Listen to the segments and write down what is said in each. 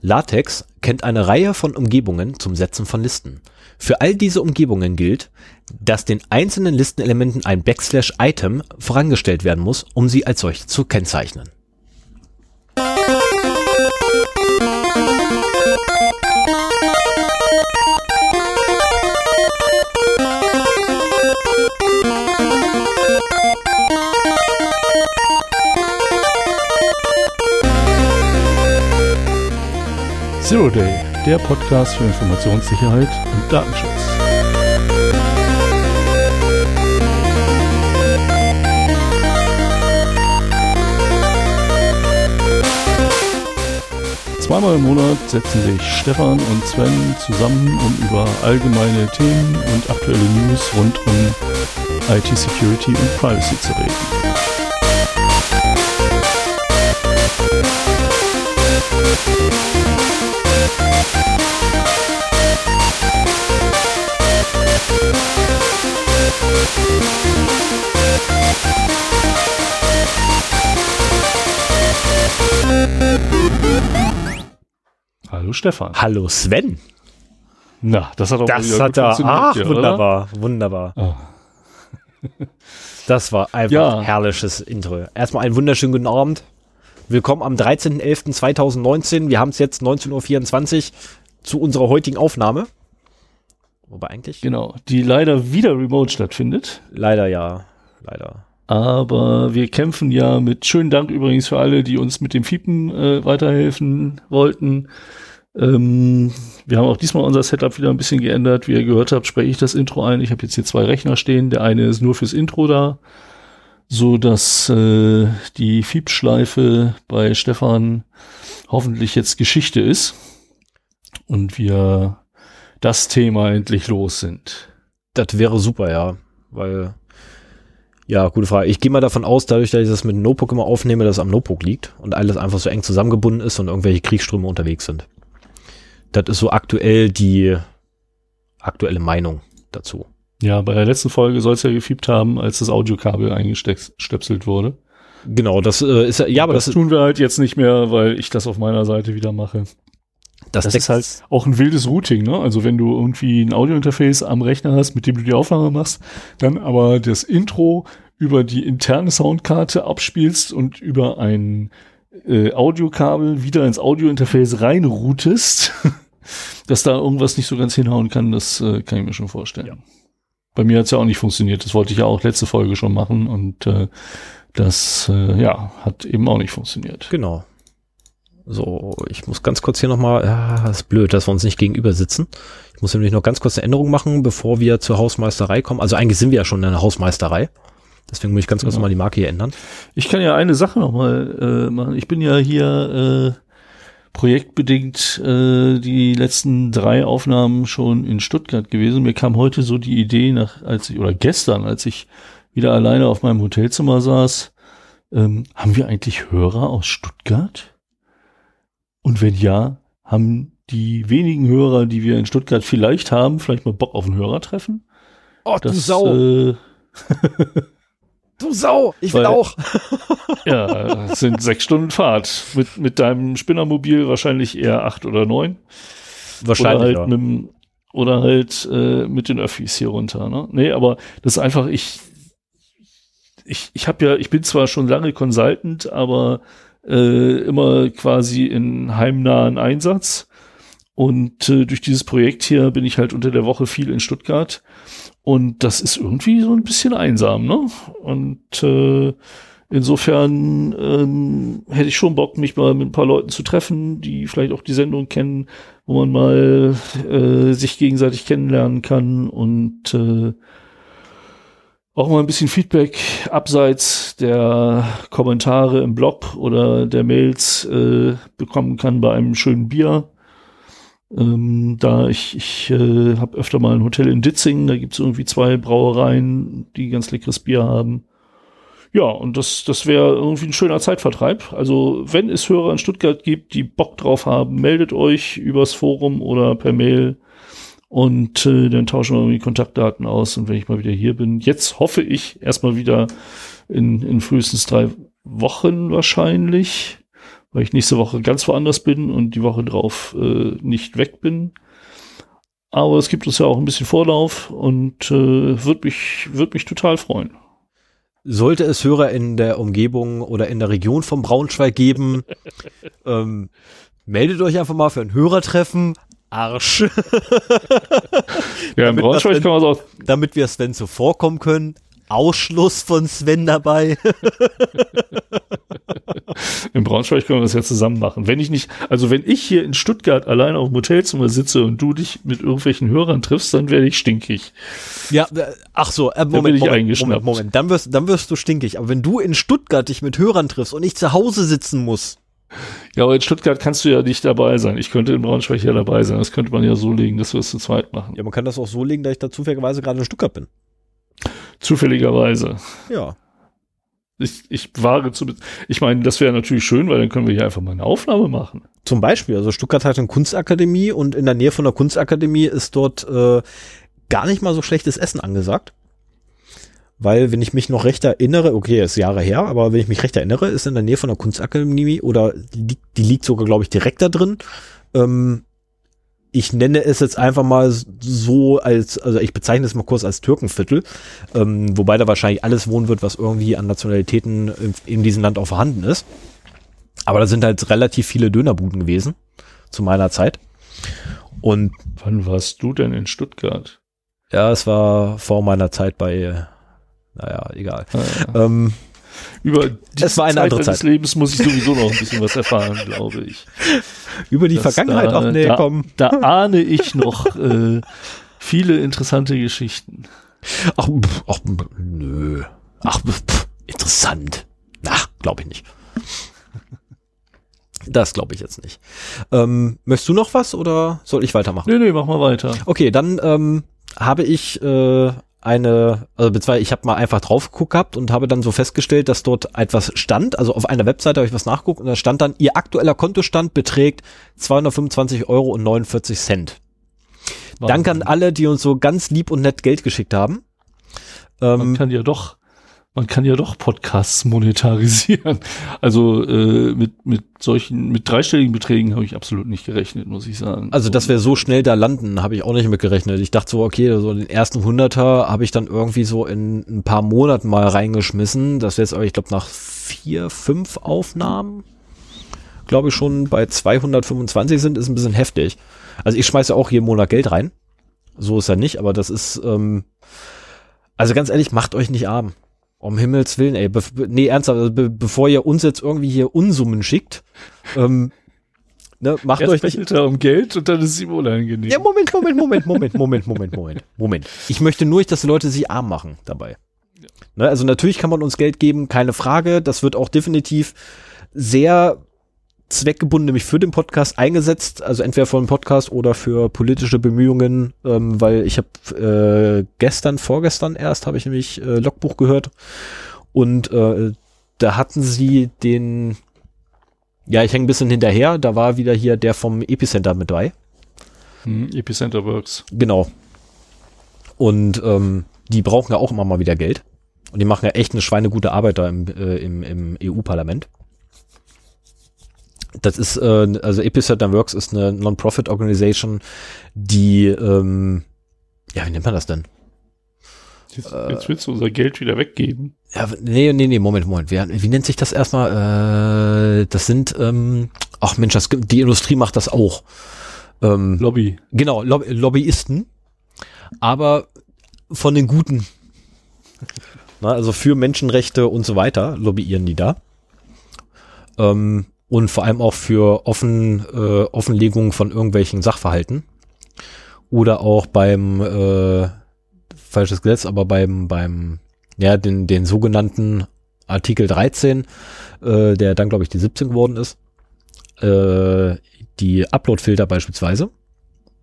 LaTeX kennt eine Reihe von Umgebungen zum Setzen von Listen. Für all diese Umgebungen gilt, dass den einzelnen Listenelementen ein Backslash Item vorangestellt werden muss, um sie als solche zu kennzeichnen. Zero Day, der Podcast für Informationssicherheit und Datenschutz. Zweimal im Monat setzen sich Stefan und Sven zusammen, um über allgemeine Themen und aktuelle News rund um IT-Security und Privacy zu reden. Stefan. Hallo Sven. Na, das hat auch Das hat er. Ach, hier, wunderbar, oder? wunderbar. Oh. Das war einfach ja. ein herrliches Intro. Erstmal einen wunderschönen guten Abend. Willkommen am 13.11.2019. Wir haben es jetzt 19.24 Uhr zu unserer heutigen Aufnahme. Wobei eigentlich. Genau, die leider wieder remote stattfindet. Leider ja, leider. Aber wir kämpfen ja mit schönen Dank übrigens für alle, die uns mit dem Fiepen äh, weiterhelfen wollten. Ähm, wir haben auch diesmal unser Setup wieder ein bisschen geändert. Wie ihr gehört habt, spreche ich das Intro ein. Ich habe jetzt hier zwei Rechner stehen. Der eine ist nur fürs Intro da, so dass äh, die Fiep-Schleife bei Stefan hoffentlich jetzt Geschichte ist und wir das Thema endlich los sind. Das wäre super, ja, weil ja, gute Frage. Ich gehe mal davon aus, dadurch, dass ich das mit dem Notebook immer aufnehme, dass es am Notebook liegt und alles einfach so eng zusammengebunden ist und irgendwelche Kriegsströme unterwegs sind. Das ist so aktuell die aktuelle Meinung dazu. Ja, bei der letzten Folge soll es ja gefiebt haben, als das Audiokabel eingestöpselt wurde. Genau, das äh, ist ja, aber das, das tun wir halt jetzt nicht mehr, weil ich das auf meiner Seite wieder mache. Das, das ist halt auch ein wildes Routing, ne? Also wenn du irgendwie ein Audiointerface am Rechner hast, mit dem du die Aufnahme machst, dann aber das Intro über die interne Soundkarte abspielst und über ein äh, Audiokabel wieder ins Audiointerface reinroutest, dass da irgendwas nicht so ganz hinhauen kann, das äh, kann ich mir schon vorstellen. Ja. Bei mir hat's ja auch nicht funktioniert. Das wollte ich ja auch letzte Folge schon machen und äh, das äh, ja hat eben auch nicht funktioniert. Genau. So, ich muss ganz kurz hier nochmal, ja, ist blöd, dass wir uns nicht gegenüber sitzen. Ich muss nämlich noch ganz kurz eine Änderung machen, bevor wir zur Hausmeisterei kommen. Also eigentlich sind wir ja schon in der Hausmeisterei. Deswegen muss ich ganz kurz genau. nochmal die Marke hier ändern. Ich kann ja eine Sache nochmal äh, machen. Ich bin ja hier äh, projektbedingt äh, die letzten drei Aufnahmen schon in Stuttgart gewesen. Mir kam heute so die Idee, nach, als ich, oder gestern, als ich wieder alleine auf meinem Hotelzimmer saß, ähm, haben wir eigentlich Hörer aus Stuttgart? Und wenn ja, haben die wenigen Hörer, die wir in Stuttgart vielleicht haben, vielleicht mal Bock auf ein Hörertreffen? Oh, das, du Sau. Äh, du Sau, ich will Weil, auch. ja, sind sechs Stunden Fahrt. Mit, mit deinem Spinnermobil wahrscheinlich eher acht oder neun. Wahrscheinlich. Oder halt, ja. mit, oder halt äh, mit den Öffis hier runter. Ne? Nee, aber das ist einfach, ich, ich, ich habe ja, ich bin zwar schon lange Consultant, aber äh, immer quasi in heimnahen Einsatz. Und äh, durch dieses Projekt hier bin ich halt unter der Woche viel in Stuttgart. Und das ist irgendwie so ein bisschen einsam, ne? Und äh, insofern ähm, hätte ich schon Bock, mich mal mit ein paar Leuten zu treffen, die vielleicht auch die Sendung kennen, wo man mal äh, sich gegenseitig kennenlernen kann und äh, auch mal ein bisschen Feedback abseits der Kommentare im Blog oder der Mails äh, bekommen kann bei einem schönen Bier. Ähm, da ich, ich äh, habe öfter mal ein Hotel in Ditzingen, da gibt's irgendwie zwei Brauereien, die ganz leckeres Bier haben. Ja, und das, das wäre irgendwie ein schöner Zeitvertreib. Also, wenn es Hörer in Stuttgart gibt, die Bock drauf haben, meldet euch übers Forum oder per Mail und äh, dann tauschen wir die Kontaktdaten aus. Und wenn ich mal wieder hier bin, jetzt hoffe ich erstmal wieder in, in frühestens drei Wochen wahrscheinlich, weil ich nächste Woche ganz woanders bin und die Woche drauf äh, nicht weg bin. Aber es gibt uns ja auch ein bisschen Vorlauf und äh, würde mich, würd mich total freuen. Sollte es Hörer in der Umgebung oder in der Region von Braunschweig geben, ähm, meldet euch einfach mal für ein Hörertreffen. Arsch. ja, in Braunschweig kann man auch. Damit wir Sven zuvorkommen können. Ausschluss von Sven dabei. in Braunschweig können wir das ja zusammen machen. Wenn ich nicht, also wenn ich hier in Stuttgart allein auf dem Hotelzimmer sitze und du dich mit irgendwelchen Hörern triffst, dann werde ich stinkig. Ja, äh, ach so, äh, Moment, Moment, Moment, Moment, dann wirst, dann wirst du stinkig. Aber wenn du in Stuttgart dich mit Hörern triffst und ich zu Hause sitzen muss. Ja, aber in Stuttgart kannst du ja nicht dabei sein. Ich könnte in Braunschweig ja dabei sein. Das könnte man ja so legen, dass wir es zu zweit machen. Ja, man kann das auch so legen, dass ich da zufälligerweise gerade in Stuttgart bin. Zufälligerweise. Ja. Ich, ich wage zu. Ich meine, das wäre natürlich schön, weil dann können wir hier einfach mal eine Aufnahme machen. Zum Beispiel, also Stuttgart hat eine Kunstakademie und in der Nähe von der Kunstakademie ist dort äh, gar nicht mal so schlechtes Essen angesagt. Weil, wenn ich mich noch recht erinnere, okay, ist Jahre her, aber wenn ich mich recht erinnere, ist in der Nähe von der Kunstakademie oder die, die liegt sogar, glaube ich, direkt da drin, ähm, ich nenne es jetzt einfach mal so als, also ich bezeichne es mal kurz als Türkenviertel, ähm, wobei da wahrscheinlich alles wohnen wird, was irgendwie an Nationalitäten in, in diesem Land auch vorhanden ist. Aber da sind halt relativ viele Dönerbuden gewesen zu meiner Zeit. Und wann warst du denn in Stuttgart? Ja, es war vor meiner Zeit bei, naja, egal. Ah, ja. ähm, über die es war eine Zeit andere Zeit. Lebens muss ich sowieso noch ein bisschen was erfahren, glaube ich. Über die das Vergangenheit da, auch nee, da, komm. Da ahne ich noch äh, viele interessante Geschichten. Ach, pff, ach nö. Ach, pff, interessant. Ach, glaube ich nicht. Das glaube ich jetzt nicht. Ähm, möchtest du noch was oder soll ich weitermachen? Nee, nee, mach mal weiter. Okay, dann ähm, habe ich äh, eine, also beziehungsweise ich habe mal einfach drauf geguckt gehabt und habe dann so festgestellt, dass dort etwas stand. Also auf einer Webseite habe ich was nachgeguckt und da stand dann, ihr aktueller Kontostand beträgt 225 Euro und 49 Cent. Wahnsinn. Danke an alle, die uns so ganz lieb und nett Geld geschickt haben. Man ähm, kann ja doch man kann ja doch Podcasts monetarisieren. Also äh, mit, mit solchen, mit dreistelligen Beträgen habe ich absolut nicht gerechnet, muss ich sagen. Also, dass wir so schnell da landen, habe ich auch nicht mit gerechnet. Ich dachte so, okay, so den ersten Hunderter habe ich dann irgendwie so in ein paar Monaten mal reingeschmissen. Das wäre jetzt, ich glaube, nach vier, fünf Aufnahmen, glaube ich, schon bei 225 sind, ist ein bisschen heftig. Also ich schmeiße auch jeden Monat Geld rein. So ist er nicht, aber das ist, ähm, also ganz ehrlich, macht euch nicht arm. Um Himmels Willen, ey. Be nee, ernsthaft, also be bevor ihr uns jetzt irgendwie hier Unsummen schickt, ähm, ne, macht Erst euch nicht. Er um Geld und dann ist es ihm unangenehm. Ja, Moment, Moment, Moment, Moment, Moment, Moment, Moment, Moment. Ich möchte nur nicht, dass die Leute sich arm machen dabei. Ja. Ne, also natürlich kann man uns Geld geben, keine Frage. Das wird auch definitiv sehr zweckgebunden nämlich für den Podcast eingesetzt, also entweder für den Podcast oder für politische Bemühungen, ähm, weil ich habe äh, gestern, vorgestern erst, habe ich nämlich äh, Logbuch gehört und äh, da hatten sie den, ja, ich hänge ein bisschen hinterher, da war wieder hier der vom Epicenter mit bei. Hm, Epicenter Works. Genau. Und ähm, die brauchen ja auch immer mal wieder Geld. Und die machen ja echt eine schweinegute Arbeit da im, äh, im, im EU-Parlament. Das ist, äh, also Epicenter Works ist eine Non-Profit-Organisation, die, ähm, ja, wie nennt man das denn? Jetzt, jetzt willst du unser Geld wieder weggeben. Ja, nee, nee, nee, Moment, Moment. Wie, wie nennt sich das erstmal? Äh, das sind, ähm, ach Mensch, das, die Industrie macht das auch. Ähm, Lobby. Genau, Lob Lobbyisten. Aber von den Guten. Na, also für Menschenrechte und so weiter lobbyieren die da. Ähm, und vor allem auch für offen, äh, Offenlegung von irgendwelchen Sachverhalten oder auch beim äh, falsches Gesetz, aber beim beim ja den den sogenannten Artikel 13, äh, der dann glaube ich die 17 geworden ist, äh, die Uploadfilter beispielsweise.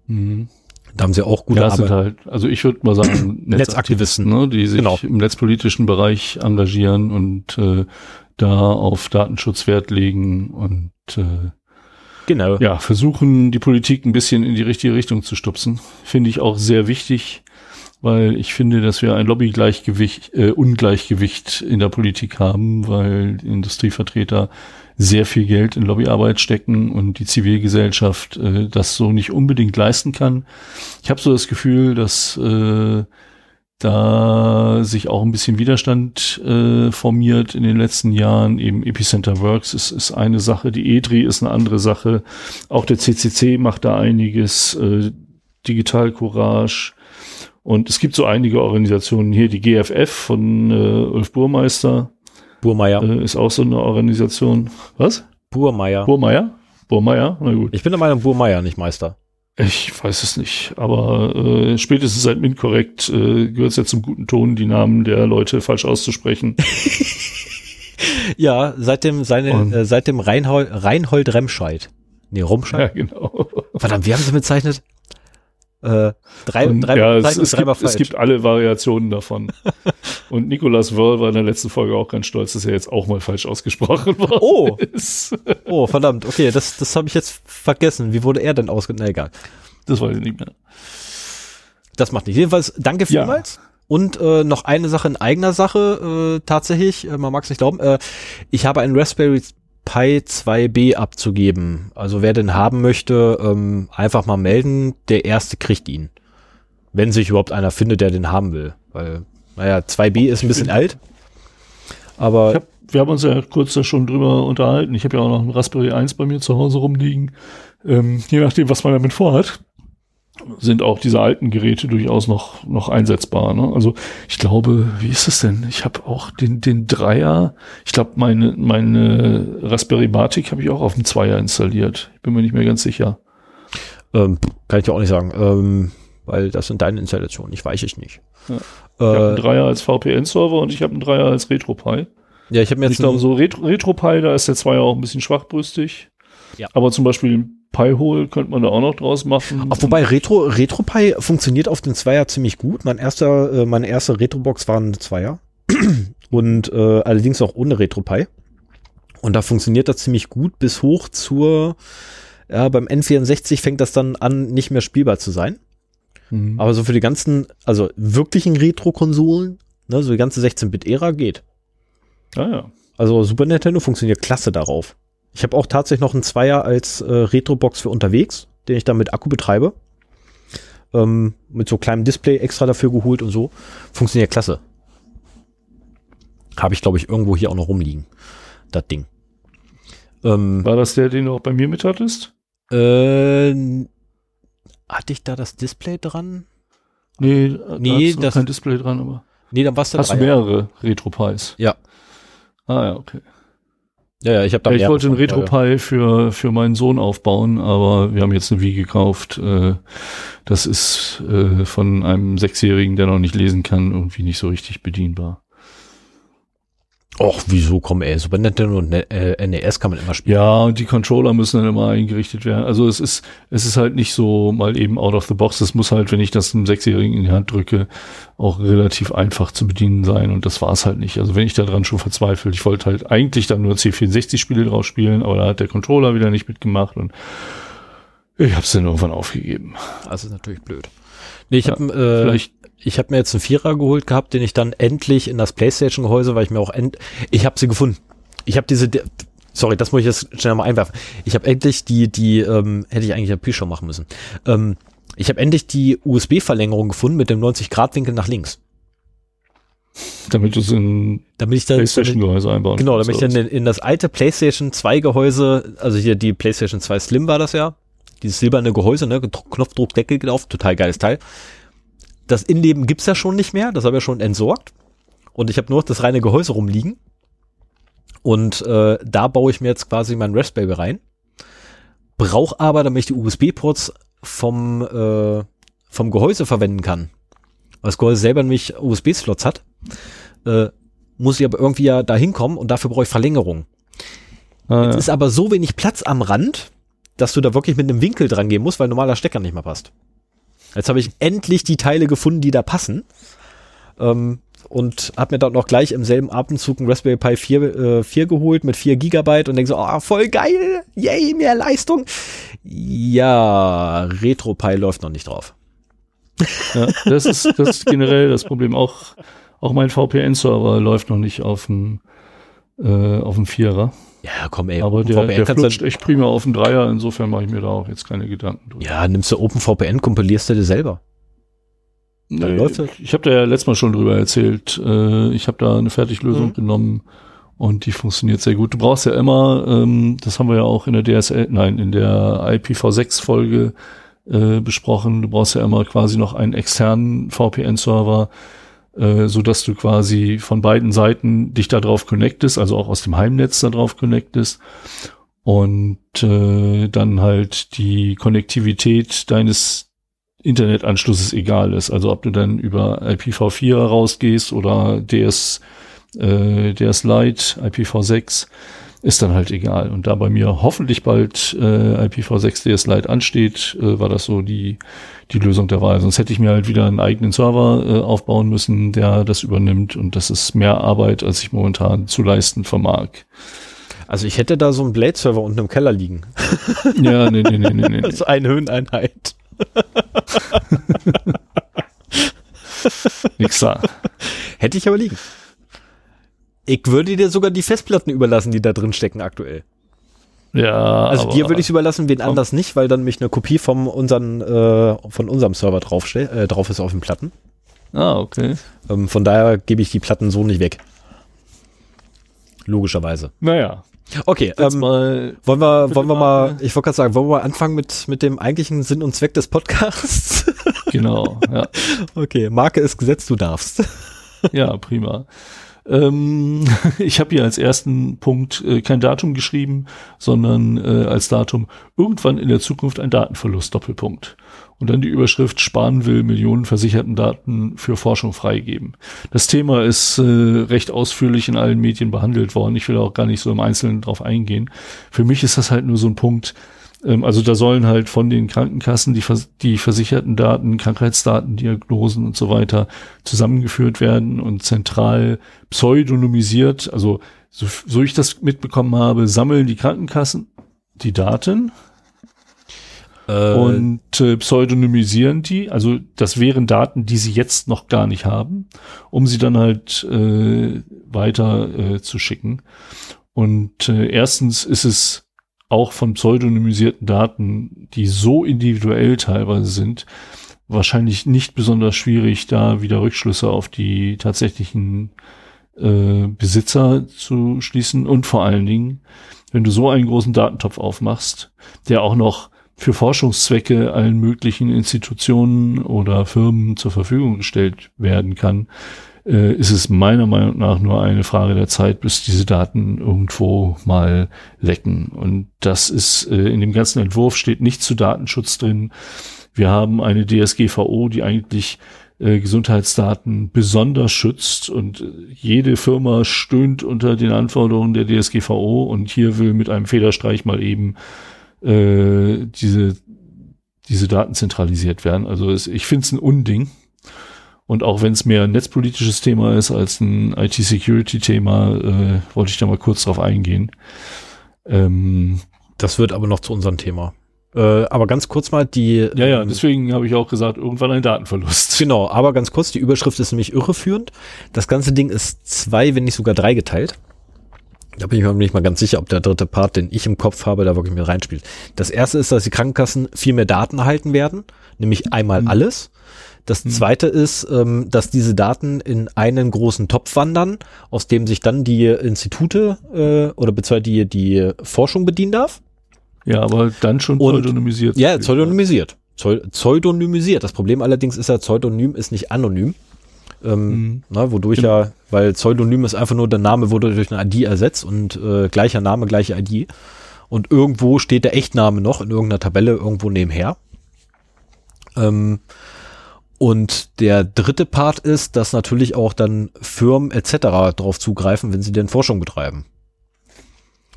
Mhm. Da haben sie auch gute ja, Arbeit. Halt, also ich würde mal sagen Netzaktivisten, ne, die sich genau. im netzpolitischen Bereich engagieren und äh, da auf Datenschutz Wert legen und äh, genau. ja, versuchen, die Politik ein bisschen in die richtige Richtung zu stupsen. Finde ich auch sehr wichtig, weil ich finde, dass wir ein Lobbygleichgewicht, äh, Ungleichgewicht in der Politik haben, weil Industrievertreter sehr viel Geld in Lobbyarbeit stecken und die Zivilgesellschaft äh, das so nicht unbedingt leisten kann. Ich habe so das Gefühl, dass äh, da sich auch ein bisschen Widerstand äh, formiert in den letzten Jahren. Eben Epicenter Works ist, ist eine Sache, die EDRI ist eine andere Sache. Auch der CCC macht da einiges, äh, Digital Courage, und es gibt so einige Organisationen hier, die GFF von äh, Ulf Burmeister. Burmeier. Äh, ist auch so eine Organisation. Was? Burmeier. Burmeier? Burmeier? Na gut. Ich bin der Meinung Burmeier, nicht Meister. Ich weiß es nicht, aber äh, spätestens seit MINT-Korrekt äh, gehört es ja zum guten Ton, die Namen der Leute falsch auszusprechen. ja, seit dem, seine, äh, seit dem Reinhold, Reinhold Remscheid. Nee, Rumscheid. Ja, genau. Verdammt, wie haben sie bezeichnet? Äh, drei, und, drei, ja, es, es, gibt, es, gibt, alle Variationen davon. und Nicolas Wörl war in der letzten Folge auch ganz stolz, dass er jetzt auch mal falsch ausgesprochen worden oh. ist. oh, verdammt. Okay, das, das habe ich jetzt vergessen. Wie wurde er denn ausgesprochen? egal. Das weiß ich nicht mehr. Das macht nicht. Jedenfalls, danke vielmals. Ja. Und äh, noch eine Sache in eigener Sache, äh, tatsächlich, äh, man mag es nicht glauben, äh, ich habe einen Raspberry Pi 2b abzugeben. Also wer den haben möchte, ähm, einfach mal melden. Der erste kriegt ihn. Wenn sich überhaupt einer findet, der den haben will. Weil, naja, 2b ist ein bisschen alt. Aber. Hab, wir haben uns ja kurz da schon drüber unterhalten. Ich habe ja auch noch einen Raspberry 1 bei mir zu Hause rumliegen. Ähm, je nachdem, was man damit vorhat sind auch diese alten Geräte durchaus noch, noch einsetzbar. Ne? Also ich glaube, wie ist es denn? Ich habe auch den, den Dreier, ich glaube, meine, meine Raspberry Matic habe ich auch auf dem Zweier installiert. Ich bin mir nicht mehr ganz sicher. Ähm, kann ich dir auch nicht sagen, ähm, weil das sind deine Installationen, ich weiß es nicht. Ja. Ich äh, habe einen Dreier als VPN-Server und ich habe einen Dreier als RetroPie. Ja, ich habe mir jetzt. Ich glaube, so Retro, RetroPie, da ist der Zweier auch ein bisschen schwachbrüstig. Ja. Aber zum Beispiel Pi-Hole könnte man da auch noch draus machen. Ach, wobei Retro, RetroPie funktioniert auf den Zweier ziemlich gut. Mein erster, äh, meine erste Retrobox war ein Zweier. Und äh, allerdings auch ohne RetroPie. Und da funktioniert das ziemlich gut bis hoch zur, ja, beim N64 fängt das dann an, nicht mehr spielbar zu sein. Mhm. Aber so für die ganzen, also wirklichen Retro-Konsolen, ne, so die ganze 16-Bit-Ära geht. Ah ja. Also Super Nintendo funktioniert klasse darauf. Ich habe auch tatsächlich noch einen Zweier als äh, Retro-Box für unterwegs, den ich dann mit Akku betreibe. Ähm, mit so kleinem Display extra dafür geholt und so. Funktioniert klasse. Habe ich, glaube ich, irgendwo hier auch noch rumliegen. Das Ding. Ähm, War das der, den du auch bei mir mit hattest? Äh, hatte ich da das Display dran? Nee, nee da das kein Display dran, aber. Nee, dann war es Hast du mehrere Retro-Pies? Ja. Ah ja, okay. Ja, ja, ich habe da ja, Ich wollte einen RetroPie für, für meinen Sohn aufbauen, aber wir haben jetzt eine Wii gekauft. Äh, das ist äh, von einem Sechsjährigen, der noch nicht lesen kann, irgendwie nicht so richtig bedienbar. Och, wieso kommen ey, Super Nintendo und äh, NES kann man immer spielen. Ja, und die Controller müssen dann immer eingerichtet werden. Also es ist, es ist halt nicht so mal eben out of the box. Es muss halt, wenn ich das einem Sechsjährigen in die Hand drücke, auch relativ einfach zu bedienen sein. Und das war es halt nicht. Also wenn ich daran schon verzweifelt, ich wollte halt eigentlich dann nur C64-Spiele drauf spielen, aber da hat der Controller wieder nicht mitgemacht und ich habe es dann irgendwann aufgegeben. Das ist natürlich blöd. Nee, ich ja, habe äh, vielleicht ich habe mir jetzt einen Vierer geholt gehabt, den ich dann endlich in das PlayStation-Gehäuse, weil ich mir auch end ich habe sie gefunden. Ich habe diese, sorry, das muss ich jetzt schnell mal einwerfen. Ich habe endlich die, die ähm, hätte ich eigentlich ja Pre-Show machen müssen. Ähm, ich habe endlich die USB-Verlängerung gefunden mit dem 90-Grad-Winkel nach links. Damit du es in damit ich dann, PlayStation-Gehäuse einbauen Genau, damit ich dann in, in das alte PlayStation 2-Gehäuse, also hier die PlayStation 2 Slim war das ja, dieses silberne Gehäuse, ne, Knopfdruckdeckel drauf, total geiles Teil das Innenleben gibt's ja schon nicht mehr, das habe ich ja schon entsorgt. Und ich habe nur noch das reine Gehäuse rumliegen. Und äh, da baue ich mir jetzt quasi mein Raspberry rein. Brauche aber, damit ich die USB-Ports vom, äh, vom Gehäuse verwenden kann, weil das Gehäuse selber nämlich USB-Slots hat, äh, muss ich aber irgendwie ja da hinkommen und dafür brauche ich Verlängerung. Ah, Jetzt ja. ist aber so wenig Platz am Rand, dass du da wirklich mit einem Winkel dran gehen musst, weil normaler Stecker nicht mehr passt. Jetzt habe ich endlich die Teile gefunden, die da passen. Ähm, und habe mir dann noch gleich im selben Atemzug ein Raspberry Pi 4, äh, 4 geholt mit 4 Gigabyte und denke so, oh, voll geil, yay, mehr Leistung. Ja, RetroPie läuft noch nicht drauf. Ja, das ist, das ist generell das Problem. Auch, auch mein VPN-Server läuft noch nicht auf dem, äh, auf dem Vierer. Ja, komm, ey. Aber der, der flutscht echt prima auf dem Dreier. Insofern mache ich mir da auch jetzt keine Gedanken drüber. ja, nimmst du OpenVPN, kompilierst du dir selber. Dann Nee, läuft das. Ich habe da ja letztes Mal schon drüber erzählt. Äh, ich habe da eine Fertiglösung Mhm. genommen und die funktioniert sehr gut. Du brauchst ja immer, ähm, das haben wir ja auch in der DSL, nein, in der IPv6-Folge äh, besprochen, du brauchst ja immer quasi noch einen externen VPN-Server, äh, so dass du quasi von beiden Seiten dich da drauf connectest, also auch aus dem Heimnetz da drauf connectest und äh, dann halt die Konnektivität deines Internetanschlusses egal ist. Also ob du dann über IPv4 rausgehst oder DS, äh, DS Lite, IPv6, ist dann halt egal. Und da bei mir hoffentlich bald äh, IPv6 DS Lite ansteht, äh, war das so die, die Lösung der Wahl. Sonst hätte ich mir halt wieder einen eigenen Server äh, aufbauen müssen, der das übernimmt. Und das ist mehr Arbeit, als ich momentan zu leisten vermag. Also ich hätte da so einen Blade-Server unten im Keller liegen. Ja, nee, nee, nee, nee, nee. Das ist eine Höheneinheit. Nix da. Hätte ich aber liegen. Ich würde dir sogar die Festplatten überlassen, die da drin stecken aktuell. Ja, Also dir würde ich es überlassen, wen anders nicht, weil dann mich eine Kopie vom unseren, äh, von unserem Server drauf, äh, drauf ist auf den Platten. Ah, okay. Ähm, von daher gebe ich die Platten so nicht weg. Logischerweise. Naja, Okay, ähm, mal wollen wir, wollen wir mal, mal- ich wollte gerade sagen, wollen wir mal anfangen mit, mit dem eigentlichen Sinn und Zweck des Podcasts? Genau, ja, okay, Marke ist gesetzt, du darfst. ja, prima. Ähm, ich habe hier als ersten Punkt äh, kein Datum geschrieben, sondern äh, als Datum irgendwann in der Zukunft ein Datenverlust, Doppelpunkt. Und dann die Überschrift, Spahn will Millionen versicherten Daten für Forschung freigeben. Das Thema ist äh, recht ausführlich in allen Medien behandelt worden. Ich will auch gar nicht so im Einzelnen drauf eingehen. Für mich ist das halt nur so ein Punkt, also da sollen halt von den Krankenkassen die, vers die versicherten Daten, Krankheitsdaten, Diagnosen und so weiter zusammengeführt werden und zentral pseudonymisiert. Also so, so ich das mitbekommen habe, sammeln die Krankenkassen die Daten Äh, und äh, pseudonymisieren die. Also das wären Daten, die sie jetzt noch gar nicht haben, um sie dann halt äh, weiter äh, zu schicken. Und äh, erstens ist es auch von pseudonymisierten Daten, die so individuell teilweise sind, wahrscheinlich nicht besonders schwierig, da wieder Rückschlüsse auf die tatsächlichen äh, Besitzer zu schließen. Und vor allen Dingen, wenn du so einen großen Datentopf aufmachst, der auch noch für Forschungszwecke allen möglichen Institutionen oder Firmen zur Verfügung gestellt werden kann, äh, ist es meiner Meinung nach nur eine Frage der Zeit, bis diese Daten irgendwo mal lecken. Und das ist äh, in dem ganzen Entwurf steht nicht zu Datenschutz drin. Wir haben eine DSGVO, die eigentlich äh, Gesundheitsdaten besonders schützt und äh, jede Firma stöhnt unter den Anforderungen der DSGVO und hier will mit einem Federstreich mal eben äh, diese, diese Daten zentralisiert werden. Also es, ich finde es ein Unding. Und auch wenn es mehr ein netzpolitisches Thema ist als ein IT-Security-Thema, äh, wollte ich da mal kurz drauf eingehen. Ähm, das wird aber noch zu unserem Thema. Äh, aber ganz kurz mal die. ja, ja, deswegen habe ich auch gesagt, irgendwann ein Datenverlust. Genau, aber ganz kurz, die Überschrift ist nämlich irreführend. Das ganze Ding ist zwei, wenn nicht sogar drei geteilt. Da bin ich mir nicht mal ganz sicher, ob der dritte Part, den ich im Kopf habe, da wirklich mit reinspielt. Das erste ist, dass die Krankenkassen viel mehr Daten erhalten werden, nämlich einmal Mhm. alles. Das Mhm. zweite ist, ähm, dass diese Daten in einen großen Topf wandern, aus dem sich dann die Institute äh, oder beziehungsweise die, die Forschung bedienen darf. Ja, aber dann schon Und- pseudonymisiert. Ja, pseudonymisiert. Pseu- Pseudonymisiert. Das Problem allerdings ist ja, Pseudonym ist nicht anonym. Ähm, Mhm. na, wodurch Genau. ja, weil Pseudonym ist einfach nur der Name wurde durch eine ID ersetzt und äh, gleicher Name, gleiche ID. Und irgendwo steht der Echtname noch in irgendeiner Tabelle irgendwo nebenher. Ähm, und der dritte Part ist, dass natürlich auch dann Firmen etc. drauf zugreifen, wenn sie denn Forschung betreiben.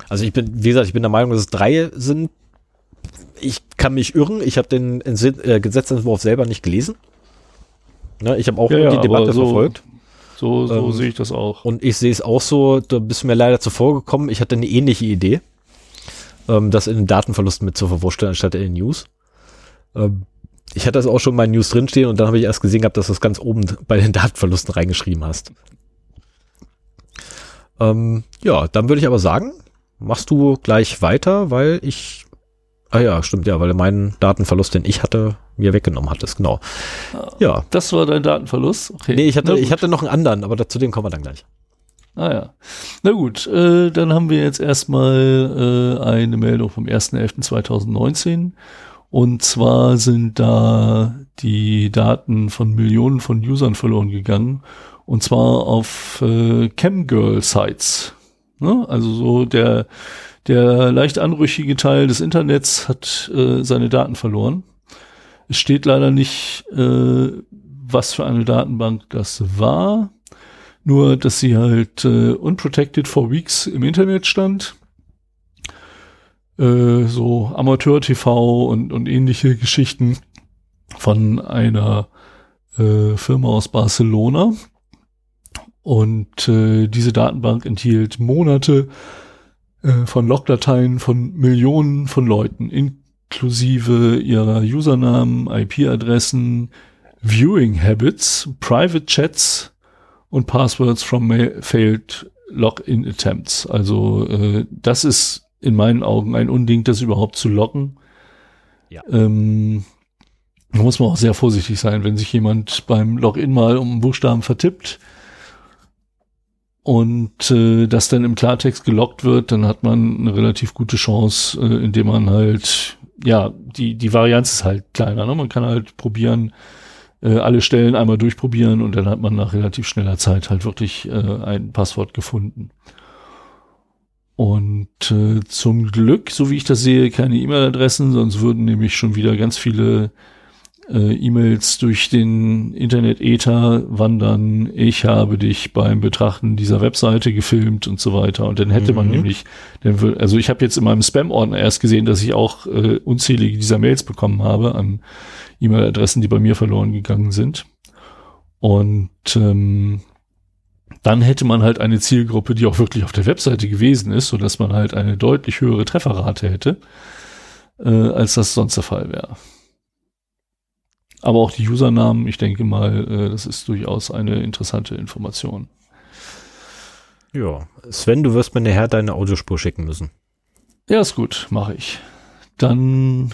Also ich bin, wie gesagt, ich bin der Meinung, dass es drei sind. Ich kann mich irren. Ich habe den äh, Gesetzentwurf selber nicht gelesen. Ne, ich habe auch Ja, ja, die Debatte so- verfolgt. So, so Ähm, sehe ich das auch. Und ich sehe es auch so, da bist du mir leider zuvor gekommen. Ich hatte eine ähnliche Idee, ähm, das in den Datenverlust mit zu verwurschteln, anstatt in den News. Ähm, Ich hatte das auch schon mal in News drinstehen und dann habe ich erst gesehen gehabt, dass du das ganz oben bei den Datenverlusten reingeschrieben hast. Ähm, ja, dann würde ich aber sagen, machst du gleich weiter, weil ich Ah ja, stimmt, ja, weil du meinen Datenverlust, den ich hatte, mir weggenommen hattest, genau. Ja. Das war dein Datenverlust? Okay. Nee, ich hatte, ich hatte noch einen anderen, aber zu dem kommen wir dann gleich. Ah ja. Na gut, äh, dann haben wir jetzt erstmal äh, eine Meldung vom 1.11.2019. Und zwar sind da die Daten von Millionen von Usern verloren gegangen. Und zwar auf äh, Camgirl-Sites. Ne? Also so der der leicht anrüchige Teil des Internets hat äh, seine Daten verloren. Es steht leider nicht, äh, was für eine Datenbank das war. Nur, dass sie halt äh, unprotected for weeks im Internet stand. Äh, so Amateur-TV und, und ähnliche Geschichten von einer äh, Firma aus Barcelona. Und äh, diese Datenbank enthielt Monate äh, von Logdateien von Millionen von Leuten, inklusive ihrer Usernamen, IP-Adressen, Viewing Habits, Private Chats und Passwords from failed Login Attempts. Also äh, das ist in meinen Augen ein Unding, das überhaupt zu loggen. Ja. Ähm, da muss man auch sehr vorsichtig sein, wenn sich jemand beim Login mal um einen Buchstaben vertippt und äh, das dann im Klartext gelockt wird, dann hat man eine relativ gute Chance, äh, indem man halt, ja, die, die Varianz ist halt kleiner. Ne? Man kann halt probieren, äh, alle Stellen einmal durchprobieren und dann hat man nach relativ schneller Zeit halt wirklich äh, ein Passwort gefunden. Und äh, zum Glück, so wie ich das sehe, keine E-Mail-Adressen, sonst würden nämlich schon wieder ganz viele äh, E-Mails durch den Internet-Ether wandern, ich habe dich beim Betrachten dieser Webseite gefilmt und so weiter. Und dann hätte mhm. man nämlich, dann also ich habe jetzt in meinem Spam-Ordner erst gesehen, dass ich auch äh, unzählige dieser Mails bekommen habe an E-Mail-Adressen, die bei mir verloren gegangen sind. Und ähm, dann hätte man halt eine Zielgruppe, die auch wirklich auf der Webseite gewesen ist, so dass man halt eine deutlich höhere Trefferrate hätte, äh, als das sonst der Fall wäre. Aber auch die Usernamen, ich denke mal, äh, das ist durchaus eine interessante Information. Ja, Sven, du wirst mir nachher deine Audiospur schicken müssen. Ja, ist gut, mache ich. Dann,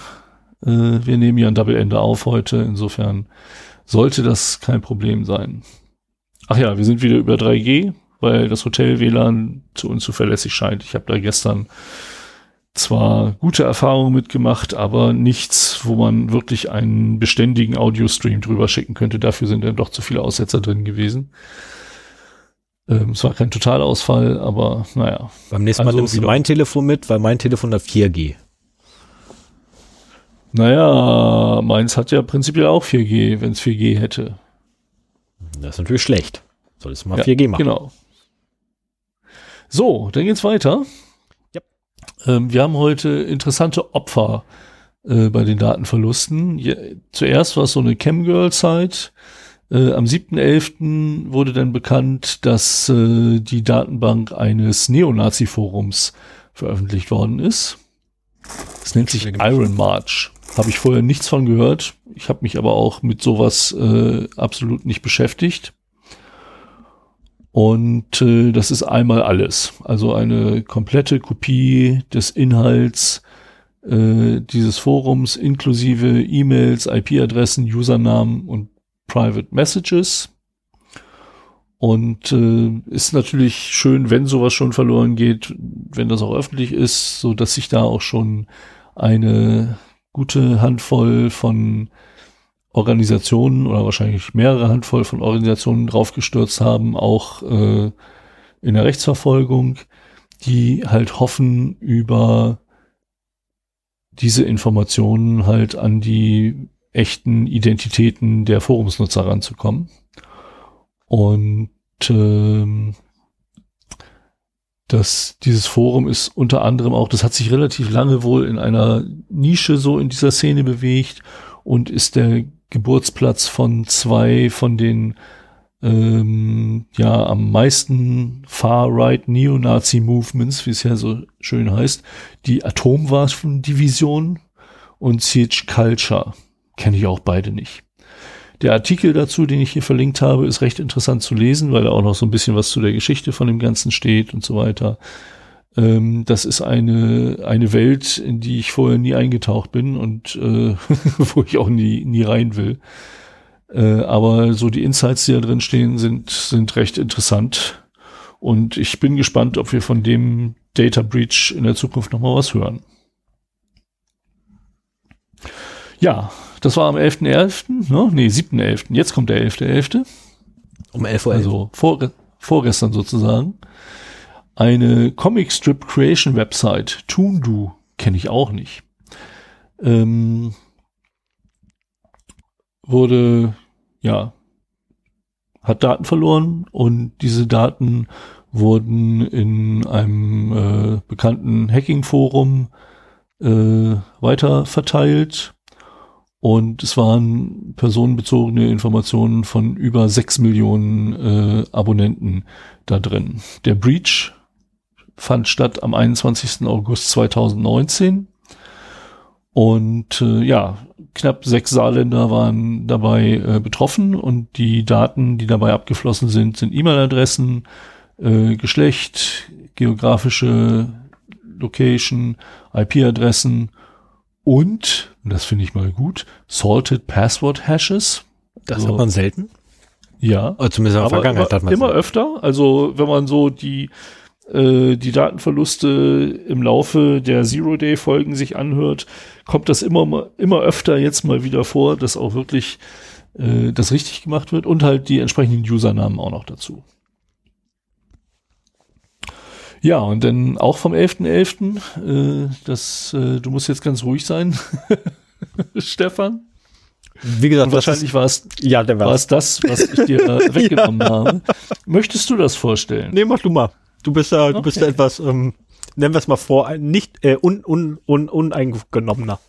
äh, wir nehmen ja ein Double Ende auf heute, insofern sollte das kein Problem sein. Ach ja, wir sind wieder über 3G, weil das Hotel WLAN zu unzuverlässig scheint. Ich habe da gestern zwar gute Erfahrungen mitgemacht, aber nichts, wo man wirklich einen beständigen Audio-Stream drüber schicken könnte. Dafür sind dann doch zu viele Aussetzer drin gewesen. Ähm, es war kein Totalausfall, aber naja. Beim nächsten Mal also, nimmst du mein Telefon mit, weil mein Telefon hat 4G. Naja, meins hat ja prinzipiell auch 4G, wenn es 4G hätte. Das ist natürlich schlecht. Solltest du mal ja, 4G machen. Genau. So, dann geht's weiter. Ähm, wir haben heute interessante Opfer äh, bei den Datenverlusten. Ja, zuerst war es so eine Camgirl-Site. Äh, am 7.11. wurde dann bekannt, dass äh, die Datenbank eines Neonazi-Forums veröffentlicht worden ist. Das nennt sich Iron March. Habe ich vorher nichts von gehört. Ich habe mich aber auch mit sowas äh, absolut nicht beschäftigt. Und äh, das ist einmal alles. Also eine komplette Kopie des Inhalts äh, dieses Forums inklusive E-Mails, IP-Adressen, Usernamen und Private Messages. Und äh, ist natürlich schön, wenn sowas schon verloren geht, wenn das auch öffentlich ist, so dass sich da auch schon eine gute Handvoll von Organisationen oder wahrscheinlich mehrere Handvoll von Organisationen draufgestürzt haben, auch äh, in der Rechtsverfolgung, die halt hoffen, über diese Informationen halt an die echten Identitäten der Forumsnutzer ranzukommen. Und ähm, dass dieses Forum ist unter anderem auch, das hat sich relativ lange wohl in einer Nische so in dieser Szene bewegt und ist der Geburtsplatz von zwei von den ähm, ja am meisten Far-Right Neonazi-Movements, wie es ja so schön heißt, die Atomwaffendivision und Siege Culture. kenne ich auch beide nicht. Der Artikel dazu, den ich hier verlinkt habe, ist recht interessant zu lesen, weil da auch noch so ein bisschen was zu der Geschichte von dem Ganzen steht und so weiter. Ähm, das ist eine, eine Welt, in die ich vorher nie eingetaucht bin und äh, wo ich auch nie, nie rein will. Äh, aber so die Insights, die da drin stehen, sind, sind recht interessant. Und ich bin gespannt, ob wir von dem Data Breach in der Zukunft nochmal was hören. Ja, das war am 11.11., .11., ne? nee, 7.11. Jetzt kommt der 11.11. .11. Um 11 Uhr. Also vor, vorgestern sozusagen. Eine Comic Strip Creation Website, Toondo, kenne ich auch nicht. Ähm, wurde, ja, hat Daten verloren und diese Daten wurden in einem äh, bekannten Hacking-Forum äh, weiter verteilt und es waren personenbezogene Informationen von über sechs Millionen äh, Abonnenten da drin. Der Breach fand statt am 21. August 2019. Und äh, ja, knapp sechs Saarländer waren dabei äh, betroffen und die Daten, die dabei abgeflossen sind, sind E-Mail-Adressen, äh, Geschlecht, geografische Location, IP-Adressen und, das finde ich mal gut, Salted Password Hashes. Das so. hat man selten. Ja. Oder zumindest in der Vergangenheit hat man Immer selten. öfter. Also wenn man so die, äh, die Datenverluste im Laufe der Zero-Day-Folgen sich anhört, kommt das immer, immer öfter jetzt mal wieder vor, dass auch wirklich äh, das richtig gemacht wird und halt die entsprechenden Usernamen auch noch dazu. Ja, und dann auch vom 11.11., .11., äh, das, äh, du musst jetzt ganz ruhig sein, Stefan. Wie gesagt, und wahrscheinlich war es ja, war es das, was ich dir äh, weggenommen ja. habe. Möchtest du das vorstellen? Nee, mach du mal. Du bist ja, okay. du bist ja etwas, ähm, nennen wir es mal vor, nicht äh, un, un, un, uneingenommener.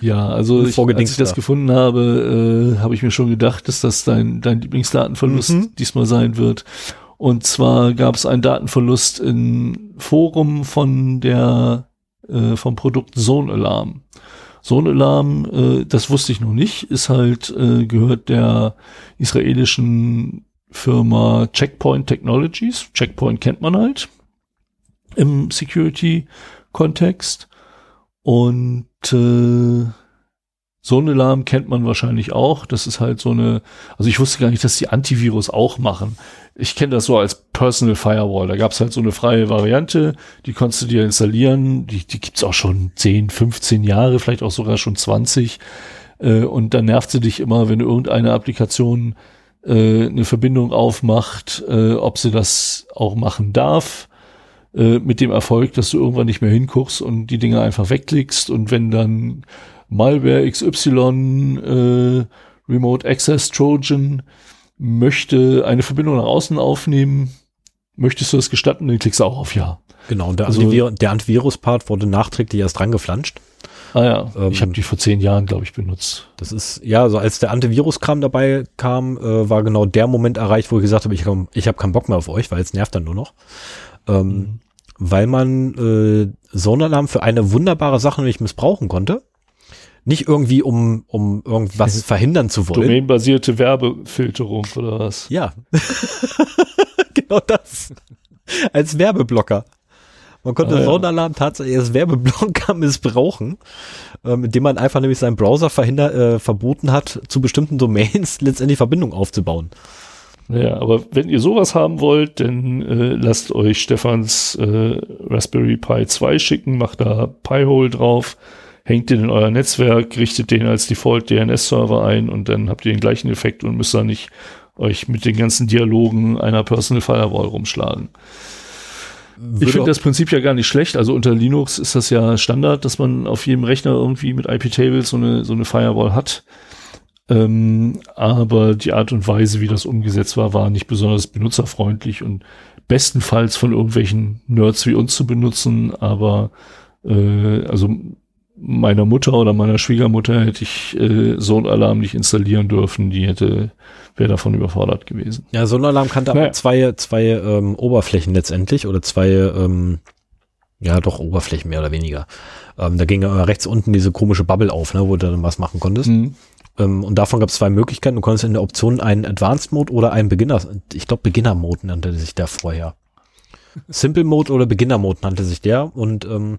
Ja, also ich, als ich das gefunden habe, äh, habe ich mir schon gedacht, dass das dein, dein Lieblingsdatenverlust mhm. diesmal sein wird. Und zwar gab es einen Datenverlust im Forum von der äh, vom Produkt Zone Alarm. Zone Alarm, äh, das wusste ich noch nicht, ist halt äh, gehört der israelischen Firma Checkpoint Technologies. Checkpoint kennt man halt im Security-Kontext. Und äh, so ein Alarm kennt man wahrscheinlich auch. Das ist halt so eine, also ich wusste gar nicht, dass die Antivirus auch machen ich kenne das so als Personal Firewall. Da gab es halt so eine freie Variante, die konntest du dir installieren. Die, die gibt's auch schon 10, 15 Jahre, vielleicht auch sogar schon 20. Äh, und dann nervt sie dich immer, wenn irgendeine Applikation äh, eine Verbindung aufmacht, äh, ob sie das auch machen darf. Äh, mit dem Erfolg, dass du irgendwann nicht mehr hinguckst und die Dinge einfach wegklickst. Und wenn dann Malware XY, äh, Remote Access Trojan, möchte eine Verbindung nach außen aufnehmen. Möchtest du das gestatten? Dann klickst du auch auf Ja. Genau, und der, also, Antivir der Antivirus-Part wurde nachträglich erst dran geflanscht. Ah ja, ähm, ich habe die vor zehn Jahren, glaube ich, benutzt. Das ist, ja, also als der Antivirus-Kram dabei kam, äh, war genau der Moment erreicht, wo ich gesagt habe, ich, ich habe keinen Bock mehr auf euch, weil es nervt dann nur noch. Ähm, mhm. Weil man äh, Sonalarm für eine wunderbare Sache nämlich missbrauchen konnte. Nicht irgendwie, um, um irgendwas verhindern zu wollen. Domainbasierte Werbefilterung oder was? Ja. genau das. Als Werbeblocker. Man konnte ah, ja. Soundalarm tatsächlich als Werbeblocker missbrauchen, ähm, indem man einfach nämlich seinen Browser verhinder, äh, verboten hat, zu bestimmten Domains letztendlich Verbindung aufzubauen. Ja, aber wenn ihr sowas haben wollt, dann äh, lasst euch Stefans äh, Raspberry Pi 2 schicken, macht da Pi-Hole drauf hängt den in euer Netzwerk, richtet den als Default DNS-Server ein und dann habt ihr den gleichen Effekt und müsst da nicht euch mit den ganzen Dialogen einer Personal Firewall rumschlagen. Würde ich finde das Prinzip ja gar nicht schlecht. Also unter Linux ist das ja Standard, dass man auf jedem Rechner irgendwie mit IP-Tables so eine, so eine Firewall hat. Ähm, aber die Art und Weise, wie das umgesetzt war, war nicht besonders benutzerfreundlich und bestenfalls von irgendwelchen Nerds wie uns zu benutzen. Aber äh, also meiner Mutter oder meiner Schwiegermutter hätte ich äh, so einen Alarm nicht installieren dürfen. Die hätte, wäre davon überfordert gewesen. Ja, so ein Alarm kannte naja. aber zwei, zwei ähm, Oberflächen letztendlich oder zwei, ähm, Ja, doch, Oberflächen mehr oder weniger. Ähm, da ging ja rechts unten diese komische Bubble auf, ne, wo du dann was machen konntest. Mhm. Ähm, und davon gab es zwei Möglichkeiten. Du konntest in der Option einen Advanced Mode oder einen Beginner, ich glaube Beginner Mode nannte sich der vorher. Simple Mode oder Beginner Mode nannte sich der und ähm,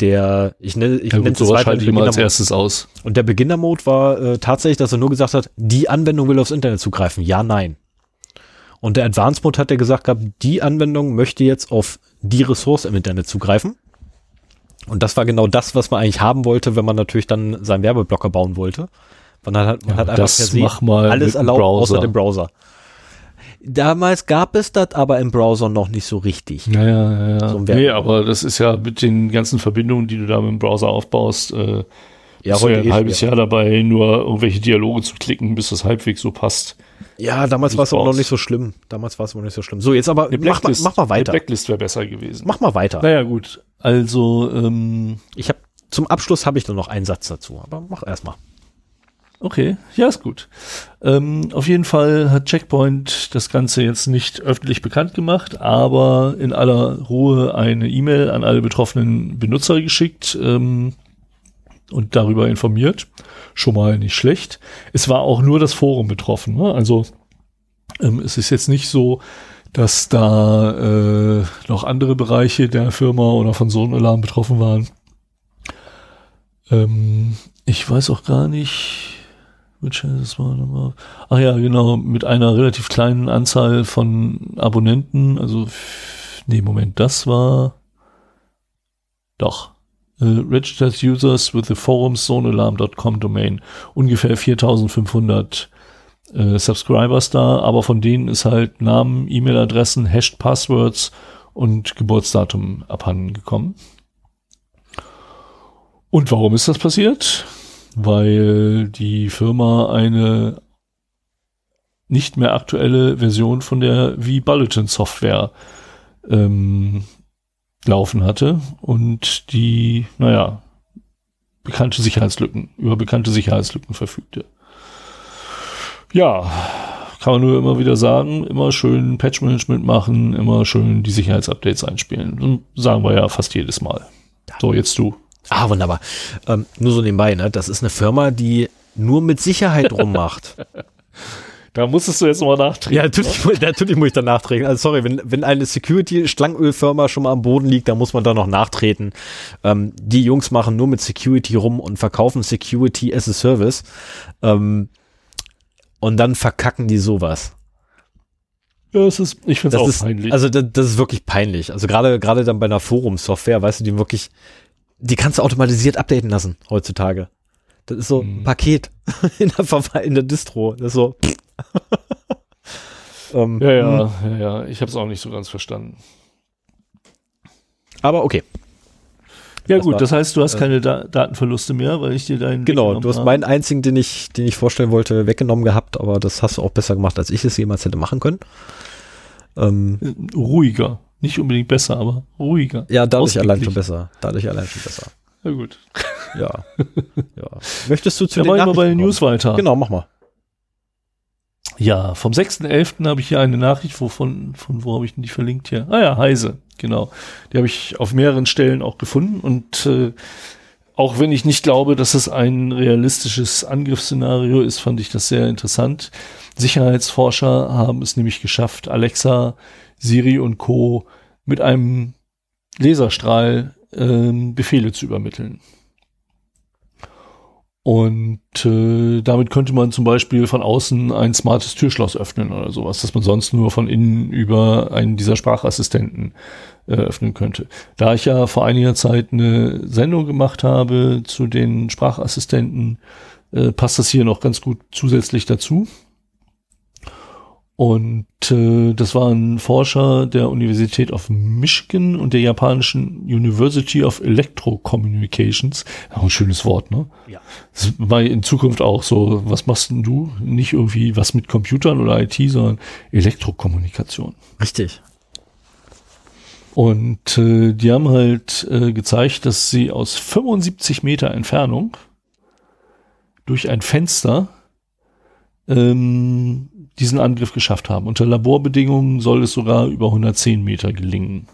der, ich nenne, ich ja, nenne es weiter immer als erstes aus. Und der Beginner Mode war äh, tatsächlich, dass er nur gesagt hat, die Anwendung will aufs Internet zugreifen. Ja, nein. Und der Advanced Mode hat er gesagt gehabt, die Anwendung möchte jetzt auf die Ressource im Internet zugreifen. Und das war genau das, was man eigentlich haben wollte, wenn man natürlich dann seinen Werbeblocker bauen wollte. Man hat, man ja, hat einfach per se alles erlaubt, außer dem Browser. Damals gab es das aber im Browser noch nicht so richtig. Ja, ja, ja. So nee, aber das ist ja mit den ganzen Verbindungen, die du da mit dem Browser aufbaust, äh, ja, heute ja ein halbes Jahr dabei, nur irgendwelche Dialoge zu klicken, bis das halbwegs so passt. Ja, damals war es auch noch nicht so schlimm. Damals war es noch nicht so schlimm. So, jetzt aber mach, mal, mach mal weiter. Eine Blacklist wäre besser gewesen. Mach mal weiter. Naja, gut. Also, ähm, ich habe zum Abschluss habe ich dann noch einen Satz dazu, aber mach erst mal. Okay, ja, ist gut. Ähm, auf jeden Fall hat Checkpoint das Ganze jetzt nicht öffentlich bekannt gemacht, aber in aller Ruhe eine E-Mail an alle betroffenen Benutzer geschickt ähm, und darüber informiert. Schon mal nicht schlecht. Es war auch nur das Forum betroffen. Ne? Also ähm, es ist jetzt nicht so, dass da äh, noch andere Bereiche der Firma oder von so einem Alarm betroffen waren. Ähm, ich weiß auch gar nicht, das war nochmal. Ach ja, genau, mit einer relativ kleinen Anzahl von Abonnenten. Also, nee, Moment, das war. Doch. Uh, registered users with the forums zonealarm.com domain. Ungefähr 4500 äh, Subscribers da, aber von denen ist halt Namen, E-Mail-Adressen, Hashed Passwords und Geburtsdatum abhanden gekommen. Und warum ist das passiert? Weil die Firma eine nicht mehr aktuelle Version von der V-Bulletin-Software ähm, laufen hatte und die, naja, bekannte Sicherheitslücken, über bekannte Sicherheitslücken verfügte. Ja, kann man nur immer wieder sagen, immer schön Patch-Management machen, immer schön die Sicherheitsupdates einspielen. Sagen wir ja fast jedes Mal. So, jetzt du. Ah, wunderbar. Ähm, nur so nebenbei, ne? Das ist eine Firma, die nur mit Sicherheit rummacht. Da musstest du jetzt nochmal nachtreten. Ja, natürlich, ne? natürlich muss ich da nachtreten. Also sorry, wenn, wenn eine Security-Schlangenölfirma schon mal am Boden liegt, dann muss man da noch nachtreten. Ähm, die Jungs machen nur mit Security rum und verkaufen Security as a Service. Ähm, und dann verkacken die sowas. Ja, es ist, ich finde es auch ist, peinlich. Also das, das, ist wirklich peinlich. Also gerade gerade dann bei einer Forum-Software, weißt du, die wirklich die kannst du automatisiert updaten lassen heutzutage. Das ist so ein mhm. Paket in der, in der Distro. Das ist so. ähm, ja, ja, hm. ja, ja. Ich habe es auch nicht so ganz verstanden. Aber okay. Ja das gut, war, das heißt, du hast äh, keine da Datenverluste mehr, weil ich dir deinen Genau, du hast meinen einzigen, den ich, den ich vorstellen wollte, weggenommen gehabt, aber das hast du auch besser gemacht, als ich es jemals hätte machen können. Ähm, Ruhiger. Nicht unbedingt besser, aber ruhiger. Ja, dadurch allein schon besser. Dadurch allein schon besser. Ja, gut. Ja. ja. Möchtest du zu ja, den mal bei den News weiter? Genau, mach mal. Ja, vom 6.11. habe ich hier eine Nachricht, wovon, von wo habe ich denn die verlinkt hier? Ah ja, Heise, genau. Die habe ich auf mehreren Stellen auch gefunden und äh, auch wenn ich nicht glaube, dass es ein realistisches Angriffsszenario ist, fand ich das sehr interessant. Sicherheitsforscher haben es nämlich geschafft, Alexa, Siri und Co. mit einem Laserstrahl ähm, Befehle zu übermitteln. Und äh, damit könnte man zum Beispiel von außen ein smartes Türschloss öffnen oder sowas, das man sonst nur von innen über einen dieser Sprachassistenten äh, öffnen könnte. Da ich ja vor einiger Zeit eine Sendung gemacht habe zu den Sprachassistenten, äh, passt das hier noch ganz gut zusätzlich dazu. Und äh, das waren Forscher der Universität of Michigan und der japanischen University of Electrocommunications. Auch ein schönes Wort, ne? Ja. Das war in Zukunft auch so, was machst denn du? Nicht irgendwie was mit Computern oder IT, sondern Elektrokommunikation. Richtig. Und äh, die haben halt äh, gezeigt, dass sie aus 75 Meter Entfernung durch ein Fenster ähm, diesen Angriff geschafft haben. Unter Laborbedingungen soll es sogar über 110 Meter gelingen.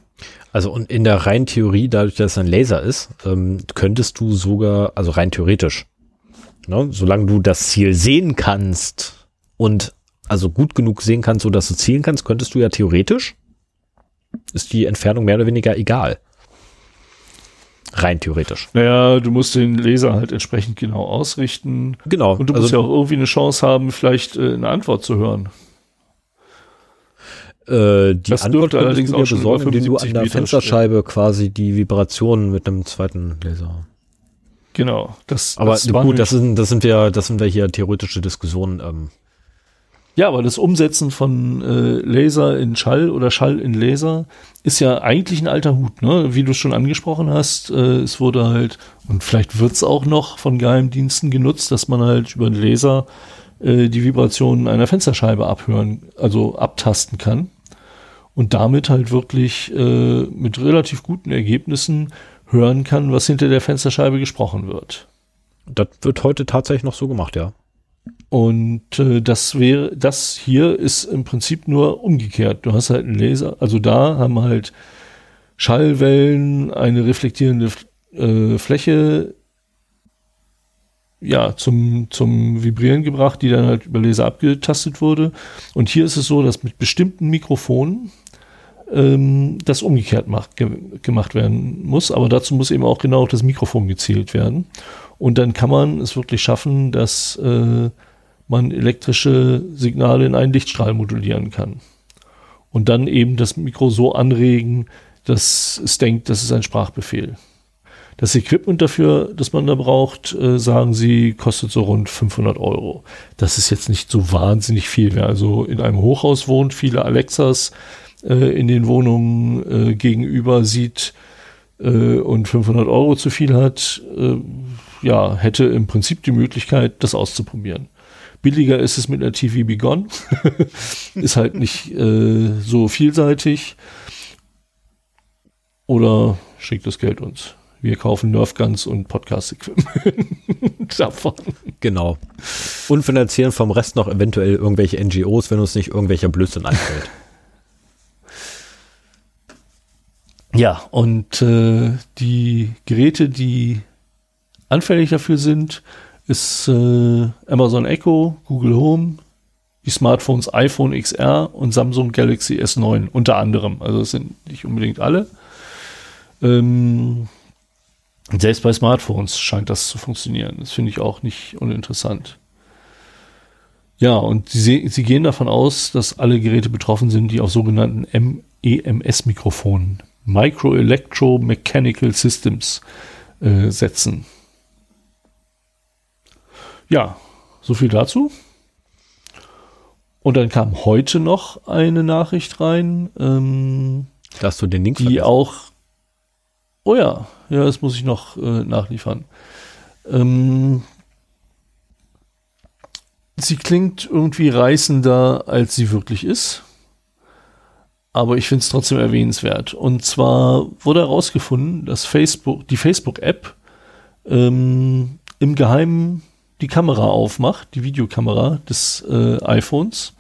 Also und in der reinen Theorie, dadurch, dass es ein Laser ist, ähm, könntest du sogar, also rein theoretisch, ne, solange du das Ziel sehen kannst und also gut genug sehen kannst, so dass du zielen kannst, könntest du ja theoretisch, ist die Entfernung mehr oder weniger egal. Rein theoretisch. Naja, du musst den Laser halt entsprechend genau ausrichten. Genau. Und du musst ja auch irgendwie eine Chance haben, vielleicht äh, eine Antwort zu hören. Äh, die Das Antwort allerdings auch schon besorgen, indem du 75 an der Meter Fensterscheibe quasi die Vibrationen mit einem zweiten Laser. Genau. Das, Aber das gut, das sind, das sind wir, das sind wir hier theoretische Diskussionen. Ähm, Ja, aber das Umsetzen von äh, Laser in Schall oder Schall in Laser ist ja eigentlich ein alter Hut, ne? Wie du schon angesprochen hast, äh, es wurde halt, und vielleicht wird's auch noch von Geheimdiensten genutzt, dass man halt über den Laser äh, die Vibrationen einer Fensterscheibe abhören, also abtasten kann. Und damit halt wirklich äh, mit relativ guten Ergebnissen hören kann, was hinter der Fensterscheibe gesprochen wird. das wird heute tatsächlich noch so gemacht, ja. Und äh, das wäre, das hier ist im Prinzip nur umgekehrt. Du hast halt einen Laser, also da haben halt Schallwellen eine reflektierende äh, Fläche ja, zum, zum Vibrieren gebracht, die dann halt über Laser abgetastet wurde. Und hier ist es so, dass mit bestimmten Mikrofonen ähm, das umgekehrt macht, ge gemacht werden muss. Aber dazu muss eben auch genau auf das Mikrofon gezielt werden. Und dann kann man es wirklich schaffen, dass äh, man elektrische Signale in einen Lichtstrahl modulieren kann. Und dann eben das Mikro so anregen, dass es denkt, das ist ein Sprachbefehl. Das Equipment dafür, das man da braucht, äh, sagen sie, kostet so rund 500 Euro. Das ist jetzt nicht so wahnsinnig viel. Wer also in einem Hochhaus wohnt, viele Alexas äh, in den Wohnungen äh, gegenüber sieht äh, und 500 Euro zu viel hat, äh, ja, hätte im Prinzip die Möglichkeit, das auszuprobieren. Billiger ist es mit einer TV Begon. ist halt nicht äh, so vielseitig. Oder schickt das Geld uns. Wir kaufen Nerf Guns und Podcast-Equipment davon. Genau. Und finanzieren vom Rest noch eventuell irgendwelche NGOs, wenn uns nicht irgendwelcher Blödsinn einfällt. Ja, und äh, die Geräte, die anfällig dafür sind, ist äh, Amazon Echo, Google Home, die Smartphones iPhone XR und Samsung Galaxy S9 unter anderem. Also es sind nicht unbedingt alle. Ähm, selbst bei Smartphones scheint das zu funktionieren. Das finde ich auch nicht uninteressant. Ja, und sie, sie gehen davon aus, dass alle Geräte betroffen sind, die auf sogenannten MEMS-Mikrofonen, Micro Electromechanical Systems, äh, setzen. Ja, so viel dazu. Und dann kam heute noch eine Nachricht rein, ähm, Da hast du den Link die vergessen. auch. Oh ja, ja, das muss ich noch äh, nachliefern. Ähm, sie klingt irgendwie reißender, als sie wirklich ist. Aber ich finde es trotzdem erwähnenswert. Und zwar wurde herausgefunden, dass Facebook, die Facebook-App ähm, im Geheimen die Kamera aufmacht, die Videokamera des äh, iPhones,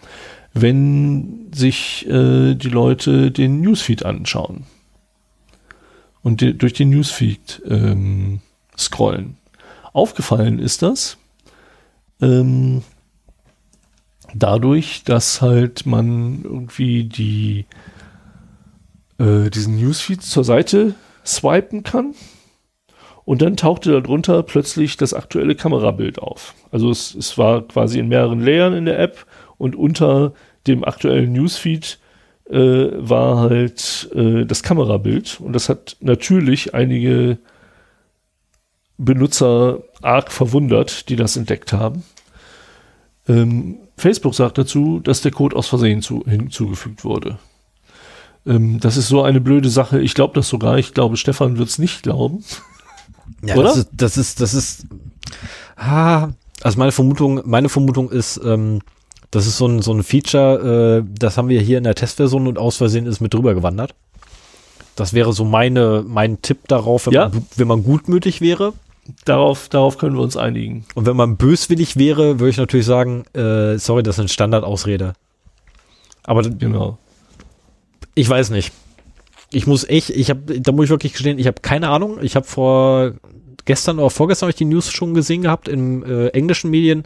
wenn sich äh, die Leute den Newsfeed anschauen und die, durch den Newsfeed ähm, scrollen. Aufgefallen ist das ähm, dadurch, dass halt man irgendwie die äh, diesen Newsfeed zur Seite swipen kann und dann tauchte darunter plötzlich das aktuelle Kamerabild auf. Also es, es war quasi in mehreren Layern in der App und unter dem aktuellen Newsfeed äh, war halt äh, das Kamerabild und das hat natürlich einige Benutzer arg verwundert, die das entdeckt haben. Ähm, Facebook sagt dazu, dass der Code aus Versehen zu, hinzugefügt wurde. Ähm, das ist so eine blöde Sache. Ich glaube das sogar. Ich glaube, Stefan wird es nicht glauben. Ja, Oder? Das ist, das ist, das ist, ah, also meine Vermutung, meine Vermutung ist, ähm, das ist so ein, so ein Feature, äh, das haben wir hier in der Testversion und aus Versehen ist mit drüber gewandert. Das wäre so meine, mein Tipp darauf, wenn, Ja. man, wenn man gutmütig wäre. Darauf, darauf können wir uns einigen. Und wenn man böswillig wäre, würde ich natürlich sagen, äh, sorry, das ist eine Standardausrede. Aber Genau. ich weiß nicht. Ich muss echt, ich habe, da muss ich wirklich gestehen, ich habe keine Ahnung. Ich habe vor gestern oder vorgestern habe ich die News schon gesehen gehabt in äh, englischen Medien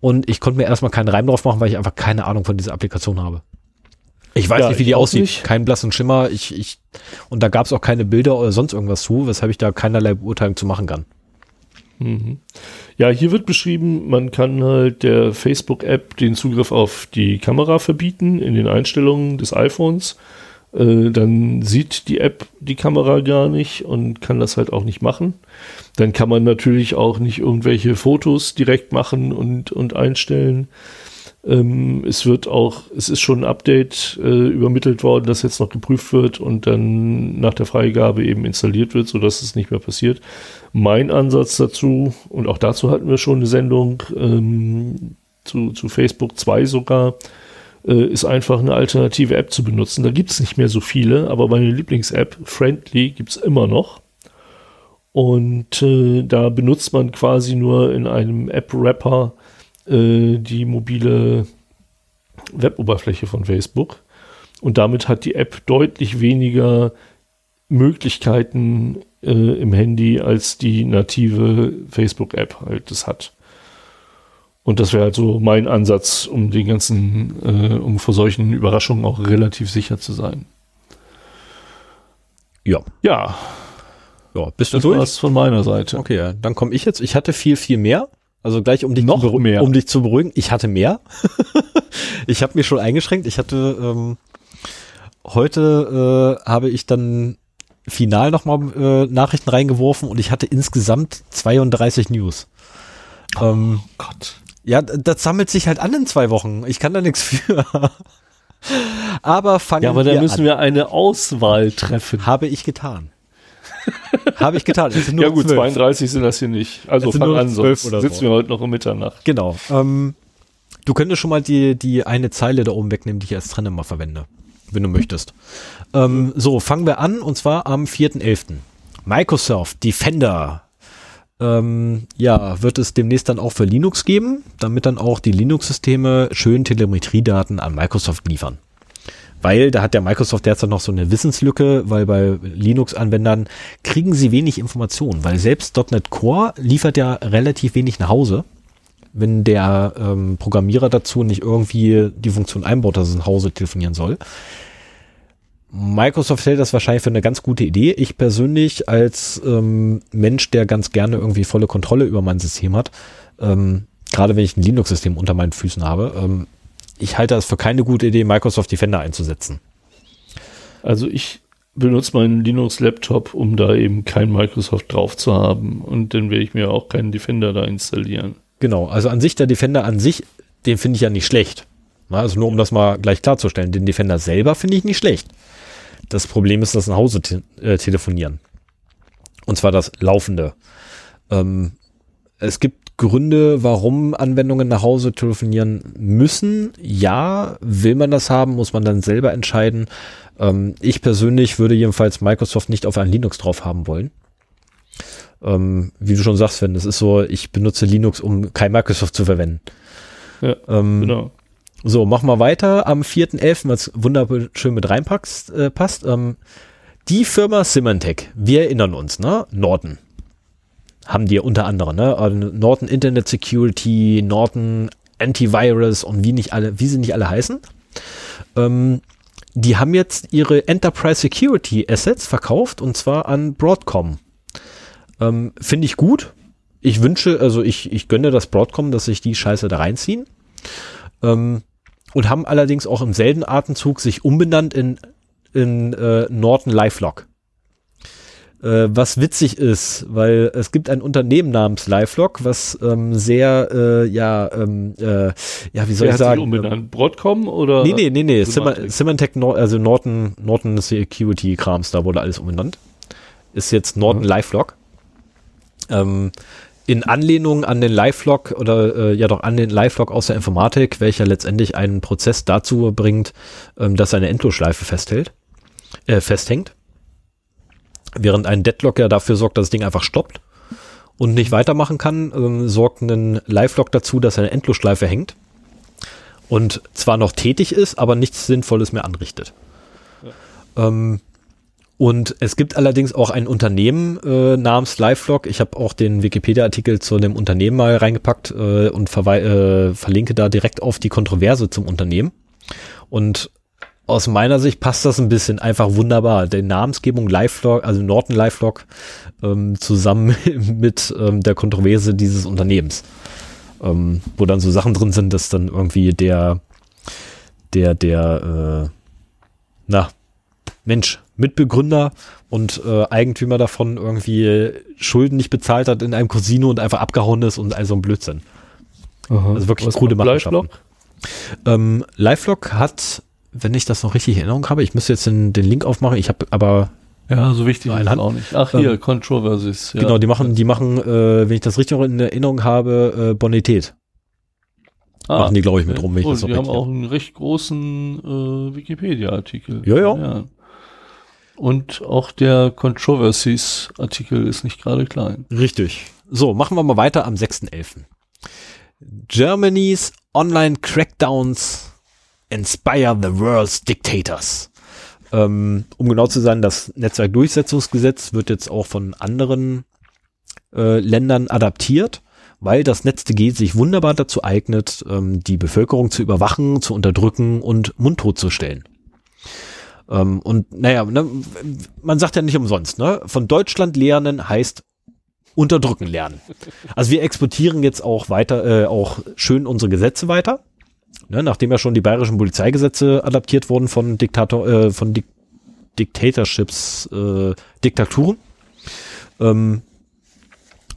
und ich konnte mir erstmal keinen Reim drauf machen, weil ich einfach keine Ahnung von dieser Applikation habe. Ich weiß ja, nicht, wie die aussieht. Nicht. Kein blassen Schimmer. Ich, ich, und da gab es auch keine Bilder oder sonst irgendwas zu, weshalb ich da keinerlei Beurteilung zu machen kann. Mhm. Ja, hier wird beschrieben, man kann halt der Facebook-App den Zugriff auf die Kamera verbieten in den Einstellungen des iPhones. Äh, dann sieht die App die Kamera gar nicht und kann das halt auch nicht machen. Dann kann man natürlich auch nicht irgendwelche Fotos direkt machen und, und einstellen. Ähm, es wird auch, es ist schon ein Update äh, übermittelt worden, das jetzt noch geprüft wird und dann nach der Freigabe eben installiert wird, sodass es nicht mehr passiert. Mein Ansatz dazu, und auch dazu hatten wir schon eine Sendung ähm, zu, zu Facebook 2 sogar, äh, ist einfach eine alternative App zu benutzen. Da gibt es nicht mehr so viele, aber meine Lieblings-App, Friendly, gibt es immer noch. Und äh, da benutzt man quasi nur in einem App-Wrapper äh, die mobile Weboberfläche von Facebook. Und damit hat die App deutlich weniger Möglichkeiten äh, im Handy, als die native Facebook-App halt das hat. Und das wäre halt so mein Ansatz, um den ganzen, äh, um vor solchen Überraschungen auch relativ sicher zu sein. Ja. Ja. Ja, bist du das durch? Was von meiner Seite. Okay, dann komme ich jetzt. Ich hatte viel, viel mehr. Also gleich um dich, Noch zu, mehr. um dich zu beruhigen. Ich hatte mehr. ich habe mich schon eingeschränkt. Ich hatte ähm, heute äh, habe ich dann final nochmal äh, Nachrichten reingeworfen und ich hatte insgesamt 32 News. Oh ähm, Gott. Ja, das sammelt sich halt an in zwei Wochen. Ich kann da nichts für. aber fangen wir Ja, aber da müssen an. wir eine Auswahl treffen. Habe ich getan. Habe ich getan. ja gut, 12. 32 sind das hier nicht. Also fang an, sonst sitzen so. wir heute noch um Mitternacht. Genau. Ähm, du könntest schon mal die, die eine Zeile da oben wegnehmen, die ich als Trenner mal verwende, wenn du möchtest. Ähm, so, fangen wir an und zwar am 4.11. Microsoft Defender ähm, ja, wird es demnächst dann auch für Linux geben, damit dann auch die Linux-Systeme schön Telemetriedaten an Microsoft liefern weil da hat der Microsoft derzeit noch so eine Wissenslücke, weil bei Linux-Anwendern kriegen sie wenig Informationen, weil selbst .NET Core liefert ja relativ wenig nach Hause, wenn der ähm, Programmierer dazu nicht irgendwie die Funktion einbaut, dass es nach Hause telefonieren soll. Microsoft hält das wahrscheinlich für eine ganz gute Idee. Ich persönlich als ähm, Mensch, der ganz gerne irgendwie volle Kontrolle über mein System hat, ähm, gerade wenn ich ein Linux-System unter meinen Füßen habe, ähm, ich halte es für keine gute Idee, Microsoft Defender einzusetzen. Also ich benutze meinen Linux-Laptop, um da eben kein Microsoft drauf zu haben. Und dann werde ich mir auch keinen Defender da installieren. Genau, also an sich der Defender an sich, den finde ich ja nicht schlecht. Also nur um das mal gleich klarzustellen, den Defender selber finde ich nicht schlecht. Das Problem ist das nach Hause te äh, telefonieren. Und zwar das laufende. Ähm, es gibt Gründe, warum Anwendungen nach Hause telefonieren müssen. Ja, will man das haben, muss man dann selber entscheiden. Ähm, ich persönlich würde jedenfalls Microsoft nicht auf ein Linux drauf haben wollen. Ähm, wie du schon sagst, Sven, es ist so, ich benutze Linux, um kein Microsoft zu verwenden. Ja, ähm, genau. So, mach mal weiter. Am 4.11., was wunderschön mit reinpackst, äh, passt. Ähm, die Firma Symantec, wir erinnern uns, ne? Norton haben die unter anderem, ne? Also Norton Internet Security, Norton Antivirus und wie nicht alle, wie sie nicht alle heißen. Ähm, die haben jetzt ihre Enterprise Security Assets verkauft und zwar an Broadcom. Ähm, Finde ich gut. Ich wünsche, also ich, ich gönne das Broadcom, dass sich die Scheiße da reinziehen. Ähm, und haben allerdings auch im selben Atemzug sich umbenannt in, in äh, Norton LifeLock. Äh, was witzig ist, weil es gibt ein Unternehmen namens LifeLock, was ähm, sehr, äh, ja, ähm, äh, ja, wie soll Wer ich sagen? umbenannt? Broadcom oder? Nee, nee, nee, nee, Symantec, Nor also Norton, Norton Security Krams, da wurde alles umbenannt. Ist jetzt Norton mhm. LifeLock. Ähm, in Anlehnung an den LifeLock oder äh, ja doch an den LifeLock aus der Informatik, welcher letztendlich einen Prozess dazu bringt, ähm, dass eine Endlosschleife festhält, äh, festhängt. Während ein Deadlock ja dafür sorgt, dass das Ding einfach stoppt und nicht weitermachen kann, ähm, sorgt ein Live-Lock dazu, dass eine Endlosschleife hängt und zwar noch tätig ist, aber nichts Sinnvolles mehr anrichtet. Ja. Ähm, Und es gibt allerdings auch ein Unternehmen äh, namens LiveLog. Ich habe auch den Wikipedia-Artikel zu dem Unternehmen mal reingepackt äh, und äh, verlinke da direkt auf die Kontroverse zum Unternehmen. Und aus meiner Sicht passt das ein bisschen einfach wunderbar. Die Namensgebung LiveLog, also Norton LiveLog, ähm, zusammen mit ähm, der Kontroverse dieses Unternehmens. Ähm, wo dann so Sachen drin sind, dass dann irgendwie der, der, der, äh, na, Mensch, Mitbegründer und äh, Eigentümer davon irgendwie Schulden nicht bezahlt hat in einem Casino und einfach abgehauen ist und also ein Blödsinn. Aha. Also wirklich Was coole Machenschaften. Ähm, Lifelock hat, wenn ich das noch richtig in Erinnerung habe, ich müsste jetzt den, den Link aufmachen, ich habe aber ja, so wichtig ist es auch nicht. Ach hier, ähm, Controversies. Ja. Genau, die machen, die machen, äh, wenn ich das richtig in Erinnerung habe, äh, Bonität. Ah, machen die, glaube ich, mit rum. Wenn oh, ich das die haben auch einen recht großen äh, Wikipedia-Artikel. Ja, ja, ja. Und auch der Controversies-Artikel ist nicht gerade klein. Richtig. So, machen wir mal weiter am 6.11. Germany's online crackdowns inspire the world's dictators. Ähm, um genau zu sein, das Netzwerkdurchsetzungsgesetz wird jetzt auch von anderen äh, Ländern adaptiert, weil das NetzDG sich wunderbar dazu eignet, ähm, die Bevölkerung zu überwachen, zu unterdrücken und mundtot zu stellen. Ähm, und naja, ne, man sagt ja nicht umsonst, ne? Von Deutschland lernen heißt unterdrücken lernen. Also wir exportieren jetzt auch weiter, äh, auch schön unsere Gesetze weiter. Ne, nachdem ja schon die bayerischen Polizeigesetze adaptiert wurden von Diktator, äh, von Dik Dictatorships, äh, Diktaturen, ähm,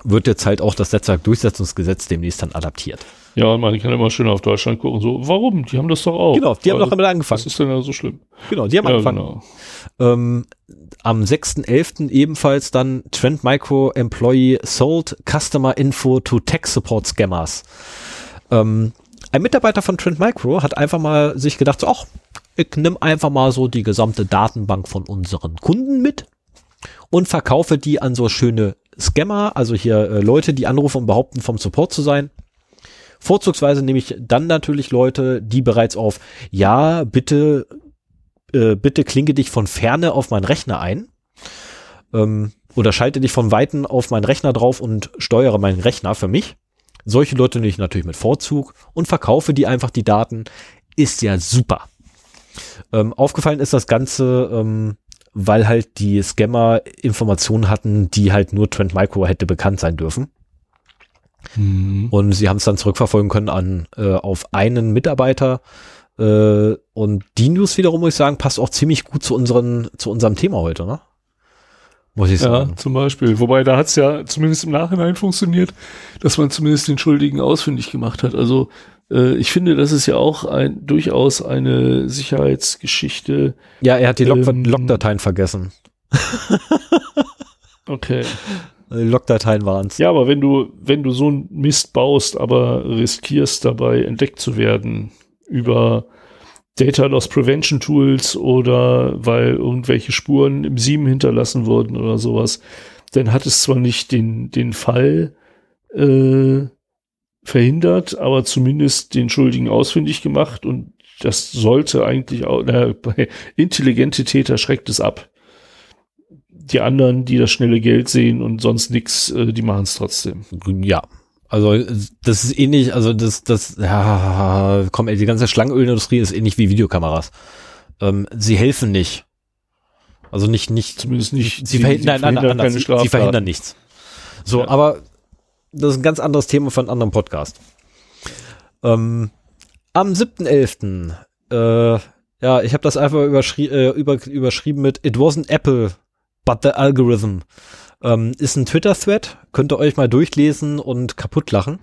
wird jetzt halt auch das Netzwerkdurchsetzungsgesetz demnächst dann adaptiert. Ja, man kann immer schön auf Deutschland gucken. So, warum? Die haben das doch auch. Genau, die haben doch damit angefangen. Was ist denn da so schlimm? Genau, die haben ja, angefangen. Genau. Ähm, am 6.11. ebenfalls dann Trend Micro Employee sold Customer Info to Tech Support Scammers. Ähm, ein Mitarbeiter von Trend Micro hat einfach mal sich gedacht, so, ach, ich nehme einfach mal so die gesamte Datenbank von unseren Kunden mit und verkaufe die an so schöne Scammer, also hier äh, Leute, die anrufen und behaupten, vom Support zu sein Vorzugsweise nehme ich dann natürlich Leute, die bereits auf Ja, bitte, äh, bitte klinge dich von ferne auf meinen Rechner ein. Ähm, oder schalte dich von Weitem auf meinen Rechner drauf und steuere meinen Rechner für mich. Solche Leute nehme ich natürlich mit Vorzug und verkaufe die einfach die Daten. Ist ja super. Ähm, aufgefallen ist das Ganze, ähm, weil halt die Scammer Informationen hatten, die halt nur Trend Micro hätte bekannt sein dürfen. Mhm. Und sie haben es dann zurückverfolgen können an äh, auf einen Mitarbeiter. Äh, und die News wiederum, muss ich sagen, passt auch ziemlich gut zu, unseren, zu unserem Thema heute, ne? Muss ich sagen. Ja, zum Beispiel. Wobei da hat es ja zumindest im Nachhinein funktioniert, dass man zumindest den Schuldigen ausfindig gemacht hat. Also äh, ich finde, das ist ja auch ein, durchaus eine Sicherheitsgeschichte. Ja, er hat die ähm, Logdateien vergessen. okay. Logdateien waren es. Ja, aber wenn du, wenn du so ein Mist baust, aber riskierst dabei entdeckt zu werden über Data Loss Prevention Tools oder weil irgendwelche Spuren im Sieben hinterlassen wurden oder sowas, dann hat es zwar nicht den, den Fall äh, verhindert, aber zumindest den Schuldigen ausfindig gemacht und das sollte eigentlich auch, na, bei intelligente Täter schreckt es ab die anderen, die das schnelle Geld sehen und sonst nix, äh, die machen es trotzdem. Ja. Also das ist ähnlich, also das, das, ja, komm, ey, die ganze Schlangenölindustrie ist ähnlich wie Videokameras. Ähm, sie helfen nicht. Also nicht, nicht, zumindest nicht. Sie, sie verhindern, nein, nein, anders, sie, sie, verhindern nichts. So, ja. aber das ist ein ganz anderes Thema von einem anderen Podcast. Ähm, am 7.11. Äh, ja, ich habe das einfach überschri äh, über, überschrieben mit It wasn't Apple But the Algorithm ähm, ist ein Twitter-Thread, könnt ihr euch mal durchlesen und kaputt lachen.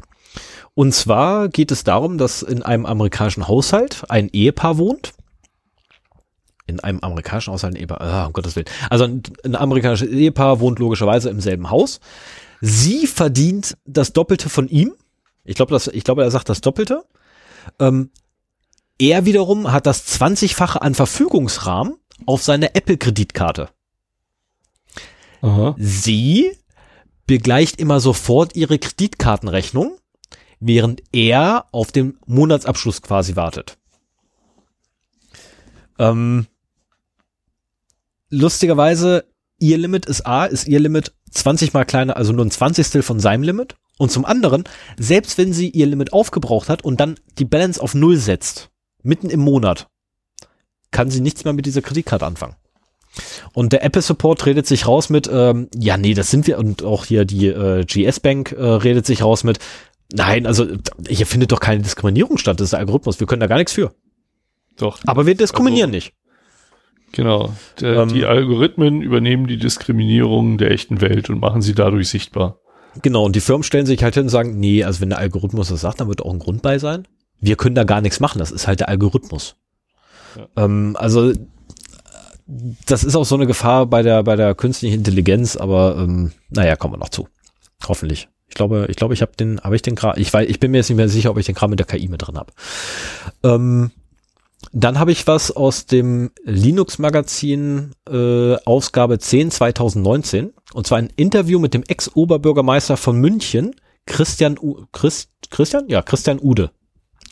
Und zwar geht es darum, dass in einem amerikanischen Haushalt ein Ehepaar wohnt. In einem amerikanischen Haushalt ein Ehepaar, ah, um Gottes Willen. Also ein, ein amerikanisches Ehepaar wohnt logischerweise im selben Haus. Sie verdient das Doppelte von ihm. Ich glaube, das, ich glaube, er sagt das Doppelte. Ähm, er wiederum hat das 20-fache an Verfügungsrahmen auf seine Apple-Kreditkarte. Aha. Sie begleicht immer sofort ihre Kreditkartenrechnung, während er auf den Monatsabschluss quasi wartet. Ähm, lustigerweise, ihr Limit ist A, ist ihr Limit 20 mal kleiner, also nur ein Zwanzigstel von seinem Limit. Und zum anderen, selbst wenn sie ihr Limit aufgebraucht hat und dann die Balance auf Null setzt, mitten im Monat, kann sie nichts mehr mit dieser Kreditkarte anfangen. Und der Apple Support redet sich raus mit, ähm, ja, nee, das sind wir, und auch hier die äh, GS Bank äh, redet sich raus mit, nein, also hier findet doch keine Diskriminierung statt, das ist der Algorithmus, wir können da gar nichts für. Doch. Aber wir diskriminieren also, nicht. Genau. Der, ähm, die Algorithmen übernehmen die Diskriminierung der echten Welt und machen sie dadurch sichtbar. Genau, und die Firmen stellen sich halt hin und sagen, nee, also wenn der Algorithmus das sagt, dann wird auch ein Grund bei sein. Wir können da gar nichts machen, das ist halt der Algorithmus. Ja. Ähm, also das ist auch so eine Gefahr bei der bei der künstlichen Intelligenz, aber ähm, naja, kommen wir noch zu. Hoffentlich. Ich glaube, ich glaube, ich habe den, habe ich den Kram, ich weiß, ich bin mir jetzt nicht mehr sicher, ob ich den Kram mit der KI mit drin habe. Ähm, dann habe ich was aus dem Linux-Magazin äh, Ausgabe 10 2019 und zwar ein Interview mit dem Ex-Oberbürgermeister von München, Christian U Christ, Christian? Ja, Christian Ude.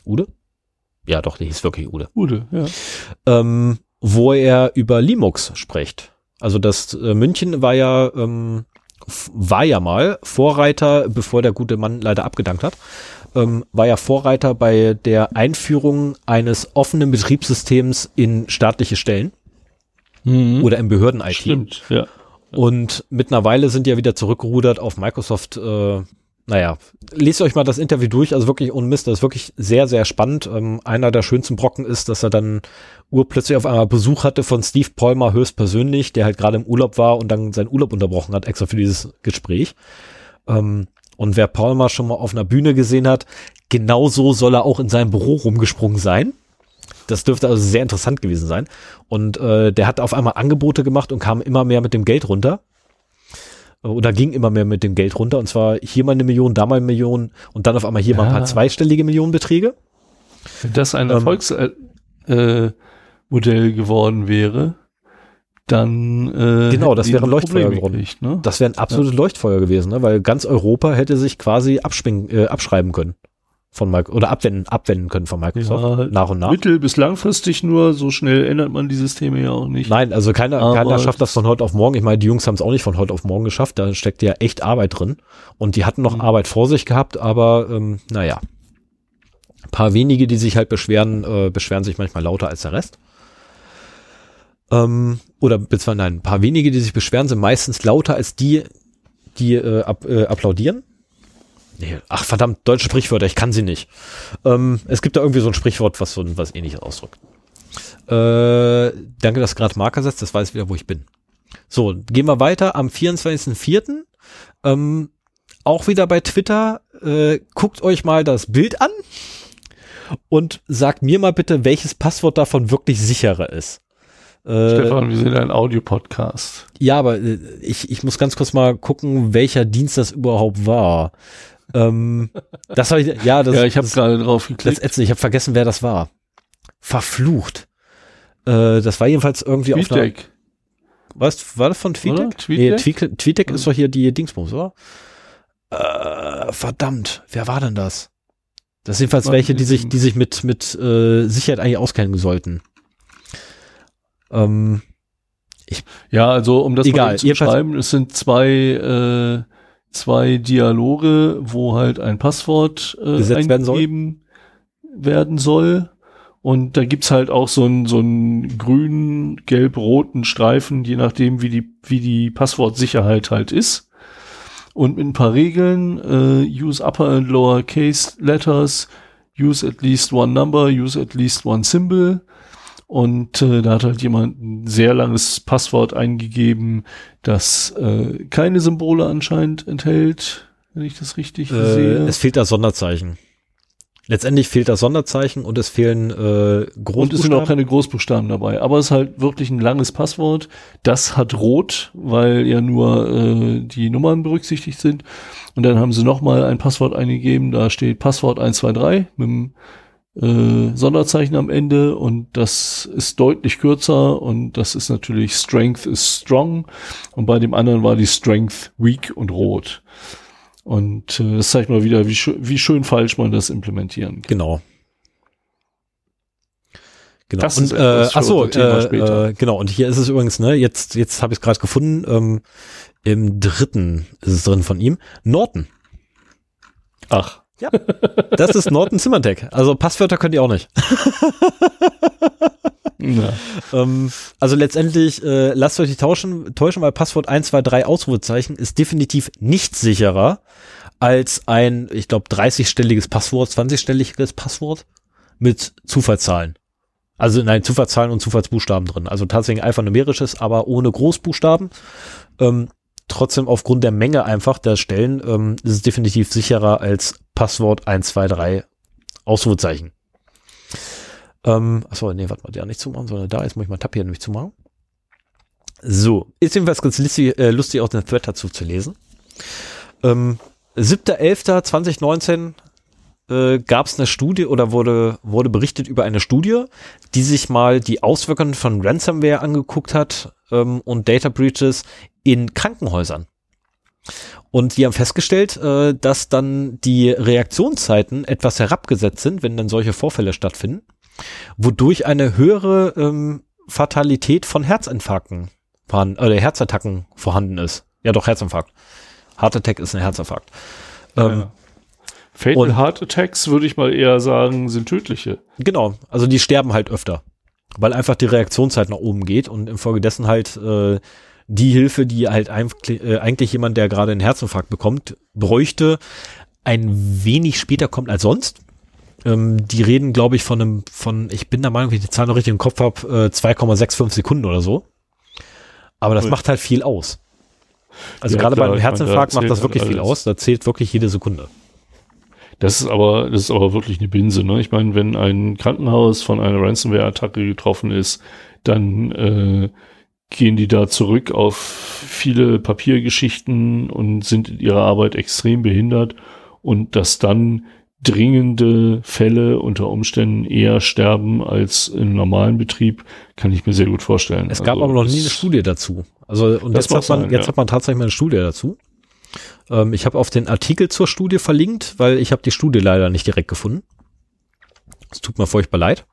Ude? Ja, doch, der hieß wirklich Ude. Ude, ja. Ähm, wo er über Linux spricht. Also das äh, München war ja ähm, war ja mal Vorreiter, bevor der gute Mann leider abgedankt hat, ähm, war ja Vorreiter bei der Einführung eines offenen Betriebssystems in staatliche Stellen mhm. oder im Behörden-IT. Stimmt, ja. Und mittlerweile sind ja wieder zurückgerudert auf Microsoft. Äh, naja, lest euch mal das Interview durch, also wirklich ohne Mist, das ist wirklich sehr, sehr spannend. Ähm, einer der schönsten Brocken ist, dass er dann urplötzlich auf einmal Besuch hatte von Steve Palmer höchstpersönlich, der halt gerade im Urlaub war und dann seinen Urlaub unterbrochen hat, extra für dieses Gespräch. Ähm, und wer Palmer schon mal auf einer Bühne gesehen hat, genauso soll er auch in seinem Büro rumgesprungen sein. Das dürfte also sehr interessant gewesen sein. Und äh, der hat auf einmal Angebote gemacht und kam immer mehr mit dem Geld runter. Oder ging immer mehr mit dem Geld runter. Und zwar hier mal eine Million, da mal eine Million und dann auf einmal hier ja. mal ein paar zweistellige Millionenbeträge. Wenn das ein ähm, Erfolgsmodell äh, geworden wäre, dann äh, genau, das wäre ein Leuchtfeuer geworden. Ne? Das wäre ein absolutes ja. Leuchtfeuer gewesen, ne? weil ganz Europa hätte sich quasi äh, abschreiben können von Microsoft oder abwenden, abwenden können von Microsoft ja, nach und nach. Mittel- bis langfristig nur, so schnell ändert man die Systeme ja auch nicht. Nein, also keiner, Aber keiner schafft das von heute auf morgen. Ich meine, die Jungs haben es auch nicht von heute auf morgen geschafft. Da steckt ja echt Arbeit drin. Und die hatten noch mhm. Arbeit vor sich gehabt, aber ähm, naja. Ein paar wenige, die sich halt beschweren, äh, beschweren sich manchmal lauter als der Rest. Ähm, oder beziehungsweise nein, ein paar wenige, die sich beschweren, sind meistens lauter als die, die äh, ab, äh, applaudieren. Nee, ach verdammt, deutsche Sprichwörter, ich kann sie nicht. Ähm, es gibt da irgendwie so ein Sprichwort, was so was ähnliches ausdrückt. Äh, danke, dass gerade Marker setzt, das weiß wieder, wo ich bin. So, gehen wir weiter. Am 24.04. Ähm, auch wieder bei Twitter. Äh, guckt euch mal das Bild an und sagt mir mal bitte, welches Passwort davon wirklich sicherer ist. Äh, Stefan, wir sind ein Audiopodcast. Ja, aber äh, ich, ich muss ganz kurz mal gucken, welcher Dienst das überhaupt war. Ähm, das habe ich, ja, das, ja, ich habe gerade drauf geklickt. Das ich habe vergessen, wer das war. Verflucht. Äh, das war jedenfalls irgendwie Tweetdeck. auf einer, was, war das von Tweetdeck? TweetDeck? Nee, Tweetdeck ist doch hier die Dingsbums, oder? Äh, verdammt, wer war denn das? Das sind jedenfalls welche, die sich, die sich mit, mit äh, Sicherheit eigentlich auskennen sollten. Ähm, ich, ja, also um das egal, mal zu beschreiben, es sind zwei, äh, zwei Dialoge, wo halt ein Passwort äh, eingegeben werden soll. werden soll. Und da gibt's halt auch so einen so einen grünen, gelb-roten Streifen, je nachdem, wie die, wie die Passwortsicherheit halt ist. Und mit ein paar Regeln, äh, use upper and lower case letters, use at least one number, use at least one symbol, und äh, da hat halt jemand ein sehr langes Passwort eingegeben, das äh, keine Symbole anscheinend enthält, wenn ich das richtig äh, sehe. Es fehlt das Sonderzeichen. Letztendlich fehlt das Sonderzeichen und es fehlen äh, Großbuchstaben. Und es sind auch keine Großbuchstaben dabei. Aber es ist halt wirklich ein langes Passwort. Das hat rot, weil ja nur äh, die Nummern berücksichtigt sind. Und dann haben sie nochmal ein Passwort eingegeben. Da steht Passwort 123 mit dem äh, Sonderzeichen am Ende und das ist deutlich kürzer und das ist natürlich Strength is strong und bei dem anderen war die Strength weak und rot. Und äh, das zeigt mal wieder, wie, sch wie schön falsch man das implementieren kann. Genau. Genau. Das und ist äh, unser Thema äh, später. äh, genau. Und hier ist es übrigens, ne, jetzt, jetzt habe ich es gerade gefunden, ähm, im dritten ist es drin von ihm. Norton. Ach, Das ist Norton Symantec. Also Passwörter könnt ihr auch nicht. na, Ähm, also letztendlich, äh, lasst euch nicht tauschen, täuschen, weil Passwort 123 Ausrufezeichen ist definitiv nicht sicherer als ein, ich glaube, 30-stelliges Passwort, 20-stelliges Passwort mit Zufallszahlen. Also nein, Zufallszahlen und Zufallsbuchstaben drin. Also tatsächlich alphanumerisches, aber ohne Großbuchstaben. Ähm, trotzdem aufgrund der Menge einfach der Stellen ähm, ist es definitiv sicherer als Passwort 123 Ausrufezeichen. Ähm, achso, nee, warte mal, der nicht zumachen, sondern da, jetzt muss ich mal Tab hier nämlich zumachen. So, ist jedenfalls ganz lustig, äh, lustig auch den Thread dazu zu lesen. Ähm, 7.11.2019 äh, gab es eine Studie oder wurde, wurde berichtet über eine Studie, die sich mal die Auswirkungen von Ransomware angeguckt hat ähm, und Data Breaches in Krankenhäusern. Und die haben festgestellt, äh, dass dann die Reaktionszeiten etwas herabgesetzt sind, wenn dann solche Vorfälle stattfinden, wodurch eine höhere ähm, Fatalität von Herzinfarkten vorhanden, oder Herzattacken vorhanden ist. Ja, doch, Herzinfarkt. Heart Attack ist ein Herzinfarkt. Ähm, ja. Fatal Heart Attacks, würde ich mal eher sagen, sind tödliche. Genau, also die sterben halt öfter, weil einfach die Reaktionszeit nach oben geht und infolgedessen halt äh, die Hilfe, die halt eigentlich, äh, eigentlich jemand, der gerade einen Herzinfarkt bekommt, bräuchte, ein wenig später kommt als sonst. Ähm, die reden, glaube ich, von einem, von, ich bin der Meinung, wenn ich die Zahl noch richtig im Kopf habe, äh, 2,65 Sekunden oder so. Aber das Ui. macht halt viel aus. Also Ja, gerade bei einem Herzinfarkt macht das wirklich halt viel alles. aus. Da zählt wirklich jede Sekunde. Das ist aber, das ist aber wirklich eine Binse, ne? Ich meine, wenn ein Krankenhaus von einer Ransomware-Attacke getroffen ist, dann äh, gehen die da zurück auf viele Papiergeschichten und sind in ihrer Arbeit extrem behindert und dass dann dringende Fälle unter Umständen eher sterben als im normalen Betrieb, kann ich mir sehr gut vorstellen. Es gab Also aber noch nie eine Studie dazu. Also und Das jetzt hat man sein, jetzt ja. hat man tatsächlich mal eine Studie dazu. Ähm, ich habe auf den Artikel zur Studie verlinkt, weil ich habe die Studie leider nicht direkt gefunden. Es tut mir furchtbar leid.